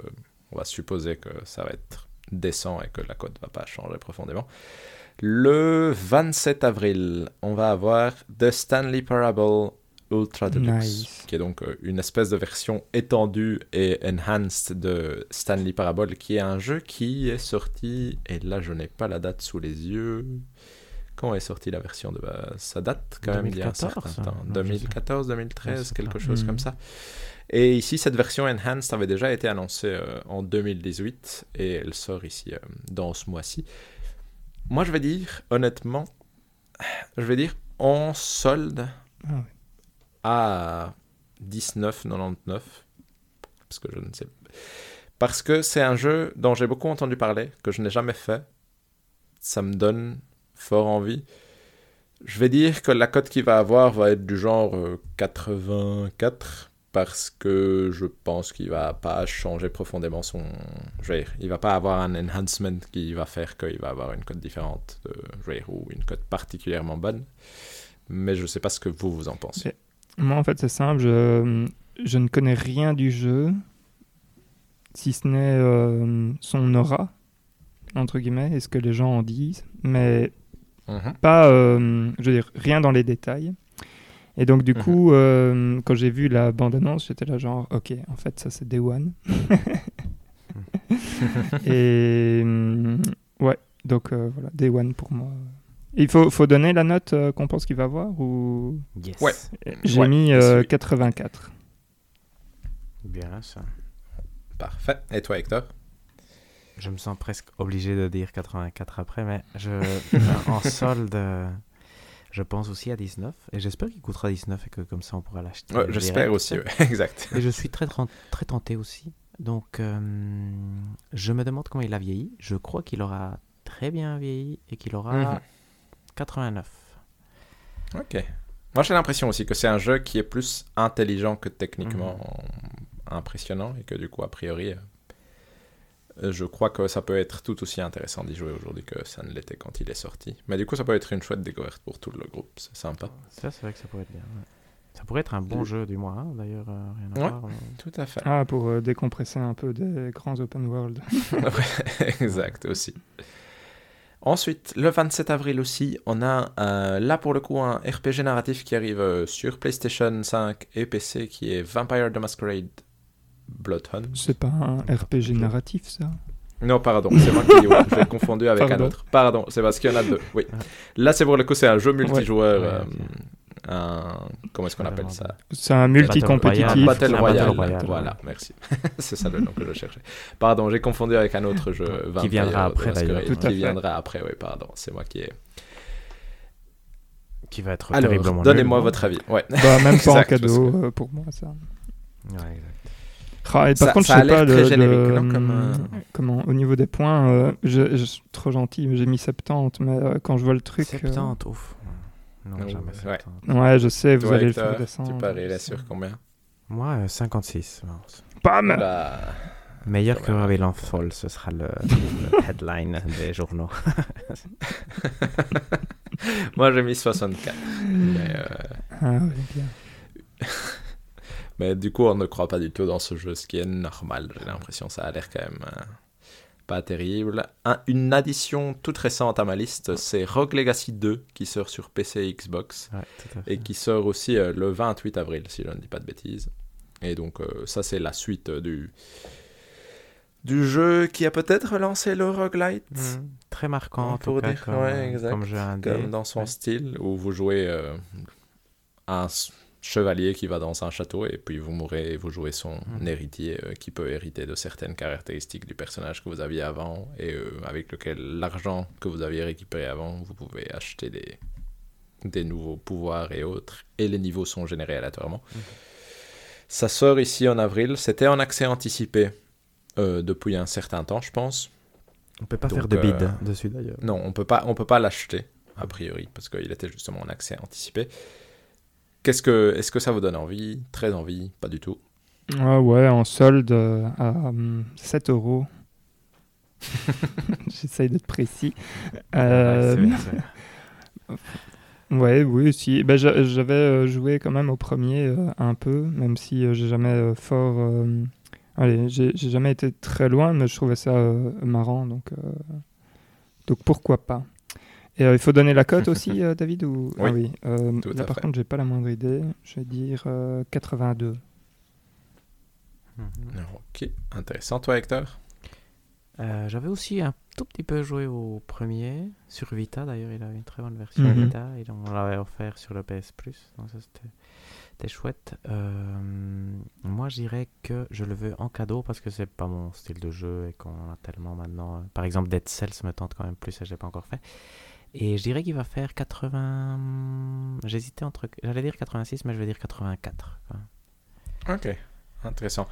on va supposer que ça va être décent et que la cote va pas changer profondément. Le 27 avril, on va avoir The Stanley Parable Ultra Deluxe, Nice. qui est donc euh, une espèce de version étendue et enhanced de Stanley Parable, qui est un jeu qui est sorti, et là je n'ai pas la date sous les yeux. Quand est sortie la version de base? Ça date quand même il y a un 2014, certain temps. non, je sais. 2014, 2013, Ouais, c'est quelque ça. chose Mhm. comme ça. Et ici, cette version enhanced avait déjà été annoncée euh, en 2018 et elle sort ici euh, dans ce mois-ci. Moi, je vais dire, honnêtement, je vais dire en solde Ah à 19,99 parce que je ne sais parce que c'est un jeu dont j'ai beaucoup entendu parler que je n'ai jamais fait. Ça me donne fort envie. Je vais dire que la cote qu'il va avoir va être du genre euh, 84 parce que je pense qu'il va pas changer profondément son je veux dire, il va pas avoir un enhancement qui va faire qu'il va avoir une cote différente de, je veux dire, ou une cote particulièrement bonne mais je sais pas ce que vous vous en pensez Moi, en fait, c'est simple. Je, je ne connais rien du jeu, si ce n'est euh, son aura, entre guillemets, et ce que les gens en disent, mais Mhm. pas, euh, je veux dire, rien dans les détails. Et donc, du Mhm. coup, euh, quand j'ai vu la bande-annonce, j'étais là genre, ok, en fait, ça c'est Day One. et hum, ouais, donc euh, voilà, Day One pour moi. Il faut, faut donner la note euh, qu'on pense qu'il va avoir ou? Yes. Ouais. j'ai Ouais, mis je euh, suis. 84. Bien ça. Parfait. Et toi, Hector? Je me sens presque obligé de dire 84 après, mais je en solde, euh, je pense aussi à 19. Et j'espère qu'il coûtera 19 et que comme ça on pourra l'acheter. Ouais, j'espère direct. aussi, ouais, exact. Et je suis très, très tenté aussi. Donc, euh, je me demande comment il a vieilli. Je crois qu'il aura très bien vieilli et qu'il aura Mhm. 89. Ok. Moi, j'ai l'impression aussi que c'est un jeu qui est plus intelligent que techniquement impressionnant et que du coup, a priori, euh, je crois que ça peut être tout aussi intéressant d'y jouer aujourd'hui que ça ne l'était quand il est sorti. Mais du coup, ça peut être une chouette découverte pour tout le groupe. C'est sympa. Ça, c'est vrai que ça pourrait être bien. ouais. Ça pourrait être un bon jeu du mois, hein, d'ailleurs. euh, rien à Ouais. voir. euh. Tout à fait. Ah, pour euh, décompresser un peu des grands open world. exact aussi. Ensuite, le 27 avril aussi, on a euh, là pour le coup un RPG narratif qui arrive euh, sur PlayStation 5 et PC qui est Vampire the Masquerade Bloodhunt. C'est pas un RPG narratif, ça? Non, pardon, c'est moi qui ouais, j'ai confondu avec un Pardon. autre. Pardon, c'est parce qu'il y en a deux. Oui. Là, c'est pour le coup, c'est un jeu multijoueur. Ouais, euh, un... Comment est-ce qu'on appelle ça? C'est un multi-compétitif. Battle un Royale. Battle Royale, Voilà, merci. c'est ça le nom que je cherchais. Pardon, j'ai confondu avec un autre jeu. Vampire viendra the après, d'ailleurs. Qui fait. viendra après, oui, pardon. C'est moi qui ai. Qui va être Alors, terriblement donnez-moi votre avis. Ouais. Bah, même pas en cadeau euh, pour moi, ça. Ouais, exact. Ah, et par Ça- contre, ça je sais pas, très le- générique, le- non, comme, euh, comment, au niveau des points, euh, je, je suis trop gentil, j'ai mis 70, mais euh, quand je vois le truc... euh, 70, ouf. Non, Ouais. jamais Ouais. 70. ouais, je sais, vous Toi, allez le faire descendre. Tu paries là sur combien Moi, euh, 56. bon, c'est- Bam Bah, Meilleur que. Babylon Fall, ce sera le, le headline des journaux. Moi, j'ai mis 64. Mais, euh, Ah, oui, bien. mais du coup, on ne croit pas du tout dans ce jeu, ce qui est normal. J'ai l'impression ça a l'air quand même euh, pas terrible. Un- une addition toute récente à ma liste, c'est Rogue Legacy 2 qui sort sur PC et Xbox Ouais, à et qui sort aussi euh, le 28 avril, si je ne dis pas de bêtises. Et donc, euh, ça, c'est la suite du, du jeu qui a peut-être lancé le roguelite. Mhm. Très marquant, en Pour tout cas, dire, comme, ouais, exact. comme jeu indé. comme dans son Ouais. style, où vous jouez euh, un chevalier qui va dans un château et puis vous mourrez et vous jouez son Mhm. héritier euh, qui peut hériter de certaines caractéristiques du personnage que vous aviez avant et euh, avec lequel l'argent que vous aviez récupéré avant, vous pouvez acheter des, des nouveaux pouvoirs et autres et les niveaux sont générés aléatoirement. Mhm. Ça sort ici en avril, c'était en accès anticipé euh, depuis un certain temps, je pense. On peut pas Donc, faire de bid dessus d'ailleurs. Non, on peut pas, on peut pas l'acheter a priori parce qu'il était justement en accès anticipé. Qu'est-ce que, est-ce que ça vous donne envie? Très envie? Pas du tout. Ah ouais, en solde euh, à hum, 7 euros. J'essaye d'être précis. Euh, Ouais, c'est- c'est- ouais, oui, si. Ben, j'a- J'avais euh, joué quand même au premier euh, un peu, même si euh, j'ai jamais euh, fort. euh, allez, j'ai jamais été très loin, mais je trouvais ça euh, marrant, donc, euh, donc pourquoi pas. Et euh, il faut donner la cote aussi, euh, David ou... Oui, ah oui. euh, tout là, à par fait. contre, j'ai pas la moindre idée. Je vais dire euh, 82. Mhm. Ok, intéressant. Toi, Hector? Euh, J'avais aussi un tout petit peu joué au premier, sur Vita d'ailleurs, il avait une très bonne version Mhm. Vita, et on l'avait offert sur le PS Plus, donc ça c'était chouette. Euh, moi je dirais que je le veux en cadeau parce que c'est pas mon style de jeu et qu'on a tellement maintenant. Par exemple, Dead Cells me tente quand même plus et je l'ai pas encore fait. Et je dirais qu'il va faire 80. J'hésitais entre. J'allais dire 86, mais je vais dire 84. quoi. Ok, intéressant.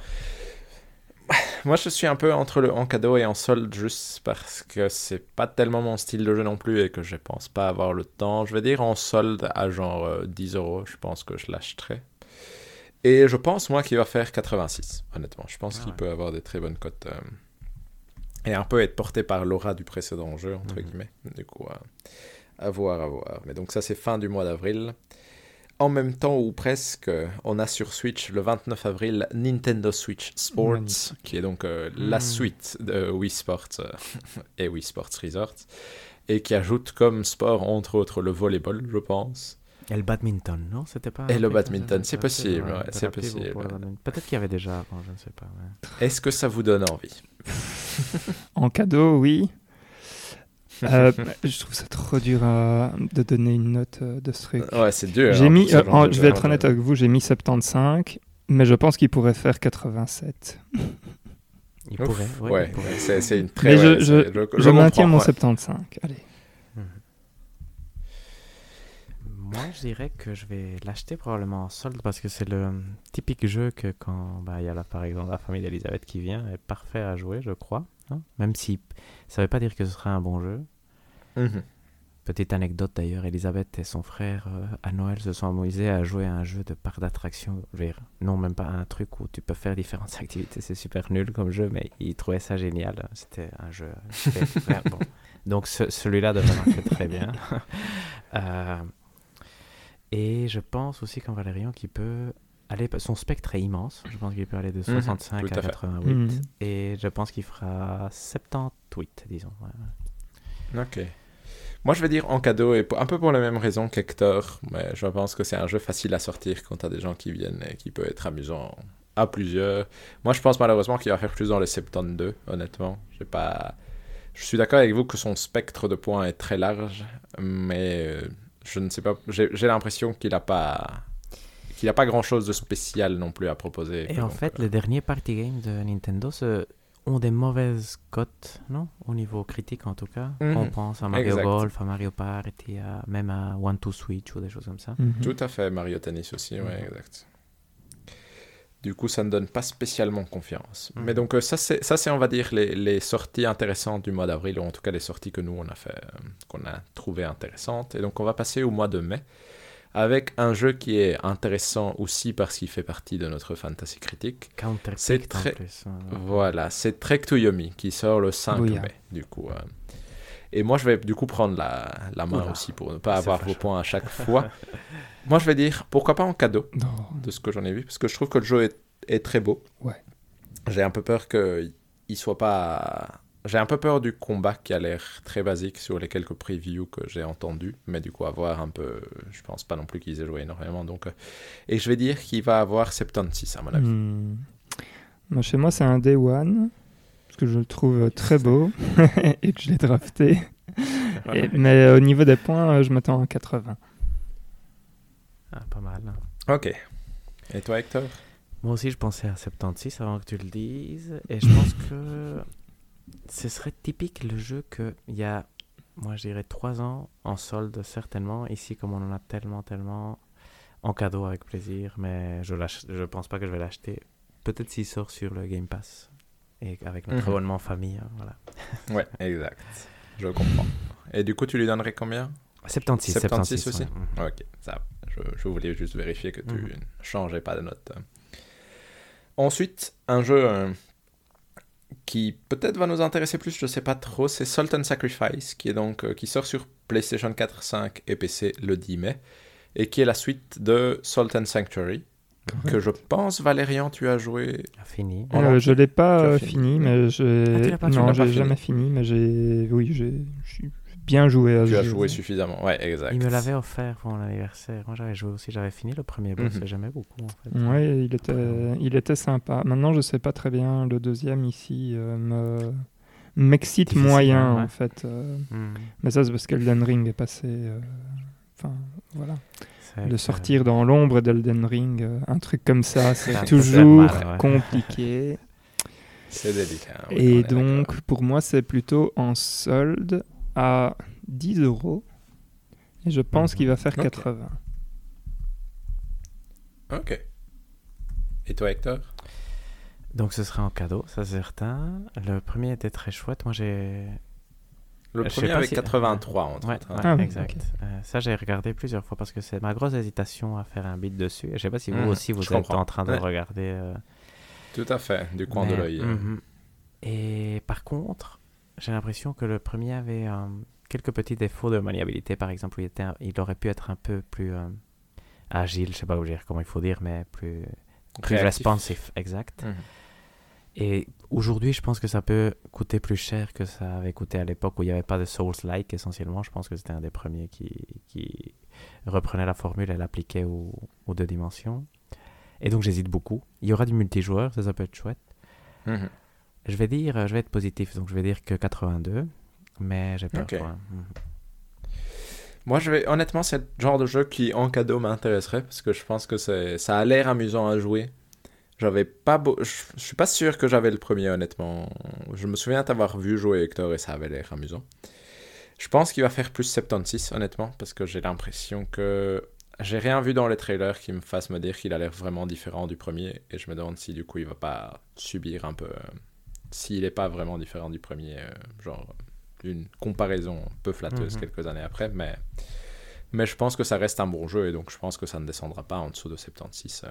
Moi, je suis un peu entre le en cadeau et en solde juste parce que c'est pas tellement mon style de jeu non plus et que je pense pas avoir le temps. Je vais dire en solde à genre euh, 10 euros, je pense que je l'achèterai. Et je pense, moi, qu'il va faire 86, honnêtement. Je pense Ah qu'il peut avoir des très bonnes cotes. euh, et un peu être porté par l'aura du précédent jeu, entre Mhm. guillemets. Du coup, à voir, à voir. Mais donc, ça, c'est fin du mois d'avril. En même temps ou presque, on a sur Switch le 29 avril Nintendo Switch Sports, qui est donc euh, la Mm. suite de Wii Sports euh, et Wii Sports Resort, et qui ajoute comme sport entre autres le volleyball, je pense. Et le badminton, non? C'était pas. Et le badminton, c'est ouais, possible, ouais, c'est possible. Peut-être qu'il y avait déjà avant, je ne sais pas. ouais. Est-ce que ça vous donne envie? En cadeau, oui. Euh, je trouve ça trop dur à- de donner une note euh, de ce truc. Ouais, c'est dur. J'ai hein, mis, ce euh, en- je vais être honnête avec vous, j'ai mis 75, mais je pense qu'il pourrait faire 87. Il Ouf, pourrait, ouais, c'est c'est une très. Mais je, je, c'est- je maintiens mon ouais. 75. Allez. Moi, je dirais que je vais l'acheter probablement en solde parce que c'est le typique jeu que quand bah, il y a là, par exemple la famille d'Elisabeth qui vient, est parfait à jouer, je crois. hein. Même si ça ne veut pas dire que ce sera un bon jeu. Mhm. Petite anecdote d'ailleurs, Elisabeth et son frère euh, à Noël se sont amusés à jouer à un jeu de parc dire, Non, même pas un truc où tu peux faire différentes activités. C'est super nul comme jeu, mais ils trouvaient ça génial. C'était un jeu. vraiment bon. Donc ce- celui-là devrait marcher très bien. Euh, et je pense aussi qu'en Valérian qui peut aller. Son spectre est immense. Je pense qu'il peut aller de 65 tout à à fait. 88. Mhm. Et je pense qu'il fera 78, disons. ouais. Ok. Moi, je vais dire en cadeau, et un peu pour la même raison qu'Hector, mais je pense que c'est un jeu facile à sortir quand t'as des gens qui viennent et qui peut être amusant à plusieurs. Moi, je pense malheureusement qu'il va faire plus dans les 72, honnêtement. J'ai pas... Je suis d'accord avec vous que son spectre de points est très large, mais euh, je ne sais pas. J'ai l'impression qu'il n'a pas. qu'il n'a pas grand chose de spécial non plus à proposer. Et en Donc, fait, euh, les derniers party games de Nintendo se- ont des mauvaises cotes, non? Au niveau critique, en tout cas. Mhm. On pense à Mario Exact. Golf, à Mario Party, à- même à One to Switch ou des choses comme ça. Mhm. Tout à fait, Mario Tennis aussi, ouais, Mhm. exact. Du coup, ça ne donne pas spécialement confiance. Mhm. Mais donc, euh, ça, c'est, on va dire, les, les sorties intéressantes du mois d'avril, ou en tout cas les sorties que nous, on a fait, euh, qu'on a trouvées intéressantes. Et donc, on va passer au mois de mai, avec un jeu qui est intéressant aussi parce qu'il fait partie de notre fantasy critique. C'est très- plus. ouais. Voilà, c'est Trek to Yomi qui sort le 5 Oui, hein. mai, du coup. euh. Et moi, je vais du coup prendre la, la main Oula, aussi pour ne pas avoir vos points à chaque fois. moi, je vais dire, pourquoi pas en cadeau Non. de ce que j'en ai vu, parce que je trouve que le jeu est, est très beau. Ouais. J'ai un peu peur qu'il il soit pas. J'ai un peu peur du combat qui a l'air très basique sur les quelques previews que j'ai entendus, mais du coup, avoir un peu. Je pense pas non plus qu'ils aient joué énormément. Donc, euh, Et je vais dire qu'il va avoir 76 à mon avis. Hmm. Chez moi, c'est un Day One, parce que je le trouve très beau et que je l'ai drafté. Et- mais au niveau des points, euh, je m'attends à 80. Ah, pas mal. Ok. Et toi, Hector? Moi aussi, je pensais à 76 avant que tu le dises. Et je pense que ce serait typique le jeu qu'il y a, moi je dirais, 3 ans en solde, certainement. Ici, comme on en a tellement, tellement, en cadeau avec plaisir. Mais je ne pense pas que je vais l'acheter. Peut-être s'il sort sur le Game Pass. Et avec notre Mhm. abonnement famille. hein, voilà. Ouais, exact. Je comprends. Et du coup, tu lui donnerais combien? 76, 76 76 aussi? ouais. Ok, ça. Je, je voulais juste vérifier que tu ne changeais pas de note. Ensuite, un jeu euh, qui peut-être va nous intéresser plus, je sais pas trop, c'est Salt and Sacrifice, qui, est donc, euh, qui sort sur PlayStation 4, 5 et PC le 10 mai, et qui est la suite de Salt and Sanctuary, que je pense, Valérian, tu as joué. Fini. Euh, je l'ai pas euh, fini. fini, mais j'ai. Ah, non, j'ai jamais fini, mais j'ai. Oui, j'ai bien joué à Tu as jeu. joué suffisamment. Ouais, exact. Il me l'avait offert pour mon anniversaire. Moi, j'avais joué aussi. J'avais fini le premier boss Mhm. et j'aimais beaucoup, en fait. Ouais, il était, il était sympa. Maintenant, je sais pas très bien. Le deuxième ici euh, me m'excite moyen ouais. en fait. euh, Mhm. mais ça, c'est parce qu'Elden Ring est passé. euh, Enfin, voilà. De sortir dans l'ombre d'Elden Ring, euh, un truc comme ça, c'est toujours faire mal, ouais. compliqué. C'est délicat. oui, Et donc, pour moi, c'est plutôt en solde à 10 euros. Et je pense Mhm. qu'il va faire Ok. 80. Ok. Et toi, Hector? Donc, ce sera en cadeau, ça c'est certain. Le premier était très chouette. Moi, j'ai. Le premier avec si- 83, entre Ouais, autres. hein. ouais, Ah exact. Euh, ça, j'ai regardé plusieurs fois parce que c'est ma grosse hésitation à faire un beat dessus. Je sais pas si vous Mhm, aussi vous êtes comprends. en train de Ouais. regarder. euh, Tout à fait, du coin de l'œil. Mhm. Et par contre, j'ai l'impression que le premier avait euh, quelques petits défauts de maniabilité. Par exemple, il, était un- il aurait pu être un peu plus euh, agile, je sais pas comment il faut dire, mais plus, plus Réactif. responsive, exact. Mhm. Et aujourd'hui, je pense que ça peut coûter plus cher que ça avait coûté à l'époque où il n'y avait pas de Souls-like essentiellement. Je pense que c'était un des premiers qui, qui reprenait la formule et l'appliquait aux, aux deux dimensions. Et donc j'hésite beaucoup. Il y aura du multijoueur, ça, ça peut être chouette. Mhm. Je vais dire, je vais être positif, donc je vais dire que 82, mais j'ai peur. Quoi. Mhm. Moi, je vais... honnêtement, c'est le genre de jeu qui, en cadeau, m'intéresserait parce que je pense que ça a l'air amusant à jouer. J'avais pas beau... Je suis pas sûr que j'avais le premier, honnêtement. Je me souviens t'avoir vu jouer Hector et ça avait l'air amusant. Je pense qu'il va faire plus 76, honnêtement, parce que j'ai l'impression que j'ai rien vu dans les trailers qui me fasse me dire qu'il a l'air vraiment différent du premier, et je me demande si du coup il va pas subir un peu, euh, s'il n'est pas vraiment différent du premier, euh, genre une comparaison un peu flatteuse Mhm. quelques années après, mais, mais je pense que ça reste un bon jeu, et donc je pense que ça ne descendra pas en dessous de 76 euh,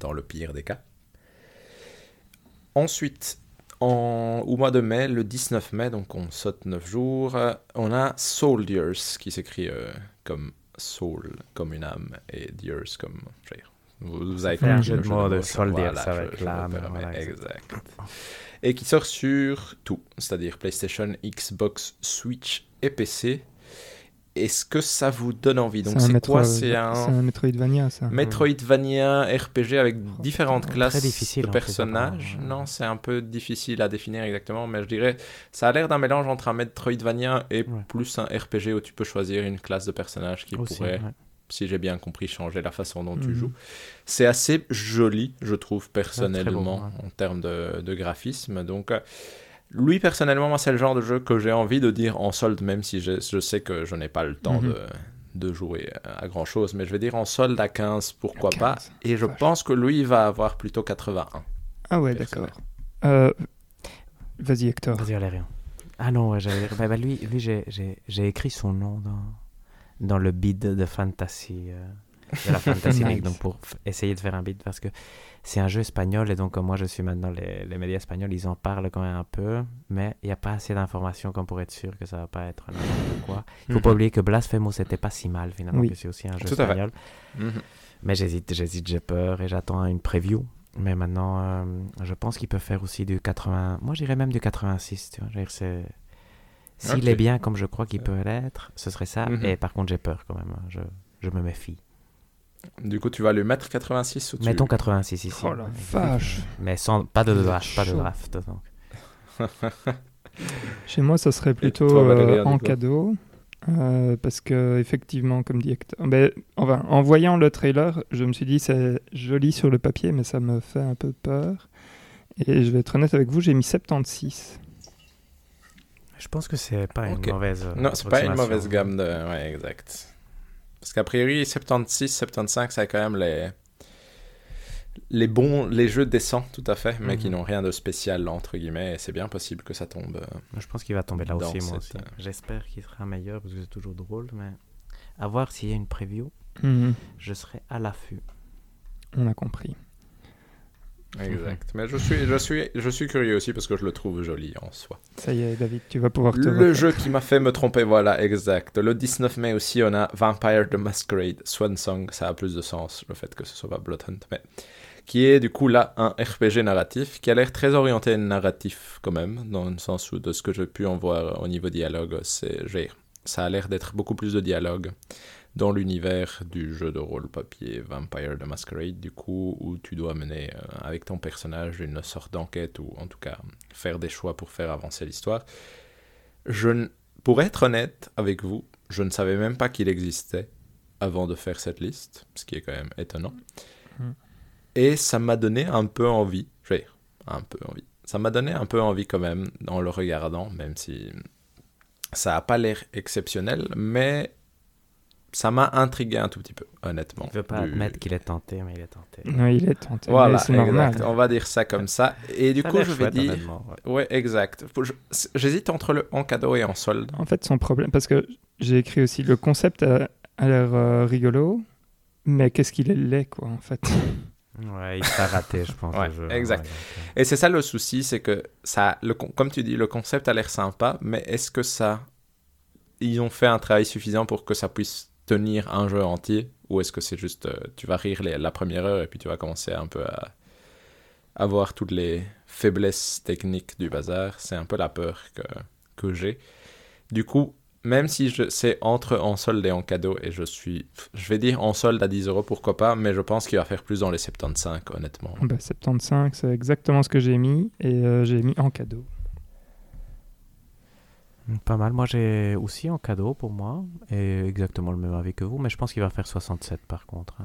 dans le pire des cas. Ensuite, en, au mois de mai, le 19 mai, donc on saute 9 jours, on a Soldiers, qui s'écrit euh, comme soul, comme une âme, et Diers comme... Vous, vous avez un jeu de mots de soldiers voilà, avec l'âme, voilà, exact. Et qui sort sur tout, c'est-à-dire PlayStation, Xbox, Switch et PC. Est-ce que ça vous donne envie Donc c'est quoi C'est un un Metroidvania, ça. Metroidvania RPG avec différentes Très classes difficile, de en fait, personnages. apparemment. Non, c'est un peu difficile à définir exactement, mais je dirais ça a l'air d'un mélange entre un Metroidvania et Ouais. plus un RPG où tu peux choisir une classe de personnage qui Aussi, pourrait, ouais. si j'ai bien compris, changer la façon dont tu Mhm. joues. C'est assez joli, je trouve, très personnellement, beau, ouais. en termes de, de graphisme. Donc, euh, lui, personnellement, moi, c'est le genre de jeu que j'ai envie de dire en solde, même si je, je sais que je n'ai pas le temps Mhm. de, de jouer à grand chose. Mais je vais dire en solde à 15, pourquoi pas. 15, Et je vache. pense que lui, il va avoir plutôt 81. Ah ouais, d'accord. Euh, Vas-y, Hector. Vas-y, Valérian. Ah non, ouais, j'allais dire- bah, bah, lui, lui j'ai- écrit son nom dans, dans le bid de Fantasy, euh, de la Fantasy League, donc pour essayer de faire un bid, parce que c'est un jeu espagnol, et donc comme moi je suis maintenant, les, les médias espagnols, ils en parlent quand même un peu, mais il n'y a pas assez d'informations comme pour être sûr que ça va pas être n'importe quoi. Il faut pas Mhm. oublier que Blasphemous, c'était pas si mal finalement, Oui. que c'est aussi un jeu Tout espagnol. Mhm. Mais j'hésite, j'hésite, j'ai peur et j'attends une preview. Mais maintenant, euh, je pense qu'il peut faire aussi du 80. Moi, j'irais même du 86. Tu vois. C'est... S'il est bien comme je crois qu'il peut l'être, ce serait ça. Mhm. Et par contre, j'ai peur quand même. hein. Je, je me méfie. Du coup, tu vas lui mettre 86 ou tu... Mettons 86 ici. Oh la vache. Mais sans, pas de draft. Pas de draft donc. Chez moi, ça serait plutôt toi, Valérie, euh, en cadeau. euh, parce que, effectivement, comme dit Hector, ben, enfin, en voyant le trailer, je me suis dit c'est joli sur le papier, mais ça me fait un peu peur. Et je vais être honnête avec vous, j'ai mis 76. Je pense que c'est pas Ok. une mauvaise. euh, Non, c'est pas une mauvaise gamme de... Ouais, exact. Parce qu'a priori, 76, 75, c'est quand même les... Les bons, les jeux décents, tout à fait, mais qui Mhm. n'ont rien de spécial, entre guillemets, et c'est bien possible que ça tombe. euh, Je pense qu'il va tomber là aussi, moi aussi. euh, J'espère qu'il sera meilleur parce que c'est toujours drôle. Mais à voir s'il y a une preview, Mhm, je serai à l'affût. On a compris. Exact. Mais je suis, je, suis, je suis curieux aussi parce que je le trouve joli en soi. Ça y est, David, tu vas pouvoir te Le refaire. jeu qui m'a fait me tromper, voilà, exact. Le 19 mai aussi, on a Vampire the Masquerade Swan Song. Ça a plus de sens, le fait que ce soit pas Bloodhunt. Mais qui est du coup là un RPG narratif qui a l'air très orienté narratif quand même, dans le sens où de ce que j'ai pu en voir au niveau dialogue, c'est, ça a l'air d'être beaucoup plus de dialogue dans l'univers du jeu de rôle papier Vampire the Masquerade, du coup, où tu dois mener euh, avec ton personnage une sorte d'enquête ou en tout cas faire des choix pour faire avancer l'histoire. Je Pour être honnête avec vous, je ne savais même pas qu'il existait avant de faire cette liste, ce qui est quand même étonnant. Mhm. Et ça m'a donné un peu envie, je vais dire, un peu envie. Ça m'a donné un peu envie quand même en le regardant, même si ça n'a pas l'air exceptionnel, mais ça m'a intrigué un tout petit peu, honnêtement. Il veut pas Du- admettre qu'il est tenté, mais il est tenté. Non, il est tenté. Voilà, c'est normal. On va dire ça comme ça. Et du Ça coup, je vais dire... ouais. Ouais, exact. J'hésite entre le en cadeau et en solde. En fait, son problème, parce que j'ai écrit aussi le concept a, a l'air euh, rigolo, mais qu'est-ce qu'il est laid, quoi, en fait. Ouais, il t'a raté, je pense. Ouais, jeu. exact. Ouais, Et c'est ça le souci, c'est que ça, le, con- comme tu dis, le concept a l'air sympa, mais est-ce que ça, ils ont fait un travail suffisant pour que ça puisse tenir un jeu entier, ou est-ce que c'est juste, euh, tu vas rire la première heure et puis tu vas commencer un peu à, à voir toutes les faiblesses techniques du bazar? C'est un peu la peur que, que j'ai. Du coup, même si c'est entre en solde et en cadeau, et je suis, je vais dire en solde à 10 euros, pourquoi pas, mais je pense qu'il va faire plus dans les 75, honnêtement. Bah, 75, c'est exactement ce que j'ai mis, et euh, j'ai mis en cadeau. Pas mal. Moi, j'ai aussi en cadeau pour moi, et exactement le même avis que vous, mais je pense qu'il va faire 67 par contre. hein.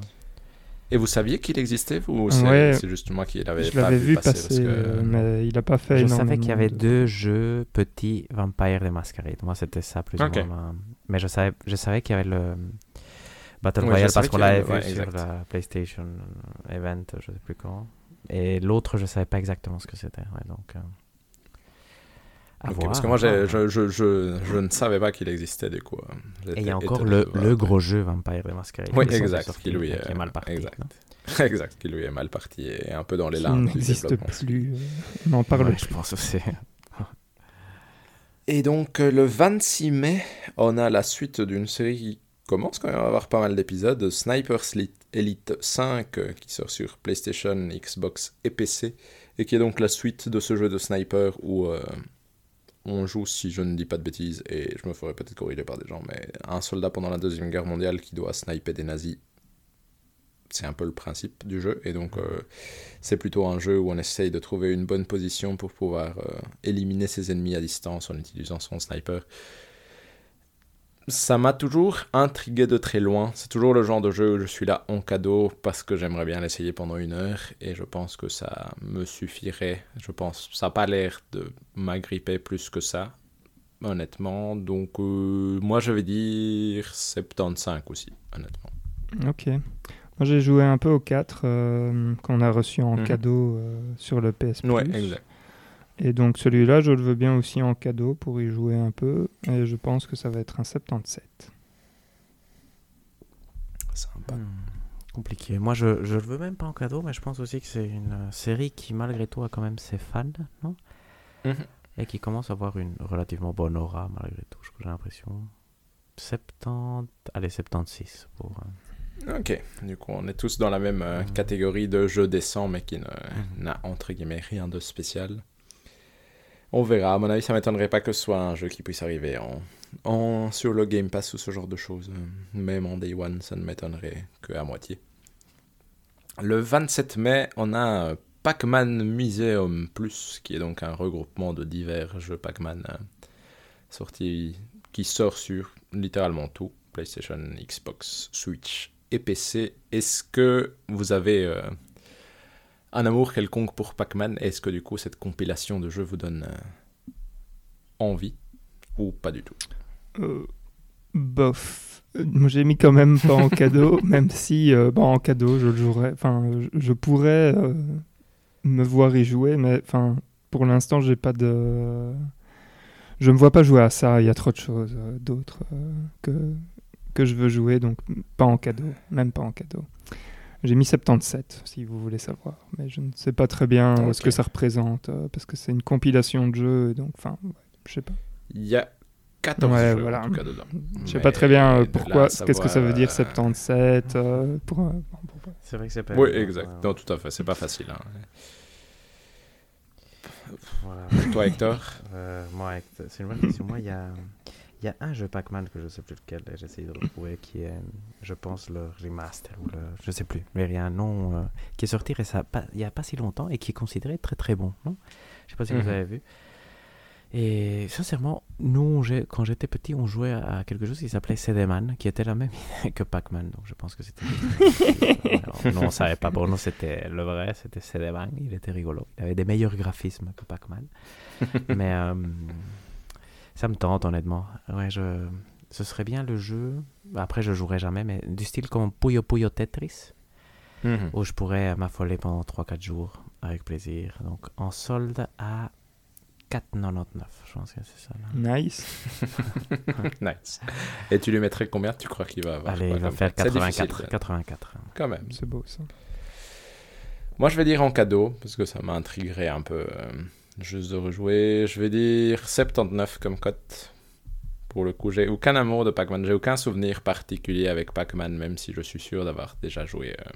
Et vous saviez qu'il existait ou c'est Ouais. c'est juste moi qui l'avais Je pas l'avais vu passer, passer, parce que- euh, mais il a pas fait Je savais qu'il y avait de- deux jeux petits Vampire the Masquerade. Moi, c'était ça plus Ok. ou moins. ma- Mais je savais, je savais qu'il y avait le Battle Ouais, Royale parce qu'on qu'il avait- l'avait vu ouais, sur exact. la PlayStation Event, je sais plus quand. Et l'autre, je savais pas exactement ce que c'était. Ouais, donc. euh, voir, parce que moi, je, je, je, je ne savais pas qu'il existait du coup. euh, Et il y a encore le, le gros jeu Vampire the Masquerade. Oui, qui est exact, sorti, qui lui est, qui est mal parti. exact. qui lui est mal parti et un peu dans les qui larmes. du n'existe plus. euh, On n'en parle Ouais, plus. je pense aussi. Et donc, euh, le 26 mai, on a la suite d'une série qui commence quand même à avoir pas mal d'épisodes. Sniper Elite 5, euh, qui sort sur PlayStation, Xbox et PC, et qui est donc la suite de ce jeu de sniper où euh, on joue, si je ne dis pas de bêtises, et je me ferai peut-être corriger par des gens, mais un soldat pendant la Deuxième Guerre mondiale qui doit sniper des nazis. C'est un peu le principe du jeu, et donc euh, c'est plutôt un jeu où on essaye de trouver une bonne position pour pouvoir euh, éliminer ses ennemis à distance en utilisant son sniper. Ça m'a toujours intrigué de très loin. C'est toujours le genre de jeu où je suis là en cadeau parce que j'aimerais bien l'essayer pendant une heure et je pense que ça me suffirait. Je pense ça n'a pas l'air de m'agripper plus que ça, honnêtement. Donc euh, moi je vais dire 75 aussi, honnêtement. Ok. Moi, j'ai joué un peu au 4 euh, qu'on a reçu en Mhm. cadeau euh, sur le PS Plus. Ouais, exact. Et donc celui-là, je le veux bien aussi en cadeau pour y jouer un peu. Et je pense que ça va être un 77. Sympa. Hmm, Compliqué. Moi, je, je le veux même pas en cadeau, mais je pense aussi que c'est une euh, série qui, malgré tout, a quand même ses fans, non? Mhm. Et qui commence à avoir une relativement bonne aura, malgré tout, j'ai l'impression. 70... Allez, 76 pour... euh, Ok, du coup on est tous dans la même euh, Mhm. catégorie de jeu décent mais qui Mhm. n'a entre guillemets rien de spécial. On verra, à mon avis ça m'étonnerait pas que ce soit un jeu qui puisse arriver en, sur le Game Pass ou ce genre de choses. Même en Day One ça ne m'étonnerait que à moitié. Le 27 mai on a Pac-Man Museum Plus qui est donc un regroupement de divers jeux Pac-Man euh, sortis qui sort sur littéralement tout. PlayStation, Xbox, Switch et PC. Est-ce que vous avez euh, un amour quelconque pour Pac-Man Est-ce que du coup cette compilation de jeux vous donne euh, envie ou pas du tout? Euh, bof. Euh, j'ai mis quand même pas en cadeau, même si euh, bon, en cadeau, je le jouerais. Enfin, je, pourrais me voir y jouer, mais enfin, pour l'instant, j'ai pas de. Je me vois pas jouer à ça. Il y a trop de choses d'autres que que je veux jouer, donc pas en cadeau, même pas en cadeau. J'ai mis 77, si vous voulez savoir, mais je ne sais pas très bien euh, ce que ça représente, euh, parce que c'est une compilation de jeux, et donc, enfin, ouais, je sais pas. Il y a 14 Ouais, jeux voilà. en tout cas dedans. Je sais Mais pas très bien euh, pourquoi, qu'est-ce que ça veut dire savoir, 77 euh, pour, euh, bon, bon, C'est vrai que c'est pas... Oui, exact. ouais, Non, tout à fait, c'est pas facile. hein. voilà. Toi, Hector Euh, moi, avec- c'est une bonne question. Moi, il y a, il y a un jeu Pac-Man que je sais plus lequel, et j'essaie de le retrouver, qui est, je pense, le remaster, ou le, je sais plus, mais il y a un nom euh, qui est sorti récemment, pas- il y a pas si longtemps, et qui est considéré très très bon. Non? Je sais pas si Mhm. vous avez vu. Et sincèrement, nous, quand j'étais petit, on jouait à quelque chose qui s'appelait CD-Man, qui était la même idée que Pac-Man. Donc je pense que c'était. Nous, on savait pas pour nous, c'était le vrai, c'était CD-Man. Il était rigolo. Il avait des meilleurs graphismes que Pac-Man. Mais euh, ça me tente, honnêtement. Ouais, je... Ce serait bien le jeu. Après, je jouerai jamais, mais du style comme Puyo Puyo Tetris, Mhm. où je pourrais m'affoler pendant 3-4 jours avec plaisir. Donc en solde à 4,99. Je pense que c'est ça. là. Nice. Nice. Et tu lui mettrais combien Tu crois qu'il va avoir? Allez, il va faire cote C'est difficile, 84. ça. 84. Quand même. C'est beau ça. Moi, je vais dire en cadeau, parce que ça m'intriguerait un peu euh, juste de rejouer. Je vais dire 79 comme cote. Pour le coup, j'ai aucun amour de Pac-Man. J'ai aucun souvenir particulier avec Pac-Man, même si je suis sûr d'avoir déjà joué euh,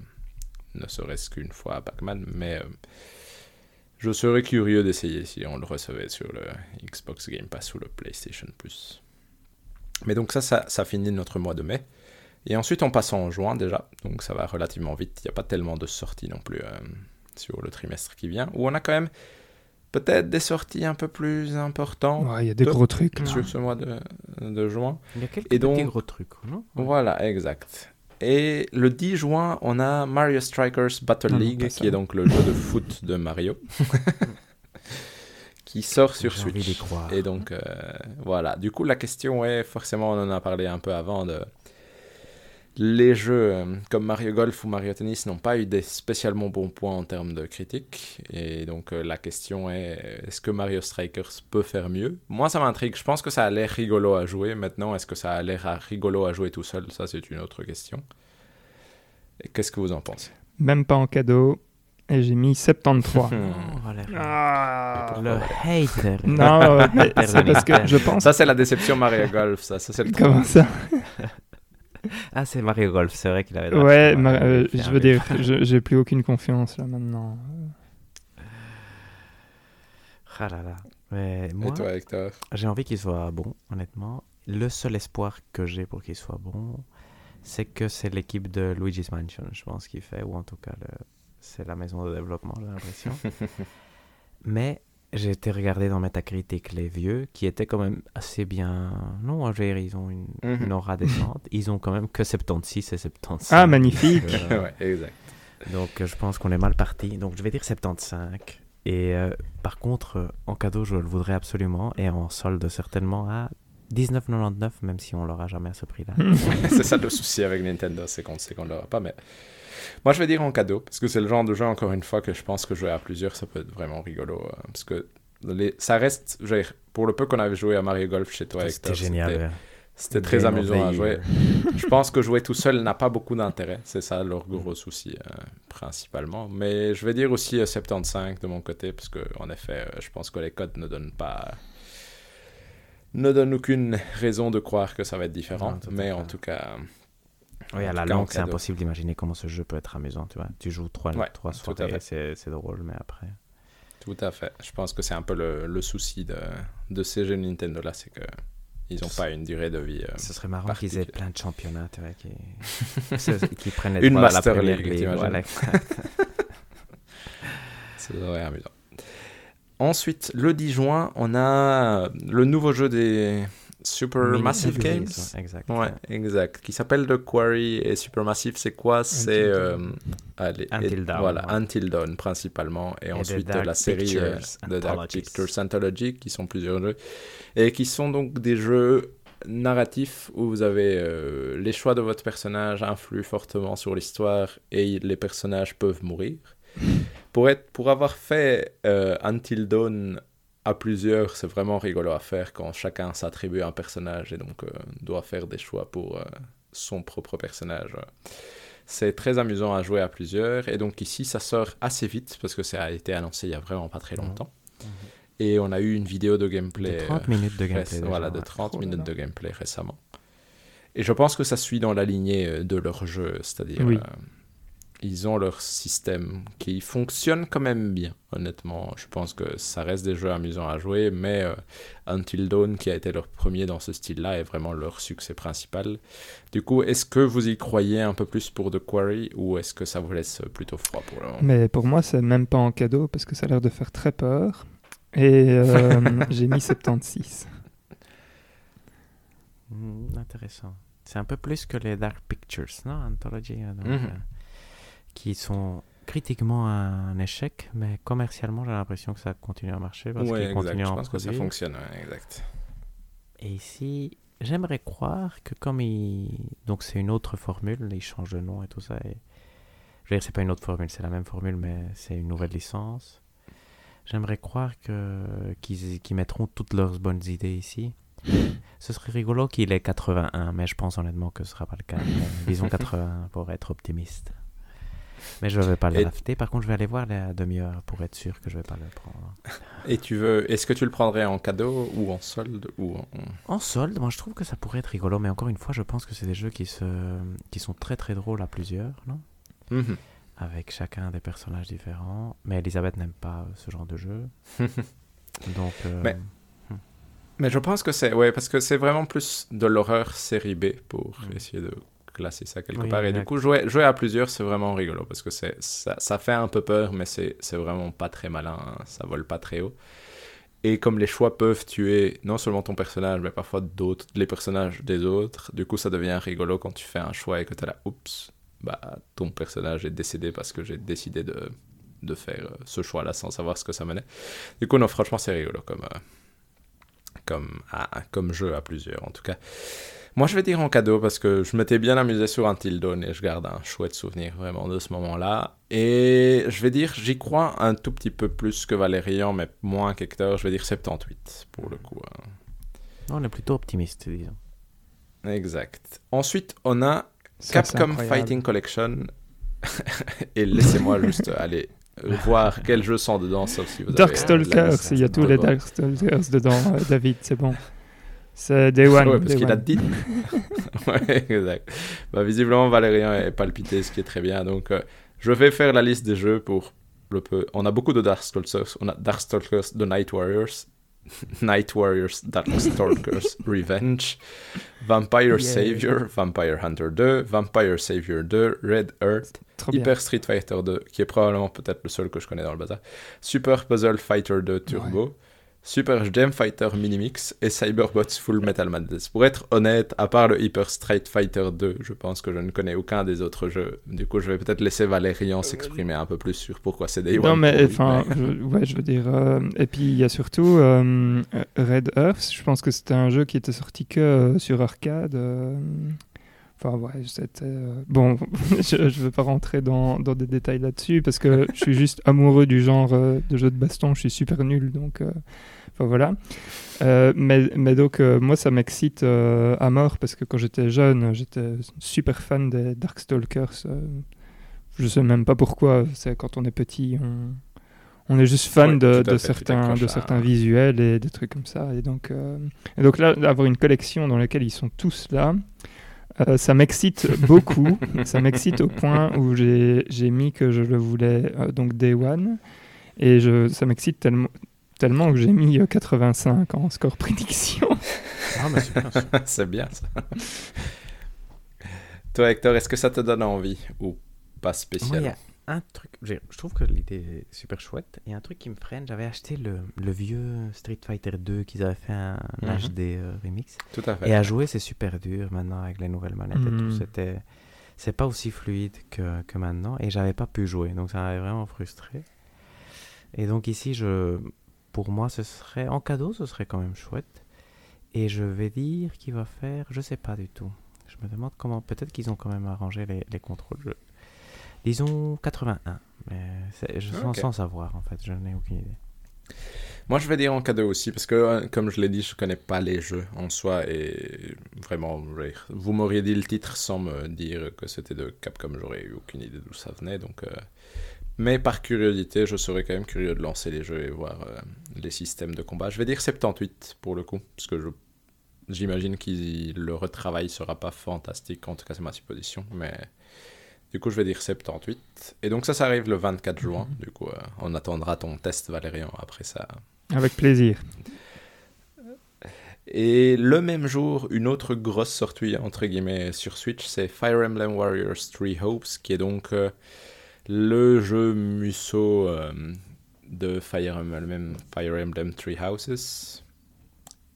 ne serait-ce qu'une fois à Pac-Man. Mais euh, je serais curieux d'essayer si on le recevait sur le Xbox Game Pass ou le PlayStation Plus. Mais donc ça, ça, finit notre mois de mai. Et ensuite, on passe en juin déjà, donc ça va relativement vite. Il n'y a pas tellement de sorties non plus euh, sur le trimestre qui vient, où on a quand même peut-être des sorties un peu plus importantes Ouais, Il y a des gros trucs. là. sur ce mois de, de juin. Il y a quelques Et petits donc- gros trucs, non? Voilà, exact. Et le 10 juin, on a Mario Strikers Battle Non, non, League, qui est donc le jeu de foot de Mario, qui sort sur J'ai envie d'y Switch. croire. Et donc, euh, voilà. Du coup, la question est, forcément, on en a parlé un peu avant, de... les jeux euh, comme Mario Golf ou Mario Tennis n'ont pas eu des spécialement bons points en termes de critique. Et donc, euh, la question est, est-ce que Mario Strikers peut faire mieux? Moi, ça m'intrigue. Je pense que ça a l'air rigolo à jouer. Maintenant, est-ce que ça a l'air rigolo à jouer tout seul? Ça, c'est une autre question. Et qu'est-ce que vous en pensez? Même pas en cadeau. Et j'ai mis 73. Oh. Ah. Le hater. Non, c'est parce que je pense. Ça, c'est la déception Mario Golf. Ça, ça c'est le Comment ça? Ah, c'est Mario Golf, c'est vrai qu'il avait. Ouais, ma- avait euh, je veux dire, je- j'ai plus aucune confiance là maintenant. Ah là là. Mais moi, Et toi, Hector j'ai envie qu'il soit bon, honnêtement. Le seul espoir que j'ai pour qu'il soit bon, c'est que c'est l'équipe de Luigi's Mansion, je pense, qu'il fait, ou en tout cas, le- c'est la maison de développement, j'ai l'impression. Mais j'ai été regarder dans Metacritic les vieux, qui étaient quand même assez bien. Non, je veux dire, ils ont une, Mhm. une aura décente. Ils ont quand même que 76 et 75. Ah, magnifique. Donc, euh, Ouais, exact. Donc euh, je pense qu'on est mal parti. Donc je vais dire 75. Et euh, par contre, euh, en cadeau, je le voudrais absolument. Et en solde, certainement à 19,99, même si on l'aura jamais à ce prix-là. c'est ça le souci avec Nintendo, c'est qu'on sait qu'on l'aura pas. Mais moi, je vais dire en cadeau, parce que c'est le genre de jeu, encore une fois, que je pense que jouer à plusieurs, ça peut être vraiment rigolo. euh, parce que les... ça reste, dire, pour le peu qu'on avait joué à Mario Golf chez toi, C'était génial. c'était-. C'était très Game amusant à jouer. Je pense que jouer tout seul n'a pas beaucoup d'intérêt. C'est ça leur gros souci, euh, principalement. Mais je vais dire aussi euh, 75 de mon côté, parce que en effet, euh, je pense que les codes ne donnent pas. ne donnent aucune raison de croire que ça va être différent. Non, mais en tout cas. Oui, à la longue, c'est impossible d'imaginer comment ce jeu peut être amusant. Tu vois, tu joues trois, Ouais, trois soirées, fait. c'est drôle, mais après. Tout à fait. Je pense que c'est un peu le, le souci de, de ces jeux Nintendo là, c'est que ils n'ont pas une durée de vie. euh, Ce serait marrant qu'ils aient plein de championnats, tu vois, qui, qui prennent les Une droits à la Master League, League. voilà. C'est vrai amusant. Ensuite, le 10 juin, on a le nouveau jeu des Supermassive Games. Exact. Ouais, exact. Qui s'appelle The Quarry et Supermassive, c'est quoi? C'est Until euh, allez, Until et- Dawn, Voilà, ouais. Until Dawn principalement, et, ensuite Dark la série euh, de Dark Anthologies. Pictures Anthology, qui sont plusieurs jeux, et qui sont donc des jeux narratifs où vous avez euh, les choix de votre personnage influent fortement sur l'histoire et les personnages peuvent mourir. Pour, être, pour avoir fait euh, Until Dawn à plusieurs, c'est vraiment rigolo à faire quand chacun s'attribue un personnage et donc euh, doit faire des choix pour euh, son propre personnage. C'est très amusant à jouer à plusieurs et donc ici ça sort assez vite parce que ça a été annoncé il y a vraiment pas très longtemps. Et on a eu une vidéo de gameplay. De 30 euh, minutes de gameplay. réc- déjà, voilà, de ouais. 30 Oh là minutes là. de gameplay récemment. Et je pense que ça suit dans la lignée euh, de leur jeu, c'est-à-dire Oui. euh, ils ont leur système qui fonctionne quand même bien, honnêtement. Je pense que ça reste des jeux amusants à jouer, mais euh, Until Dawn, qui a été leur premier dans ce style-là, est vraiment leur succès principal. Du coup, est-ce que vous y croyez un peu plus pour The Quarry ou est-ce que ça vous laisse plutôt froid pour le moment? Mais pour moi, c'est même pas en cadeau parce que ça a l'air de faire très peur. Et euh, j'ai mis 76. Hmm, intéressant. C'est un peu plus que les Dark Pictures, non? Anthology, euh, donc, Mhm. euh, qui sont critiquement un échec, mais commercialement, j'ai l'impression que ça continue à marcher parce Ouais, qu'ils exact. continuent à Je en pense que ça produire. fonctionne, ouais, exact. Et ici, j'aimerais croire que comme il... Donc c'est une autre formule, ils changent de nom et tout ça. Et... Je veux dire, c'est pas une autre formule, c'est la même formule, mais c'est une nouvelle licence. J'aimerais croire que qu'ils mettront toutes leurs bonnes idées ici. Ce serait rigolo qu'il ait 81, mais je pense honnêtement que ce sera pas le cas. Disons 81 pour être optimiste. Mais je vais pas Et- l'acheter. Par contre, je vais aller voir la demi-heure pour être sûr que je vais pas le prendre. Et tu veux, est-ce que tu le prendrais en cadeau ou en solde ou en... En solde, moi je trouve que ça pourrait être rigolo, mais encore une fois, je pense que c'est des jeux qui, se... qui sont très très drôles à plusieurs, non? Mhm. Avec chacun des personnages différents. Mais Elisabeth n'aime pas euh, ce genre de jeu. Donc. euh, Mais- Mais je pense que c'est, ouais, parce que c'est vraiment plus de l'horreur série B pour Mm. essayer de classer ça quelque Oui, part. Et du coup, jouer, jouer à plusieurs, c'est vraiment rigolo parce que c'est, ça, ça fait un peu peur, mais c'est, c'est vraiment pas très malin. hein. Ça vole pas très haut. Et comme les choix peuvent tuer non seulement ton personnage, mais parfois d'autres, les personnages des autres, du coup ça devient rigolo quand tu fais un choix et que tu là, oups, bah ton personnage est décédé parce que j'ai décidé de, de faire euh, ce choix-là sans savoir ce que ça menait. Du coup, non, franchement, c'est rigolo comme, euh, comme, ah, comme jeu à plusieurs en tout cas. Moi, je vais dire en cadeau parce que je m'étais bien amusé sur Until Dawn et je garde un chouette souvenir vraiment de ce moment-là. Et je vais dire, j'y crois un tout petit peu plus que Valérian, mais moins qu'Hector. Je vais dire 78 pour le coup. hein. On est plutôt optimiste, disons. Exact. Ensuite, on a Ça, Capcom. Fighting Collection. et laissez-moi juste aller voir quels jeux sont dedans, sauf si vous avez. Darkstalkers, il y a tous les. Darkstalkers dedans, euh, David, c'est bon. C'est Day One. Ouais, parce qu'il a dit. ouais, exact. Bah, visiblement, Valérian est palpité, ce qui est très bien. Donc, euh, je vais faire la liste des jeux pour le peu. On a beaucoup de Darkstalkers. On a Darkstalkers The Night Warriors, Night Warriors Darkstalkers Revenge, Vampire Yeah. Savior, Vampire Hunter 2, Vampire Savior 2, Red Earth, bien. Hyper Street Fighter 2, qui est probablement peut-être le seul que je connais dans le bazar, Super Puzzle Fighter 2 Turbo, Super Gem Fighter Minimix et Cyberbots Full Metal Madness. Pour être honnête, à part le Hyper Street Fighter 2, je pense que je ne connais aucun des autres jeux. Du coup, je vais peut-être laisser Valérian s'exprimer un peu plus sur pourquoi c'est Day Non, mais enfin, mais- je, ouais, je veux dire. euh, et puis, il y a surtout euh, Red Earth. Je pense que c'était un jeu qui était sorti que euh, sur arcade. Euh, Enfin, ouais, c'était. euh, Bon, je ne veux pas rentrer dans, dans des détails là-dessus parce que je suis juste amoureux du genre euh, de jeu de baston. Je suis super nul, donc. euh, Enfin, voilà. Mais, mais donc, moi, ça m'excite à mort parce que quand j'étais jeune, j'étais super fan des Darkstalkers. je sais même pas pourquoi. C'est quand on est petit, on, on est juste fan de, fait, certains, de certains visuels et des trucs comme ça. Et donc, et donc là, d'avoir une collection dans laquelle ils sont tous là, euh, ça m'excite beaucoup. ça m'excite au point où j'ai j'ai mis que je le voulais euh, donc Day One. Et je, ça m'excite tellement, tellement que j'ai mis euh, 85 en score prédiction. Ah, mais c'est bien ça. c'est bien ça. Toi, Hector, est-ce que ça te donne envie ou pas spécialement? Un truc, je trouve que l'idée est super chouette. Il y a un truc qui me freine, j'avais acheté le, le vieux Street Fighter 2 qu'ils avaient fait un Mhm. HD euh, remix. Tout à fait. Et à jouer, c'est super dur maintenant avec les nouvelles manettes et tout. Mhm. C'était, c'est pas aussi fluide que, que maintenant. Et j'avais pas pu jouer, donc ça m'avait vraiment frustré. Et donc ici, je, pour moi, ce serait en cadeau, ce serait quand même chouette. Et je vais dire qu'il va faire, je sais pas du tout. Je me demande comment, peut-être qu'ils ont quand même arrangé les, les contrôles. Je- Disons 81, mais je sens Ok. sans savoir en fait, je n'ai aucune idée. Moi, je vais dire en cadeau aussi, parce que, euh, comme je l'ai dit, je connais pas les jeux en soi, et vraiment, vous m'auriez dit le titre sans me dire que c'était de Capcom, j'aurais eu aucune idée d'où ça venait, donc... euh, Mais par curiosité, je serais quand même curieux de lancer les jeux et voir euh, les systèmes de combat. Je vais dire 78 pour le coup, parce que je... j'imagine que le retravail sera pas fantastique, en tout cas c'est ma supposition, mais... Du coup, je vais dire 78. Et donc ça, ça arrive le 24 juin. Du coup, euh, on attendra ton test, Valérian, après ça. Avec plaisir. Et le même jour, une autre grosse sortie, entre guillemets, sur Switch, c'est Fire Emblem Warriors 3 Hopes, qui est donc euh, le jeu Musso euh, de Fire Emblem, Fire Emblem Three Houses.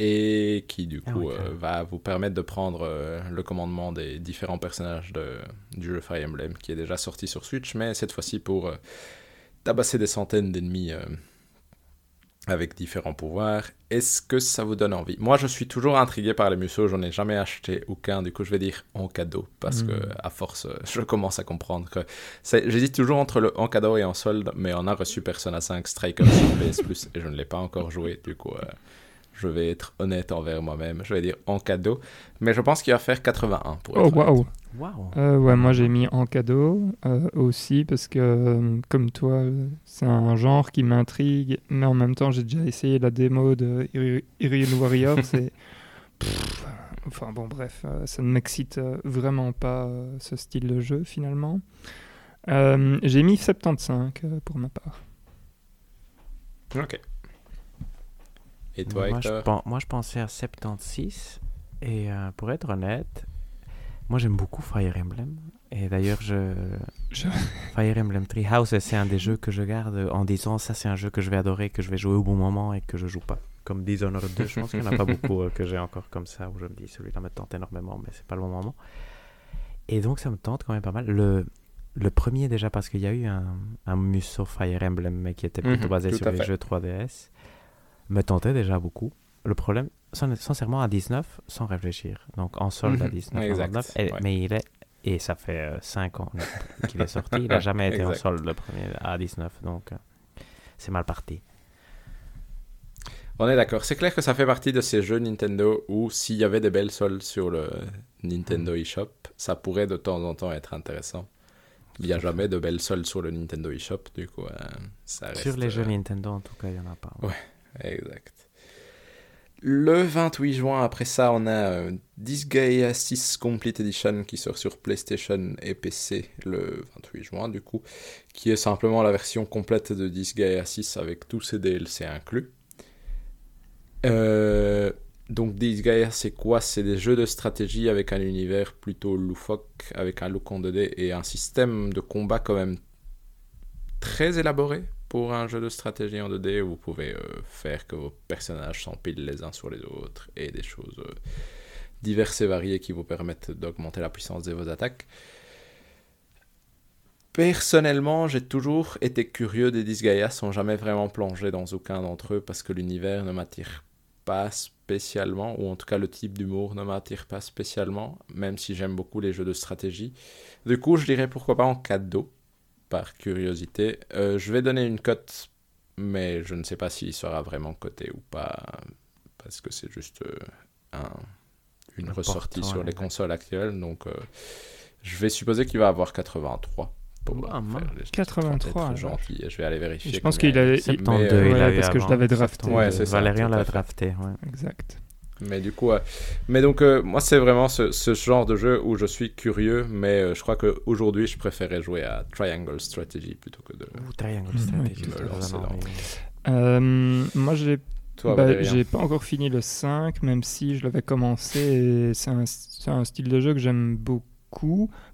Et qui, du Ah coup, oui, euh, va vous permettre de prendre euh, le commandement des différents personnages de, du jeu Fire Emblem, qui est déjà sorti sur Switch, mais cette fois-ci pour euh, tabasser des centaines d'ennemis avec différents pouvoirs. Est-ce que ça vous donne envie? Moi, je suis toujours intrigué par les musos, j'en ai jamais acheté aucun, du coup, je vais dire en cadeau, parce Mhm. que à force, je commence à comprendre que j'hésite toujours entre le en cadeau et en solde, mais on a reçu Persona 5 Striker sur PS Plus et je ne l'ai pas encore joué, du coup. Je vais être honnête envers moi-même. Je vais dire en cadeau. Mais je pense qu'il va faire 81 pour être Oh, honnête. waouh! Waouh! Euh, ouais, moi j'ai mis en cadeau euh, aussi parce que, euh, comme toi, c'est un genre qui m'intrigue, mais en même temps j'ai déjà essayé la démo de Iril Warrior. c'est. Enfin bon, bref, ça ne m'excite vraiment pas ce style de jeu finalement. Euh, j'ai mis 75 euh, pour ma part. Ok. Et toi, moi, je Hector? pen- moi, je pensais à 76. Et euh, pour être honnête, moi, j'aime beaucoup Fire Emblem. Et d'ailleurs, je... Je- Fire Emblem Three House, c'est un des jeux que je garde en disant ça, c'est un jeu que je vais adorer, que je vais jouer au bon moment et que je joue pas. Comme Dishonored 2, je pense qu'il n'y en a pas beaucoup euh, que j'ai encore comme ça, où je me dis celui-là me tente énormément, mais c'est pas le bon moment. Et donc, ça me tente quand même pas mal. Le, le premier, déjà, parce qu'il y a eu un, un Musso Fire Emblem, mais qui était plutôt Mhm, basé sur les fait. jeux 3DS, me tentait déjà beaucoup. Le problème, sin- sincèrement, à 19, sans réfléchir. Donc, en solde à Mhm, 19, exact, 99, et- ouais. mais il est et ça fait 5 ans qu'il est sorti. Il n'a jamais été en Exact. solde le premier à 19. Donc, euh, c'est mal parti. On est d'accord. C'est clair que ça fait partie de ces jeux Nintendo où s'il y avait des belles soldes sur le Nintendo eShop, ça pourrait de temps en temps être intéressant. Il n'y a jamais de belles soldes sur le Nintendo eShop, du coup, euh, ça reste... Sur les jeux euh, Nintendo, en tout cas, il n'y en a pas. Ouais. Exact. Le 28 juin, après ça, on a euh, Disgaea 6 Complete Edition qui sort sur PlayStation et PC le 28 juin, du coup, qui est simplement la version complète de Disgaea 6 avec tous ses DLC inclus. Euh, donc Disgaea, c'est quoi? C'est des jeux de stratégie avec un univers plutôt loufoque, avec un look en 2D et un système de combat quand même très élaboré pour un jeu de stratégie en 2D où vous pouvez euh, faire que vos personnages s'empilent les uns sur les autres et des choses euh, diverses et variées qui vous permettent d'augmenter la puissance de vos attaques. Personnellement, j'ai toujours été curieux des Disgaea sans jamais vraiment plonger dans aucun d'entre eux parce que l'univers ne m'attire pas spécialement, ou en tout cas le type d'humour ne m'attire pas spécialement, même si j'aime beaucoup les jeux de stratégie. Du coup, je dirais pourquoi pas en cadeau, par curiosité. Euh, je vais donner une cote, mais je ne sais pas s'il sera vraiment coté ou pas, parce que c'est juste euh, un, une ressortie sur ouais, les ouais. consoles actuelles. Donc, euh, je vais supposer qu'il va avoir 83. Pour Ah, faire les- 83, pour être alors. gentil, je vais aller vérifier. Je pense qu'il a- il- il- 72, mais, euh, il ouais, avait parce que je l'avais drafté. 72. Ouais, c'est ça, Valérian tout à l'a drafté. ouais. Exact. Mais du coup, euh, mais donc euh, moi c'est vraiment ce, ce genre de jeu où je suis curieux, mais euh, je crois qu'aujourd'hui je préférais jouer à Triangle Strategy plutôt que de. Ou Triangle Mhm. Strategy. Me ça, lancer non, dans- mais- Euh, moi, j'ai bah, Valérien j'ai pas encore fini le 5, même si je l'avais commencé. C'est un, c'est un style de jeu que j'aime beaucoup.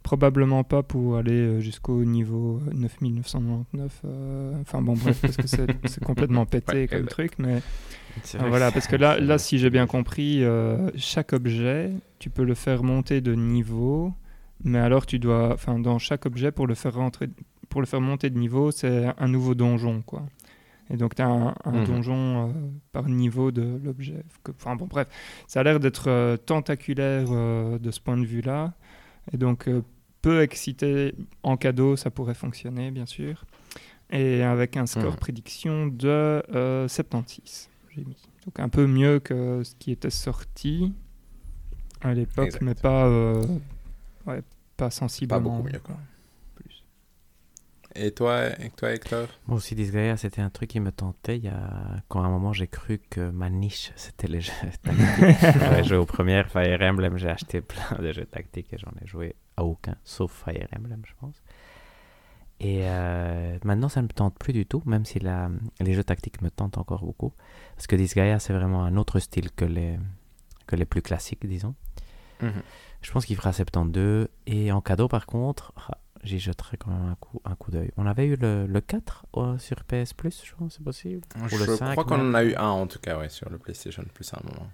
Probablement pas pour aller euh, jusqu'au niveau euh, 9999. euh, Enfin bon, bref, parce que c'est complètement pété Ouais, comme truc. Mais voilà, parce que là, là si j'ai bien compris, euh, chaque objet, tu peux le faire monter de niveau, mais alors tu dois, enfin, dans chaque objet, pour le faire rentrer, pour le faire monter de niveau, c'est un nouveau donjon, quoi. Et donc, tu as un, un Mhm. donjon euh, par niveau de l'objet. Enfin, bon, bref, ça a l'air d'être euh, tentaculaire euh, de ce point de vue-là. Et donc, euh, peu excité en cadeau, ça pourrait fonctionner, bien sûr. Et avec un score Mhm. prédiction de euh, 76, j'ai mis. Donc, un peu mieux que ce qui était sorti à l'époque, mais pas, euh, ouais, pas sensiblement. Pas beaucoup mieux, quoi. Et toi, et toi Hector? Moi aussi, Disgaea, c'était un truc qui me tentait. Il y a... Quand à un moment, j'ai cru que ma niche, c'était les jeux tactiques. J'avais joué aux premières Fire Emblem, j'ai acheté plein de jeux tactiques et j'en ai joué à aucun, sauf Fire Emblem, je pense. Et euh, maintenant, ça ne me tente plus du tout, même si la... les jeux tactiques me tentent encore beaucoup. Parce que Disgaea, c'est vraiment un autre style que les, que les plus classiques, disons. Je pense qu'il fera 72. Et en cadeau, par contre, ah, j'y jetterai quand même un coup, un coup d'œil. On avait eu le, le 4 euh, sur PS Plus, je pense, c'est possible? Je le crois qu'on en a eu un en tout cas, ouais, sur le PlayStation Plus à un moment.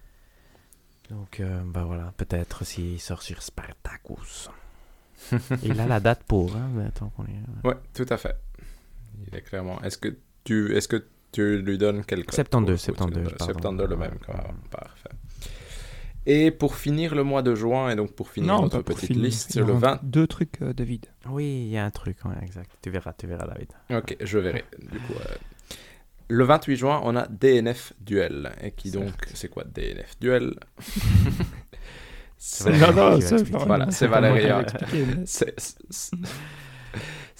Donc, euh, bah voilà, peut-être s'il sort sur Spartacus. Il a la date pour, hein, mais attends qu'on est. Ouais, tout à fait. Il est clairement. Est-ce que tu, est-ce que tu lui donnes quelque 72, ou- ou tu- 72, pardon. 72 le même, quoi. Parfait. Et pour finir le mois de juin, et donc pour finir Non, notre petite finir. liste, Il y le aura 20. Deux trucs, euh, David. Oui, il y a un truc, ouais, exact. Tu verras, tu verras, David. Ok, je verrai. Du coup, euh, le 28 juin, on a DNF Duel. Et qui donc, c'est quoi DNF Duel? C'est C'est- Valérien Non, non, qui va c'est expliquer. Voilà, c'est pas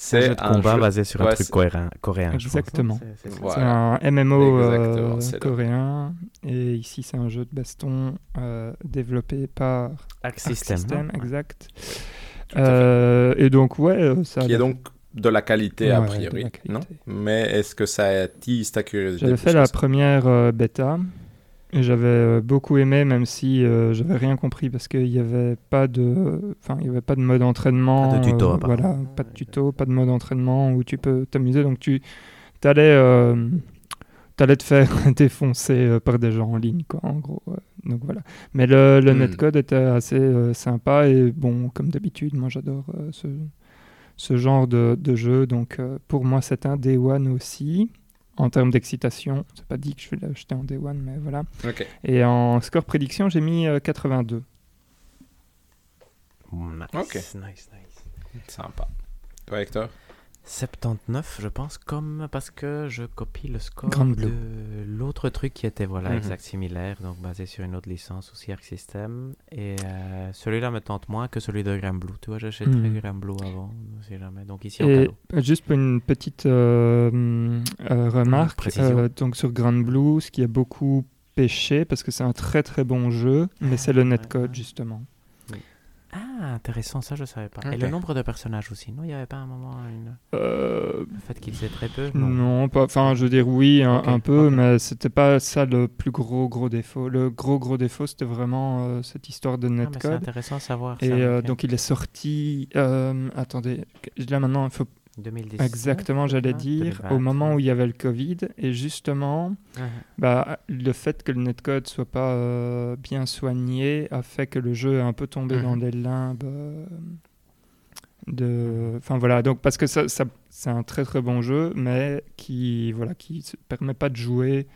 C'est un jeu de combat jeu- basé sur un truc coréen. coréen Exactement. C'est- Voilà. un MMO euh, coréen. Et ici, c'est un jeu de baston euh, développé par Arc Arc System. System, non exact. Euh, et donc, ouais, ça a Qui est donc de la qualité a Ouais, priori, qualité. non? Mais est-ce que ça attise ta curiosité J'avais fait la ça première euh, bêta. Et j'avais euh, beaucoup aimé, même si euh, j'avais rien compris parce qu'il n'y avait pas de, enfin, il y avait pas de mode entraînement. Pas de tuto, euh, voilà, pas de tuto, pas de mode entraînement où tu peux t'amuser. Donc tu, t'allais, euh, t'allais te faire défoncer euh, par des gens en ligne, quoi, en gros. ouais. Donc voilà. Mais le, le Hmm. netcode était assez euh, sympa et bon, comme d'habitude, moi j'adore euh, ce, ce genre de, de jeu. Donc euh, pour moi, c'est un Day One aussi. En termes d'excitation, c'est pas dit que je vais l'acheter en Day One, mais voilà. Et en score prédiction, j'ai mis euh, 82. Nice, Ok. nice, nice. Sympa. Toi, Hector? 79, je pense, comme parce que je copie le score Grand de l'autre truc qui était voilà Mhm. exact similaire, donc basé sur une autre licence aussi Arc System. Et euh, celui-là me tente moins que celui de Grand Blue. Tu vois, j'achèterais. Grand Blue avant, on jamais. Donc ici en Et cadeau. euh, juste pour une petite euh, euh, remarque, euh, donc sur Grand Blue, ce qui a beaucoup pêché, parce que c'est un très très bon jeu, mais c'est le ouais, netcode ouais. justement. Ah, intéressant, ça je savais pas. Et le nombre de personnages aussi, non Il n'y avait pas un moment une... Euh, le fait qu'ils aient très peu non, pas. Enfin, je veux dire oui, un, peu, ok. mais c'était pas ça le plus gros gros défaut. Le gros gros défaut, c'était vraiment euh, cette histoire de Ah, mais c'est netcode. intéressant à savoir. Et ça, euh, donc il est sorti. euh, attendez, là maintenant il faut 2017, exactement, j'allais dire, 2020. au moment où il y avait le Covid, et justement, Ah, bah, le fait que le netcode soit pas euh, bien soigné a fait que le jeu est un peu tombé Mhm. dans des limbes. euh, de, enfin voilà, donc parce que ça, ça- c'est un très très bon jeu, mais qui voilà, qui permet pas de jouer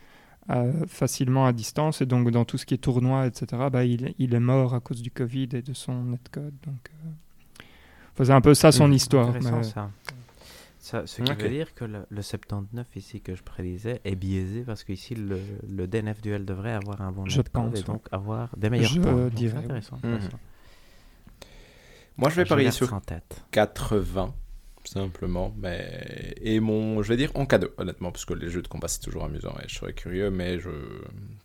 euh, facilement à distance, et donc dans tout ce qui est tournoi, etc. Bah, il, il est mort à cause du Covid et de son netcode, donc. c'est un peu ça son Mhm. histoire. Mais- ça. Ça, ce qui veut dire que le, le 79 ici que je prédisais est biaisé parce qu'ici le, le DNF duel devrait avoir un bon Je pense, et ouais. donc avoir des meilleurs Je points. Donc, dirais, oui. intéressant. Mhm. intéressant. Moi, je vais parier sur en tête. 80, simplement. Mais... Et mon, je vais dire en cadeau, honnêtement, parce que les jeux de combat, c'est toujours amusant et je serais curieux, mais je...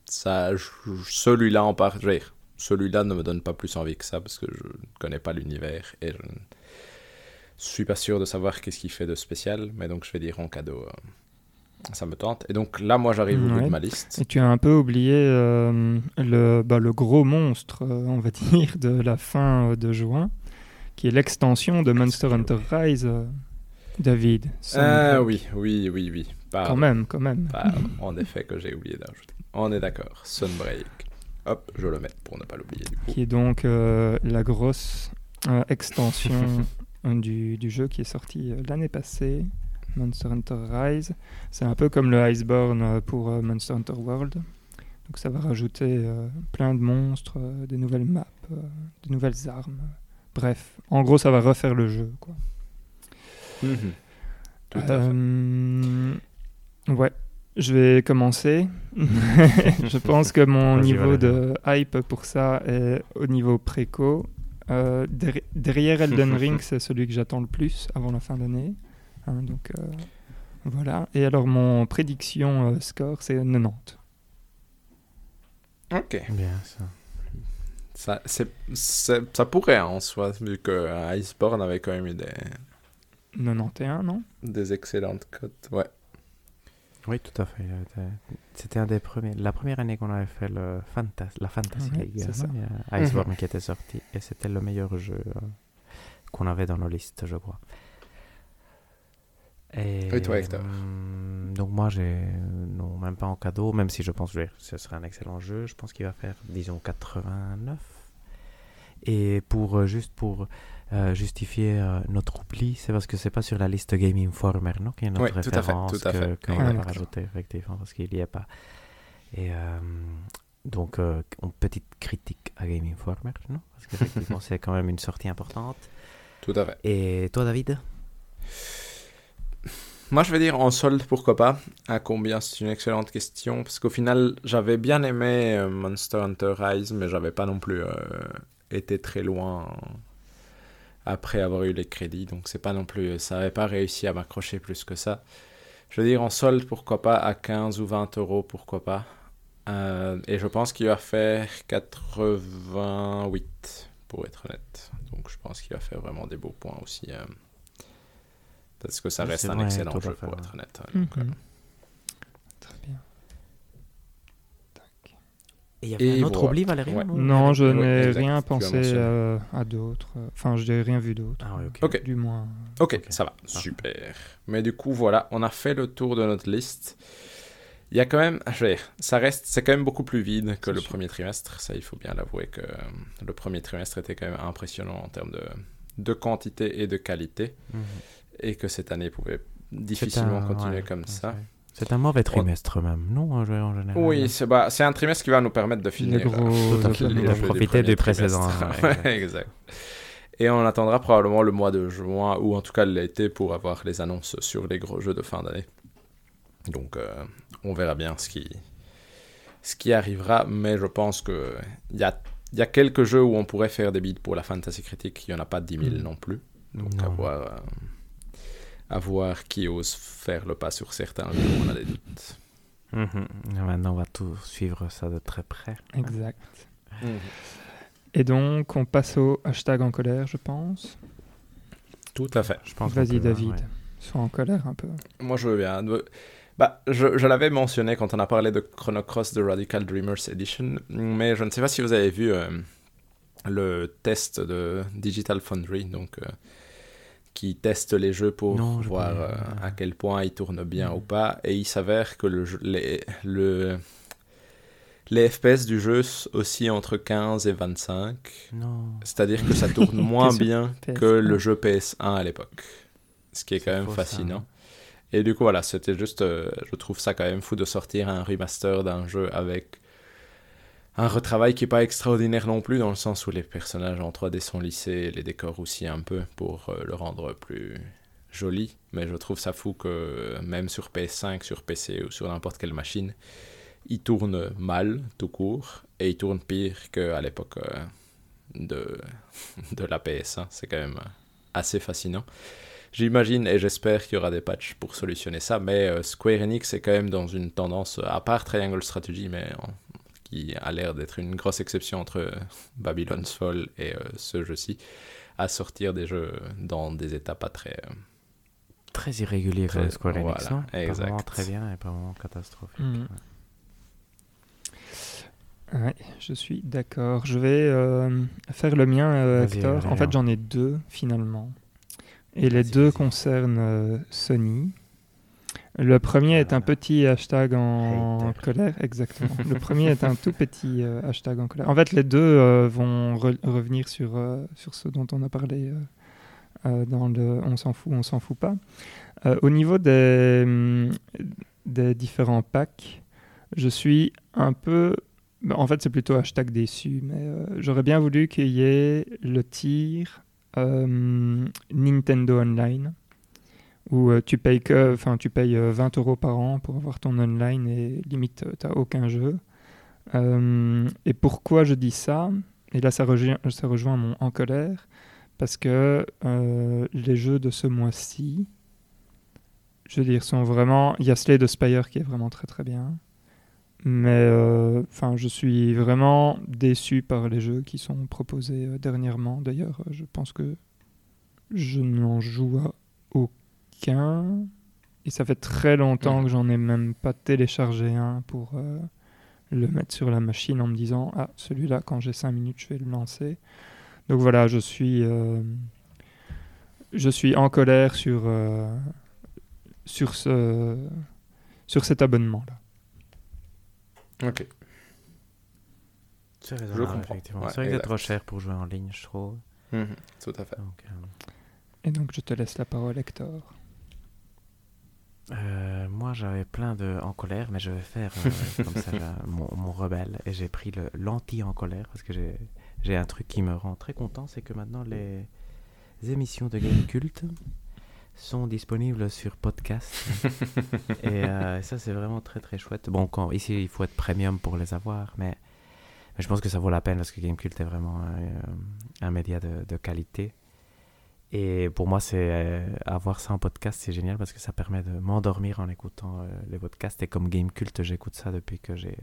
ça, je- celui-là en part, je veux dire, celui-là ne me donne pas plus envie que ça, parce que je ne connais pas l'univers et je ne suis pas sûr de savoir qu'est-ce qu'il fait de spécial, mais donc je vais dire en cadeau. euh, Ça me tente. Et donc là, moi, j'arrive au bout de ma liste. Et tu as un peu oublié euh, le, bah, le gros monstre, euh, on va dire, de la fin euh, de juin, qui est l'extension de Monster Hunter Rise, David. Ah oui, oui, oui, oui. Pardon. Quand même, quand même. Pardon, en effet, que j'ai oublié d'ajouter. On est d'accord. Sunbreak. Hop, je le mets pour ne pas l'oublier. Qui est donc la grosse extension du, du jeu qui est sorti euh, l'année passée, Monster Hunter Rise. C'est un peu comme le Iceborne euh, pour euh, Monster Hunter World. Donc ça va rajouter plein de monstres, des nouvelles maps, des nouvelles armes. Bref, en gros, ça va refaire le jeu. Quoi. Mhm. Tout à fait. Ouais, je vais commencer. je pense que mon niveau de hype pour ça est au niveau préco. Euh, derri- derrière Elden Ring, c'est celui que j'attends le plus avant la fin d'année. Hein, donc euh, voilà. Et alors mon prédiction euh, score, c'est 90. Ok. Bien ça. Ça, pourrait en soi, vu que Iceborne avait quand même eu des, 91, non? des excellentes cotes. Ouais. Oui, tout à fait. C'était un des premiers. La première année qu'on avait fait le Fantas... la Fantasy League, hein, a Iceborne qui était sorti et c'était le meilleur jeu euh, qu'on avait dans nos listes, je crois. Et, Et toi, Hector hum, Donc moi, j'ai euh, non même pas en cadeau, même si je pense que ce serait un excellent jeu. Je pense qu'il va faire, disons, 89. Et pour euh, juste pour euh, justifier euh, notre oubli, c'est parce que c'est pas sur la liste Game Informer, non? Qui est notre Oui, tout à fait, référence tout à qu'on va rajouter, effectivement, parce qu'il y est pas. Et euh, donc, euh, une petite critique à Game Informer, non? Parce qu'effectivement, c'est quand même une sortie importante. Tout à fait. Et toi, David? Moi, je vais dire en solde, pourquoi pas. À combien C'est une excellente question. Parce qu'au final, j'avais bien aimé Monster Hunter Rise, mais j'avais pas non plus euh, été très loin après avoir eu les crédits. Donc, c'est pas non plus. Ça avait pas réussi à m'accrocher plus que ça. Je veux dire en solde, pourquoi pas? À 15 ou 20 euros, pourquoi pas? Euh, et je pense qu'il va faire 88, pour être honnête. Donc, je pense qu'il va faire vraiment des beaux points aussi. euh, parce que ça reste un vrai, excellent jeu, pour être honnête. Donc, euh, Mhm. Très bien. Et il y avait Et un autre voilà. oubli, Valérie Ouais. Non, je n'ai rien pensé euh, à d'autres. Enfin, je n'ai rien vu d'autre. Ah, ouais, ok. Ok. Du moins. Ok, Ok. ça va, super. Mais du coup, voilà, on a fait le tour de notre liste. Il y a quand même, je vais dire, ça reste, c'est quand même beaucoup plus vide que le sûr. premier trimestre. Ça, il faut bien l'avouer que euh, le premier trimestre était quand même impressionnant en termes de, de quantité et de qualité, Mhm. et que cette année pouvait difficilement un- continuer ouais, comme ouais, ça. C'est- C'est un mauvais trimestre même, non, en général? Oui, c'est bah, c'est un trimestre qui va nous permettre de finir. gros- euh, Tout à les fait. jeux De du profiter du précédent, ouais, exact. Et on attendra probablement le mois de juin, ou en tout cas l'été, pour avoir les annonces sur les gros jeux de fin d'année. Donc, euh, on verra bien ce qui, ce qui arrivera, mais je pense qu'il y a, il y a quelques jeux où on pourrait faire des bids pour la Fantasy Critique. Il n'y en a pas 10 000 Mm. non plus. Donc, Non. à voir, euh, à voir qui ose faire le pas sur certains jeux, on a des doutes. Mhm. Maintenant, on va tout suivre ça de très près. Exact. Et donc, on passe au hashtag en colère, je pense. Tout à fait. Je pense qu'on Vas-y, peut, David. ouais. Sois en colère un peu. Moi, je veux bien. Bah, je, je l'avais mentionné quand on a parlé de Chrono Cross de Radical Dreamers Edition, mais je ne sais pas si vous avez vu euh, le test de Digital Foundry, donc euh, qui teste les jeux pour Non, je voir euh, à quel point ils tournent bien ou pas, et il s'avère que le, les, le, les FPS du jeu oscillent entre 15 et 25, Non. c'est-à-dire que ça tourne moins bien PS1. que le jeu PS1 à l'époque. Ce qui est quand même faux, ça, fascinant. hein. Et du coup, voilà, c'était juste. euh, je trouve ça quand même fou de sortir un remaster d'un jeu avec un retravail qui est pas extraordinaire non plus, dans le sens où les personnages en 3D sont lissés, les décors aussi un peu, pour euh, le rendre plus joli. Mais je trouve ça fou que même sur PS5, sur PC ou sur n'importe quelle machine, il tourne mal, tout court, et il tourne pire qu'à l'époque euh, de, de la PS1. C'est quand même assez fascinant. J'imagine et j'espère qu'il y aura des patchs pour solutionner ça, mais euh, Square Enix est quand même dans une tendance, à part Triangle Strategy, mais qui a l'air d'être une grosse exception entre euh, Babylon's Fall et euh, ce jeu-ci, à sortir des jeux dans des états pas très... euh, Très irrégulier Très- comme Square Enix, voilà, non Pas exact. vraiment très bien et pas vraiment catastrophique. Mhm. Ouais, je suis d'accord. Je vais euh, faire le mien, euh, Hector. En fait, hein. j'en ai deux finalement. Et les deux concernent euh, Sony. Le premier est un Voilà. petit hashtag en Hater. colère, exactement. le premier est un tout petit euh, hashtag en colère. En fait, les deux euh, vont re- revenir sur, euh, sur ce dont on a parlé euh, euh, dans le On s'en fout, on s'en fout pas. Euh, au niveau des, hum, des différents packs, je suis un peu. En fait, c'est plutôt hashtag déçu, mais euh, j'aurais bien voulu qu'il y ait le tir euh, Nintendo Online, où euh, tu payes que, enfin, tu payes euh, 20 euros par an pour avoir ton online et limite, tu n'as aucun jeu. Euh, et pourquoi je dis ça? Et là, ça rejoint, ça rejoint mon en colère, parce que euh, les jeux de ce mois-ci, je veux dire, sont vraiment. Il y a Slay the Spire qui est vraiment très très bien. Mais euh, je suis vraiment déçu par les jeux qui sont proposés euh, dernièrement. D'ailleurs, euh, je pense que je n'en joue à Et ça fait très longtemps que j'en ai même pas téléchargé un pour euh, le mettre sur la machine en me disant Ah, celui-là, quand j'ai 5 minutes, je vais le lancer. Donc voilà, je suis, euh, je suis en colère sur, euh, sur, ce, sur cet abonnement-là. Ok. C'est Je raisonnable, comprends. effectivement. Ouais, c'est vrai que c'est trop cher pour jouer en ligne, je trouve. Mhm, Tout à fait. Donc, euh, Et donc, je te laisse la parole, Hector. Euh, moi, j'avais plein de en colère, mais je vais faire euh, comme ça mon, mon rebelle et j'ai pris le l'anti en colère parce que j'ai j'ai un truc qui me rend très content, c'est que maintenant les émissions de Game Cult sont disponibles sur podcast et euh, ça c'est vraiment très très chouette. Bon, quand ici il faut être premium pour les avoir, mais, mais je pense que ça vaut la peine parce que Game Cult est vraiment un média de, de qualité. Et pour moi, c'est euh, avoir ça en podcast, c'est génial parce que ça permet de m'endormir en écoutant euh, les podcasts. Et comme Game Cult, j'écoute ça depuis que j'ai.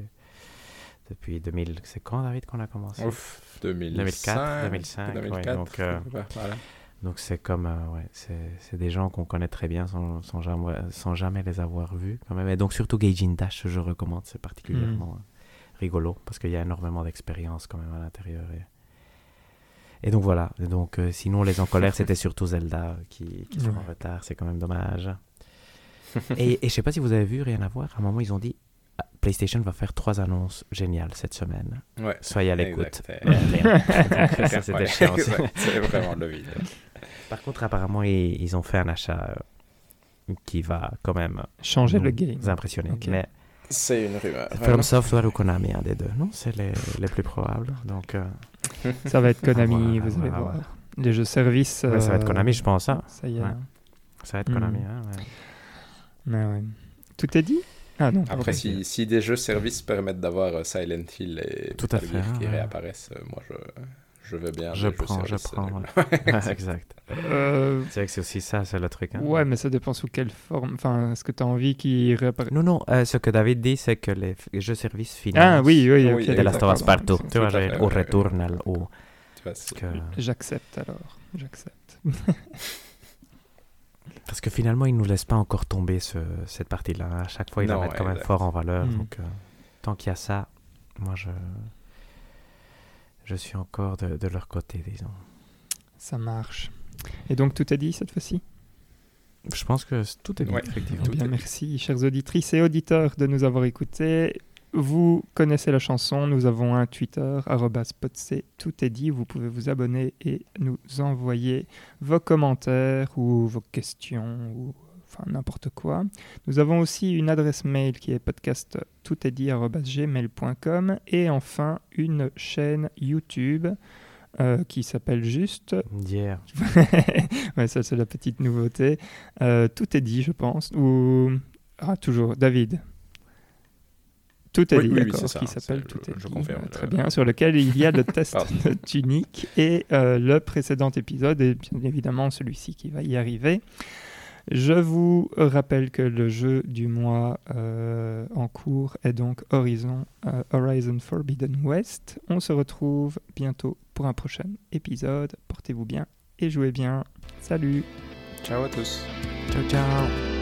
Depuis 2000. C'est quand, David, qu'on a commencé? Ouf, 2005, 2004, 2005, ouais, 2004, donc, euh, voilà. Donc c'est comme. euh, ouais, c'est c'est des gens qu'on connaît très bien sans, sans, jamais, sans jamais les avoir vus. Quand même. Et donc surtout Gaijin Dash, je recommande. C'est particulièrement rigolo parce qu'il y a énormément d'expérience quand même à l'intérieur. Et... et donc voilà. Et donc euh, sinon les en colère c'était surtout Zelda qui, qui sont en retard. C'est quand même dommage. et, et je sais pas si vous avez vu, rien à voir. À un moment ils ont dit ah, PlayStation va faire trois annonces géniales cette semaine. Ouais. Soyez à l'écoute. Euh, ça c'était chiant. C'est vraiment le vide. Par contre apparemment ils, ils ont fait un achat euh, qui va quand même Changer le game. impressionner. Ok. Mais C'est une rumeur. From Software ou Konami, un des deux. Non, c'est les, les plus probables. Donc, euh, Ça va être Konami, Voilà, vous allez voilà, voir. voilà. Les jeux services. ouais, ça va être Konami, je pense. hein. Ça y est. Ouais. Ça va être. Konami. hein, ouais. Mais ouais. Tout est dit? Ah non. Après, si, si des jeux services permettent d'avoir euh, Silent Hill et Tout à fait, qui réapparaissent, euh, moi je, je veux bien. Je prends, je prends. ouais. Ouais, exact. Euh, C'est vrai que c'est aussi ça, c'est le truc. hein. Ouais, mais ça dépend sous quelle forme. Enfin, est-ce que tu as envie qu'ils réapparaissent Non, non, euh, ce que David dit, c'est que les jeux services financent Ah oui, oui, Oui, de Last of Us partout. Tout Tu vois, au ouais, ouais. Returnal, au... que- J'accepte alors. J'accepte. Parce que finalement, ils nous laissent pas encore tomber ce- cette partie-là. À chaque fois, ils la mettent quand même fort en valeur. Mm. Donc, euh, tant qu'il y a ça, moi, je, je suis encore de, de leur côté, disons. Ça marche. Et donc, tout est dit cette fois-ci? Je pense que tout est dit, Ouais. effectivement. Eh Tout bien, est- merci, chers auditrices et auditeurs, de nous avoir écoutés. Vous connaissez la chanson, nous avons un Twitter, podc, tout est dit. Vous pouvez vous abonner et nous envoyer vos commentaires ou vos questions ou enfin n'importe quoi. Nous avons aussi une adresse mail qui est podcast tout est dit arobase gmail.com et enfin une chaîne YouTube euh, qui s'appelle juste ouais, ça c'est la petite nouveauté. Euh, tout est dit, je pense. Ou ah toujours David. Tout est Oui, dit, oui, oui, d'accord, c'est ça, qui s'appelle Tout est je dit. confirme, Euh, je- Très bien, sur lequel il y a le test de Tunic et euh, le précédent épisode et bien évidemment celui-ci qui va y arriver. Je vous rappelle que le jeu du mois euh, en cours est donc Horizon, euh, Horizon Forbidden West. On se retrouve bientôt pour un prochain épisode. Portez-vous bien et jouez bien. Salut Ciao à tous. Ciao, ciao.